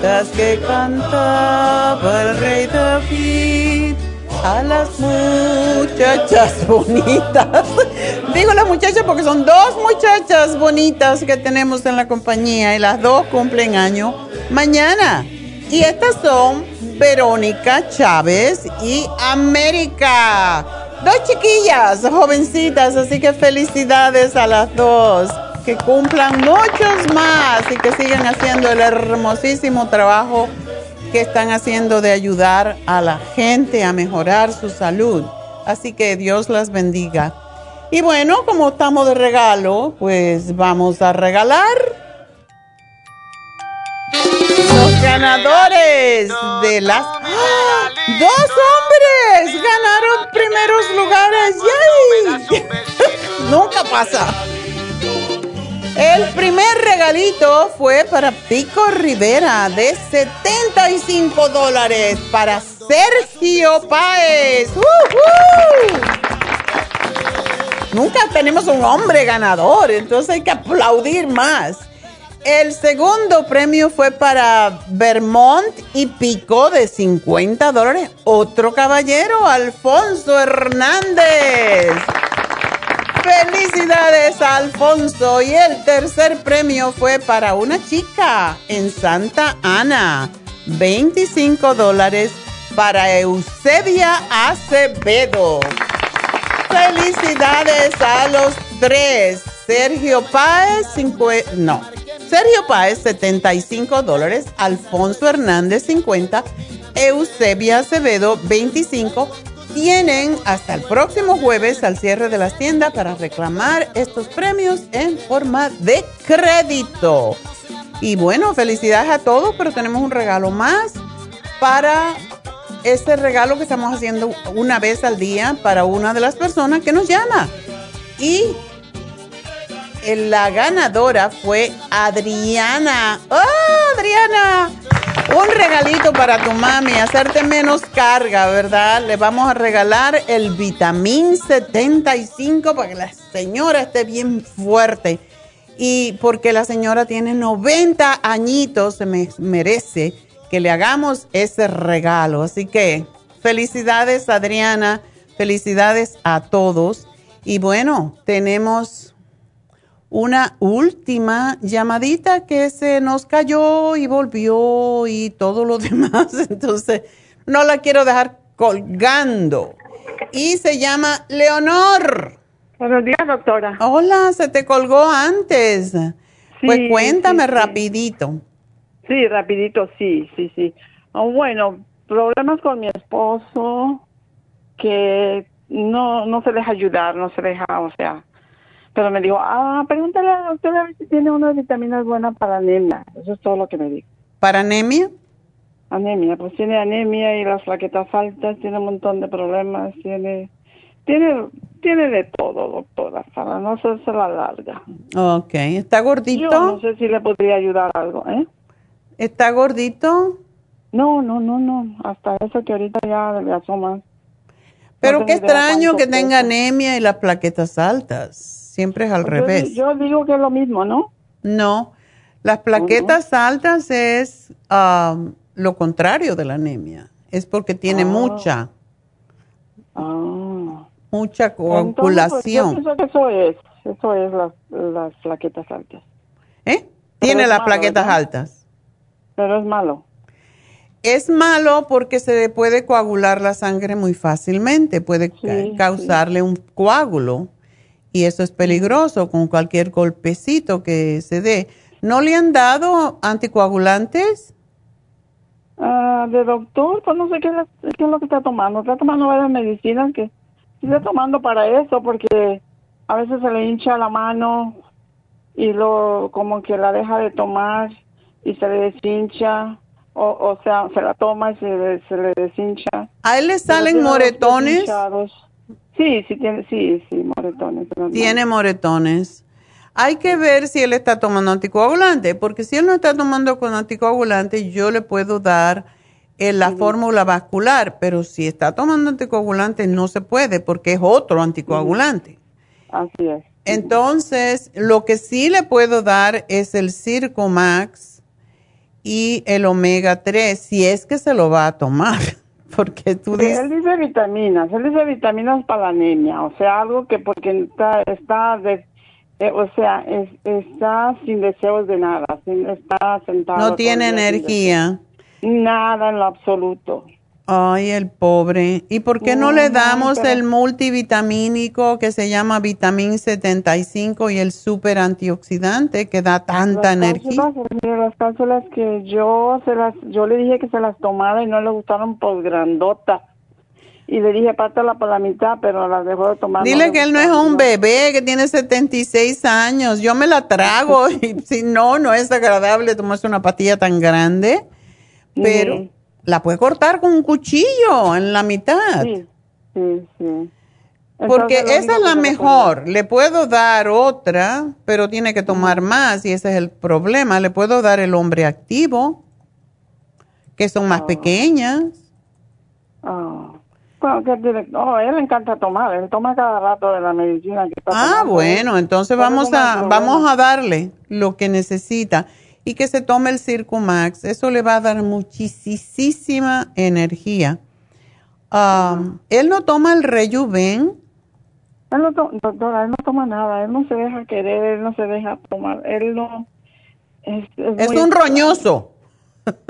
que cantaba el rey David a las muchachas <laughs> bonitas. Digo las muchachas porque son dos muchachas bonitas que tenemos en la compañía y las dos cumplen año mañana. Y estas son Verónica Chávez y América. Dos chiquillas jovencitas, así que felicidades a las dos que cumplan muchos más y que sigan haciendo el hermosísimo trabajo que están haciendo de ayudar a la gente a mejorar su salud. Así que Dios las bendiga. Y bueno, como estamos de regalo, pues vamos a regalar los ganadores de las... ¡Ah! ¡Dos hombres ganaron primeros lugares! ¡Yay! <laughs> Nunca pasa. El primer regalito fue para Pico Rivera de 75 dólares para Sergio Páez. Nunca tenemos un hombre ganador, entonces hay que aplaudir más. El segundo premio fue para Vermont y Pico de 50 dólares. Otro caballero, Alfonso Hernández. Felicidades Alfonso. Y el tercer premio fue para una chica en Santa Ana. 25 dólares para Eusebia Acevedo. Felicidades a los tres. Sergio Páez, no. Sergio Páez, 75 dólares. Alfonso Hernández, 50. Eusebia Acevedo, 25 tienen hasta el próximo jueves al cierre de las tiendas para reclamar estos premios en forma de crédito. Y bueno, felicidades a todos, pero tenemos un regalo más para este regalo que estamos haciendo una vez al día para una de las personas que nos llama. Y la ganadora fue Adriana. ¡Oh, Adriana! Un regalito para tu mami, hacerte menos carga, ¿verdad? Le vamos a regalar el vitamín 75 para que la señora esté bien fuerte. Y porque la señora tiene 90 añitos, se me merece que le hagamos ese regalo. Así que felicidades Adriana, felicidades a todos. Y bueno, tenemos una última llamadita que se nos cayó y volvió y todo lo <laughs> demás. Entonces, no la quiero dejar colgando. Y se llama Leonor. Buenos días, doctora. Hola, se te colgó antes. pues cuéntame rapidito. Sí, rapidito, sí, sí, sí. Oh, bueno, problemas con mi esposo que no, no se deja ayudar, no se deja, o sea, pero me dijo, ah, pregúntale a la doctora si tiene unas vitaminas buenas para anemia. Eso es todo lo que me dijo. ¿Para anemia? Anemia, pues tiene anemia y las plaquetas altas, tiene un montón de problemas, tiene, tiene tiene de todo, doctora, para no hacerse la larga. Ok, ¿está gordito? Yo no sé si le podría ayudar algo, ¿eh? ¿Está gordito? No, no, no, no, hasta eso que ahorita ya adelgazó más. Pero qué extraño que tenga anemia y las plaquetas altas. Siempre es al revés. Yo digo que es lo mismo, ¿no? No, las plaquetas altas es um, lo contrario de la anemia. Es porque tiene ah. mucha. Ah. Mucha pues, coagulación. eso es, eso es las, las plaquetas altas. ¿Eh? Tiene las plaquetas altas. Pero es malo. Es malo porque se le puede coagular la sangre muy fácilmente, puede causarle un coágulo y eso es peligroso con cualquier golpecito que se dé. ¿No le han dado anticoagulantes? Ah, de doctor, pues no sé qué, qué, es lo que está tomando. Está tomando varias medicinas que está tomando para eso porque a veces se le hincha la mano y lo como que la deja de tomar y se le deshincha o, sea, se la toma y se, le deshincha. ¿A él le salen moretones? Sí, sí, tiene, sí, sí, moretones. Tiene moretones. Hay que ver si él está tomando anticoagulante, porque si él no está tomando con anticoagulante, yo le puedo dar eh, la fórmula vascular, pero si está tomando anticoagulante no se puede porque es otro anticoagulante. Así es. Entonces, lo que sí le puedo dar es el Circomax y el omega 3, si es que se lo va a tomar. <laughs> <laughs> Porque tú dices... Él dice vitaminas, él dice vitaminas para la anemia, o sea, algo que porque está, está de, eh, o sea, está sin deseos de nada, está sentado. No tiene energía. Nada en lo absoluto. Ay, el pobre. ¿Y por qué no, le damos el multivitamínico que se llama Vitamin 75 y el super antioxidante que da tanta energía? las cápsulas que yo se las yo le dije que se las tomara y no le gustaron por grandota. Y le dije, pártala por la mitad, pero las dejó de tomar. Dile que él no es un bebé, que tiene 76 años. Yo me la trago <laughs> y si no, no es agradable tomarse una patilla tan grande. Pero la puede cortar con un cuchillo en la mitad. Sí, sí, sí. Porque esa es la mejor. Le puedo dar otra, pero tiene que tomar más y ese es el problema. Le puedo dar el hombre activo, que son más ah. pequeñas. Ah. Bueno, que oh, él le encanta tomar, él toma cada rato de la medicina que está Ah, bueno, entonces vamos a, vamos a darle lo que necesita y que se tome el Circumax. Eso le va a dar muchísima energía. Um, ¿Él no toma el Rejuven? Él no, doctora, él no toma nada, él no se deja querer, él no se deja tomar, él no... Es, es, un roñoso.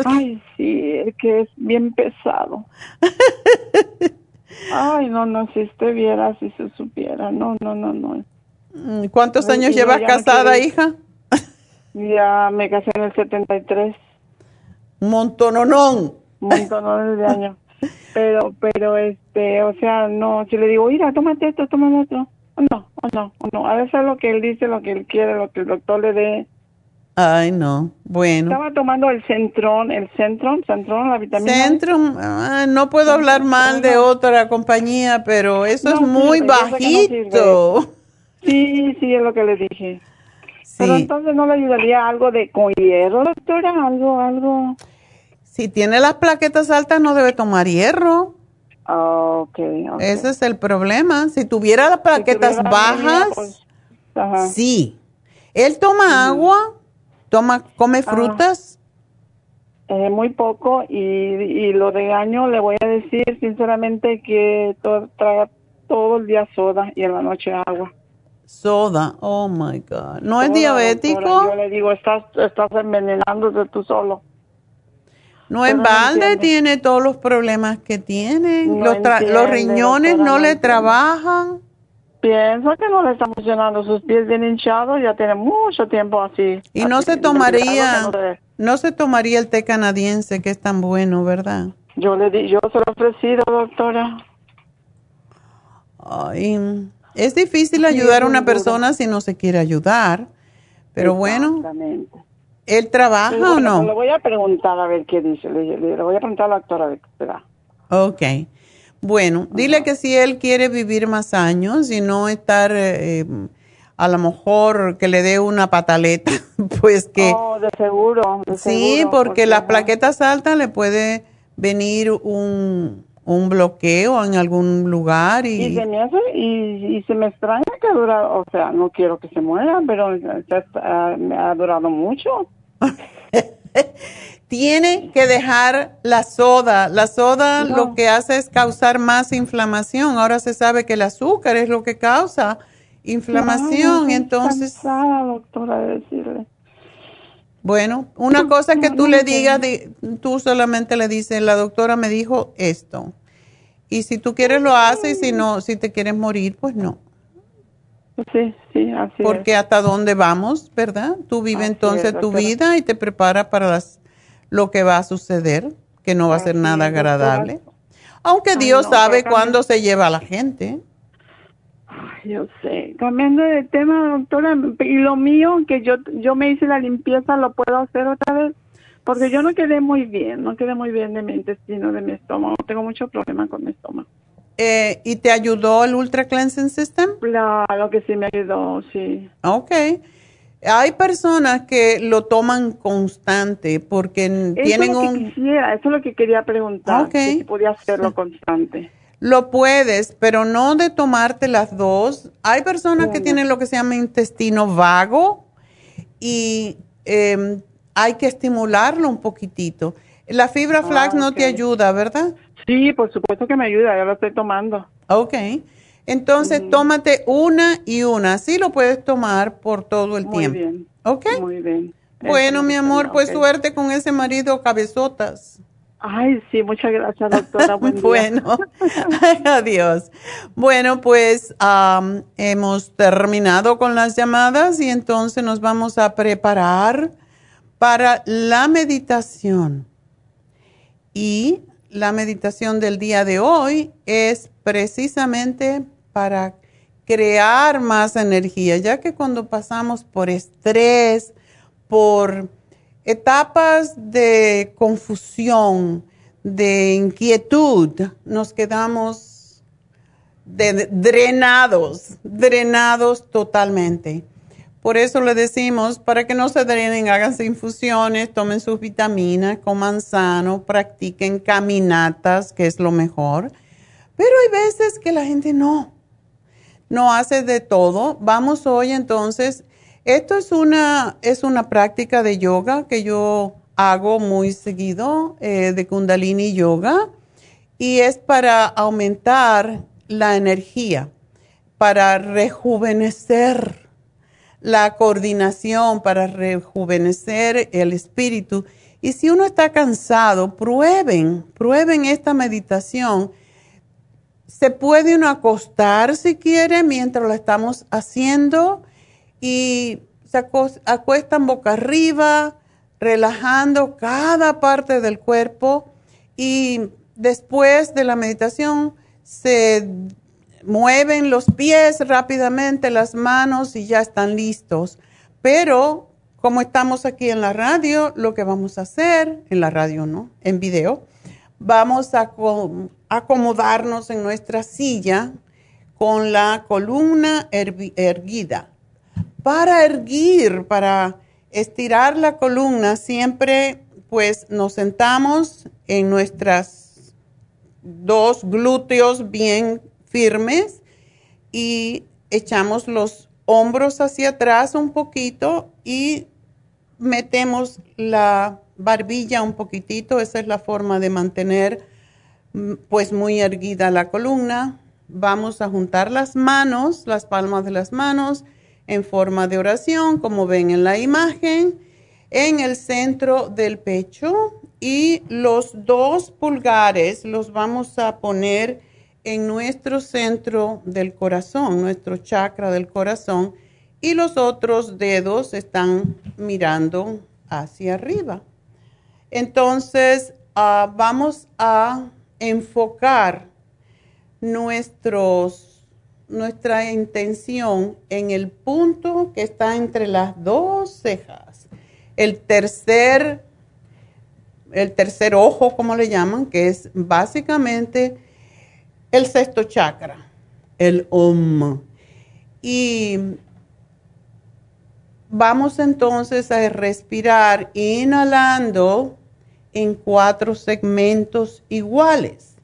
Ay, sí, es que es bien pesado. <laughs> Ay, no, no, si usted viera, si se supiera, no, no, no, no. Mm, ¿Cuántos años llevas casada, hija? Ya me casé en el 73. Montononón. Montononón de años. <laughs> Pero, pero, este, o sea, no, si le digo, mira, tómate esto, tómate esto. No, no, no. A veces lo que él dice, lo que él quiere, lo que el doctor le dé. Ay, no. Bueno. Estaba tomando el Centron, el Centron, Centron, la vitamina. Centron, no puedo hablar mal de otra compañía, pero eso es muy bajito. sí, sí, es lo que le dije. Pero entonces no le ayudaría algo de con hierro, doctora, algo, algo. Si tiene las plaquetas altas no debe tomar hierro. Okay, Ese es el problema. Si tuviera las plaquetas bajas, pues, sí. Él toma agua, toma, come ah. frutas. Eh, muy poco y, y lo regaño, le voy a decir sinceramente que traga todo el día soda y en la noche agua. Soda, oh my God. ¿No es diabético? yo le digo, estás, estás envenenándote tú solo. No en balde tiene todos los problemas que tiene. los, los, riñones no, le trabajan. Pienso que no le está funcionando. Sus pies bien hinchados, ya tiene mucho tiempo así. Y no se tomaría, no, se tomaría el té canadiense, que es tan bueno, ¿verdad? Yo le di, yo se lo he ofrecido, doctora. Ay, es difícil ayudar a una persona si no se quiere ayudar, pero bueno, ¿él trabaja o no? Le voy a preguntar a ver qué dice, le, voy a preguntar a la doctora a ver qué. Ok. Bueno, dile que si él quiere vivir más años y no estar eh, a lo mejor que le dé una pataleta, <laughs> pues que... Oh, de seguro. sí, porque, las plaquetas altas le puede venir un, un bloqueo en algún lugar y... Y se me hace, y, se me extraña que ha durado, o sea, no quiero que se muera, pero me ha durado mucho. <laughs> Tiene que dejar la soda. La soda lo que hace es causar más inflamación. Ahora se sabe que el azúcar es lo que causa inflamación, entonces... Cansada, doctora, de decirle. Bueno, una cosa que tú le digas, tú solamente le dices, la doctora me dijo esto. Y si tú quieres lo haces y si no, si te quieres morir, pues no. Sí, sí, así Porque hasta dónde vamos, ¿verdad? Tú vives entonces tu vida y te preparas para las, lo que va a suceder, que no va a ser nada agradable. Aunque Dios sabe cuándo se lleva a la gente. Yo sé. Cambiando de tema, doctora, y lo mío, que yo, yo me hice la limpieza, ¿lo puedo hacer otra vez? Porque yo no quedé muy bien, no quedé muy bien de mi intestino, de mi estómago. Tengo mucho problema con mi estómago. Eh, ¿Y te ayudó el Ultra Cleansing System? Claro que sí me ayudó, sí. Ok. Hay personas que lo toman constante porque tienen es lo que quisiera, eso es lo que quería preguntar, si podía hacerlo constante. Lo puedes, pero no de tomarte las dos. Hay personas que tienen lo que se llama intestino vago y eh, hay que estimularlo un poquitito. La fibra flax no te ayuda, ¿verdad? Sí, por supuesto que me ayuda, ya lo estoy tomando. Ok. Entonces, tómate una y una. Así lo puedes tomar por todo el tiempo. Muy bien. ¿Ok? Muy bien. Bueno, mi amor, pues suerte con ese marido cabezotas. Ay, sí, muchas gracias, doctora. <laughs> bueno, <laughs> adiós. Bueno, pues hemos terminado con las llamadas y entonces nos vamos a preparar para la meditación. Y la meditación del día de hoy es precisamente para crear más energía, ya que cuando pasamos por estrés, por etapas de confusión, de inquietud, nos quedamos drenados, drenados totalmente. Por eso le decimos, para que no se drenen, háganse infusiones, tomen sus vitaminas, coman sano, practiquen caminatas, que es lo mejor. Pero hay veces que la gente no, no hace de todo. Vamos hoy entonces, esto es una, es una práctica de yoga que yo hago muy seguido, eh, de kundalini yoga, y es para aumentar la energía, para rejuvenecer la coordinación para rejuvenecer el espíritu. Y si uno está cansado, prueben, prueben esta meditación. Se puede uno acostar si quiere mientras lo estamos haciendo y se acuestan boca arriba, relajando cada parte del cuerpo y después de la meditación se mueven los pies rápidamente, las manos y ya están listos. Pero como estamos aquí en la radio, lo que vamos a hacer, en la radio no, en video, vamos a acomodarnos en nuestra silla con la columna erguida. Para erguir, para estirar la columna, siempre pues nos sentamos en nuestras dos glúteos bien firmes y echamos los hombros hacia atrás un poquito y metemos la barbilla un poquitito. Esa es la forma de mantener mm, pues muy erguida la columna. Vamos a juntar las manos, las palmas de las manos en forma de oración, como ven en la imagen, en el centro del pecho y los dos pulgares los vamos a poner en nuestro centro del corazón, nuestro chakra del corazón, y los otros dedos están mirando hacia arriba. Entonces, ah, vamos a enfocar nuestros, nuestra intención en el punto que está entre las dos cejas. El tercer, el tercer ojo, como le llaman, que es básicamente el sexto chakra, el Om. Y vamos entonces a respirar inhalando en cuatro segmentos iguales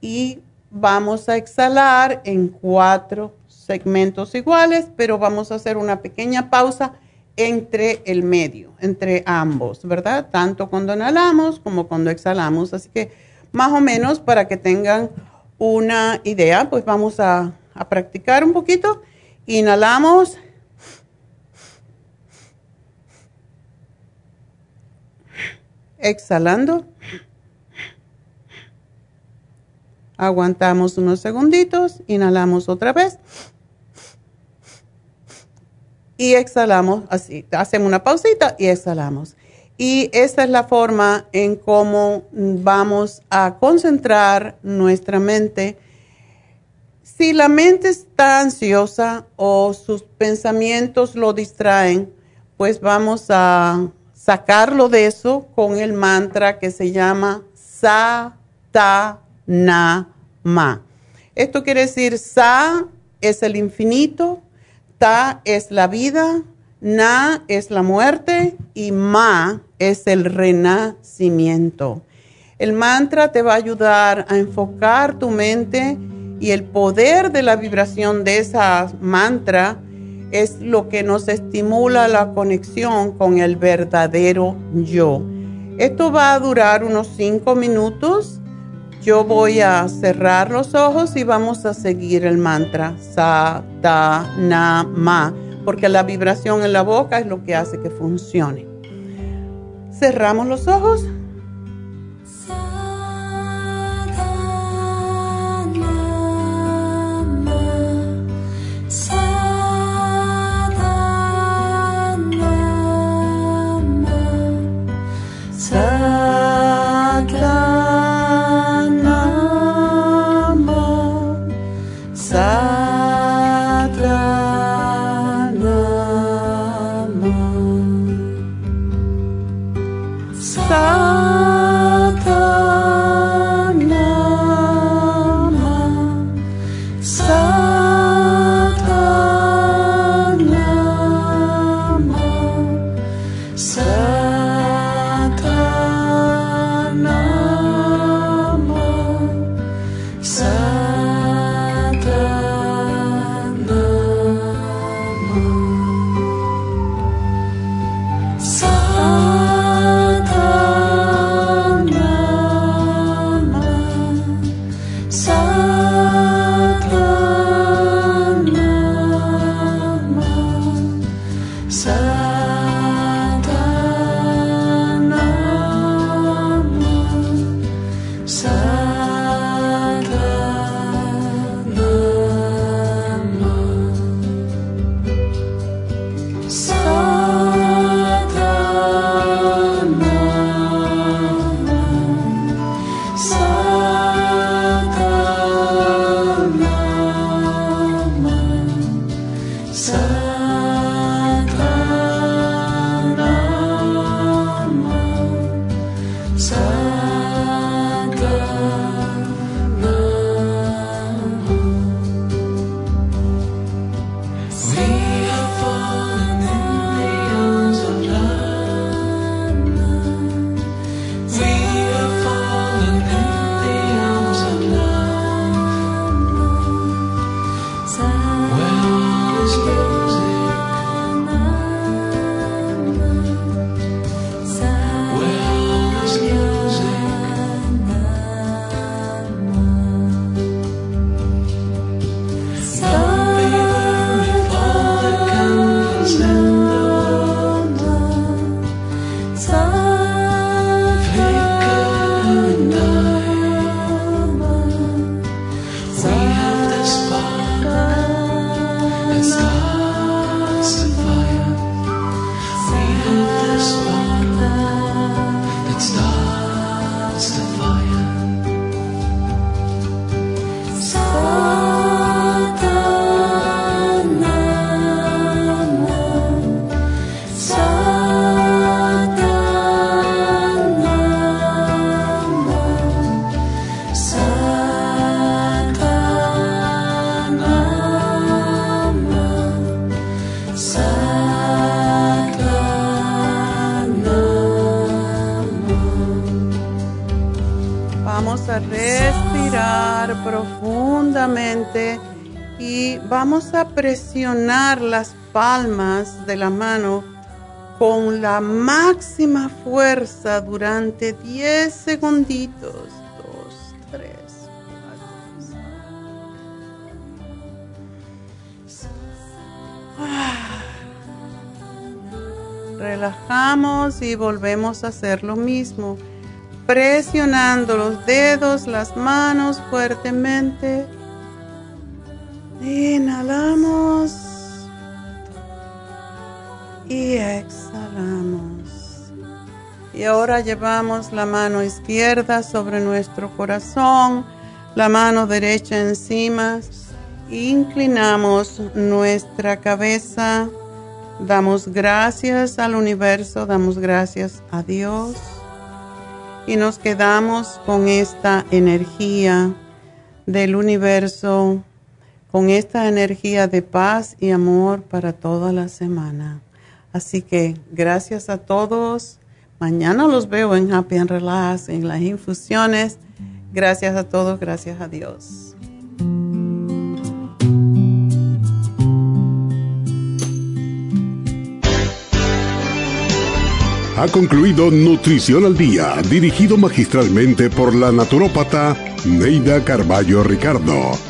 y vamos a exhalar en cuatro segmentos iguales, pero vamos a hacer una pequeña pausa entre el medio, entre ambos, ¿verdad? Tanto cuando inhalamos como cuando exhalamos. Así que más o menos para que tengan una idea, pues vamos a, practicar un poquito. Inhalamos. Exhalando. Aguantamos unos segunditos, inhalamos otra vez y exhalamos así. Hacemos una pausita y exhalamos. Y esta es la forma en cómo vamos a concentrar nuestra mente. Si la mente está ansiosa o sus pensamientos lo distraen, pues vamos a sacarlo de eso con el mantra que se llama Sa Ta Na Ma. Esto quiere decir Sa es el infinito, Ta es la vida, Na es la muerte y Ma es el renacimiento. El mantra te va a ayudar a enfocar tu mente y el poder de la vibración de esa mantra es lo que nos estimula la conexión con el verdadero yo. Esto va a durar unos cinco minutos yo voy a cerrar los ojos y vamos a seguir el mantra sa, ta, na, ma, porque la vibración en la boca es lo que hace que funcione. Cerramos los ojos. Presionar las palmas de la mano con la máxima fuerza durante 10 segunditos. 2, 3, 4. Relajamos y volvemos a hacer lo mismo, presionando los dedos, las manos fuertemente. Llevamos la mano izquierda sobre nuestro corazón, la mano derecha encima. Inclinamos nuestra cabeza. Damos gracias al universo, damos gracias a Dios. Y nos quedamos con esta energía del universo, con esta energía de paz y amor para toda la semana. Así que gracias a todos. Mañana los veo en Happy and Relax, en las infusiones. Gracias a todos, gracias a Dios. Ha concluido Nutrición al Día, dirigido magistralmente por la naturópata Neida Carballo Ricardo.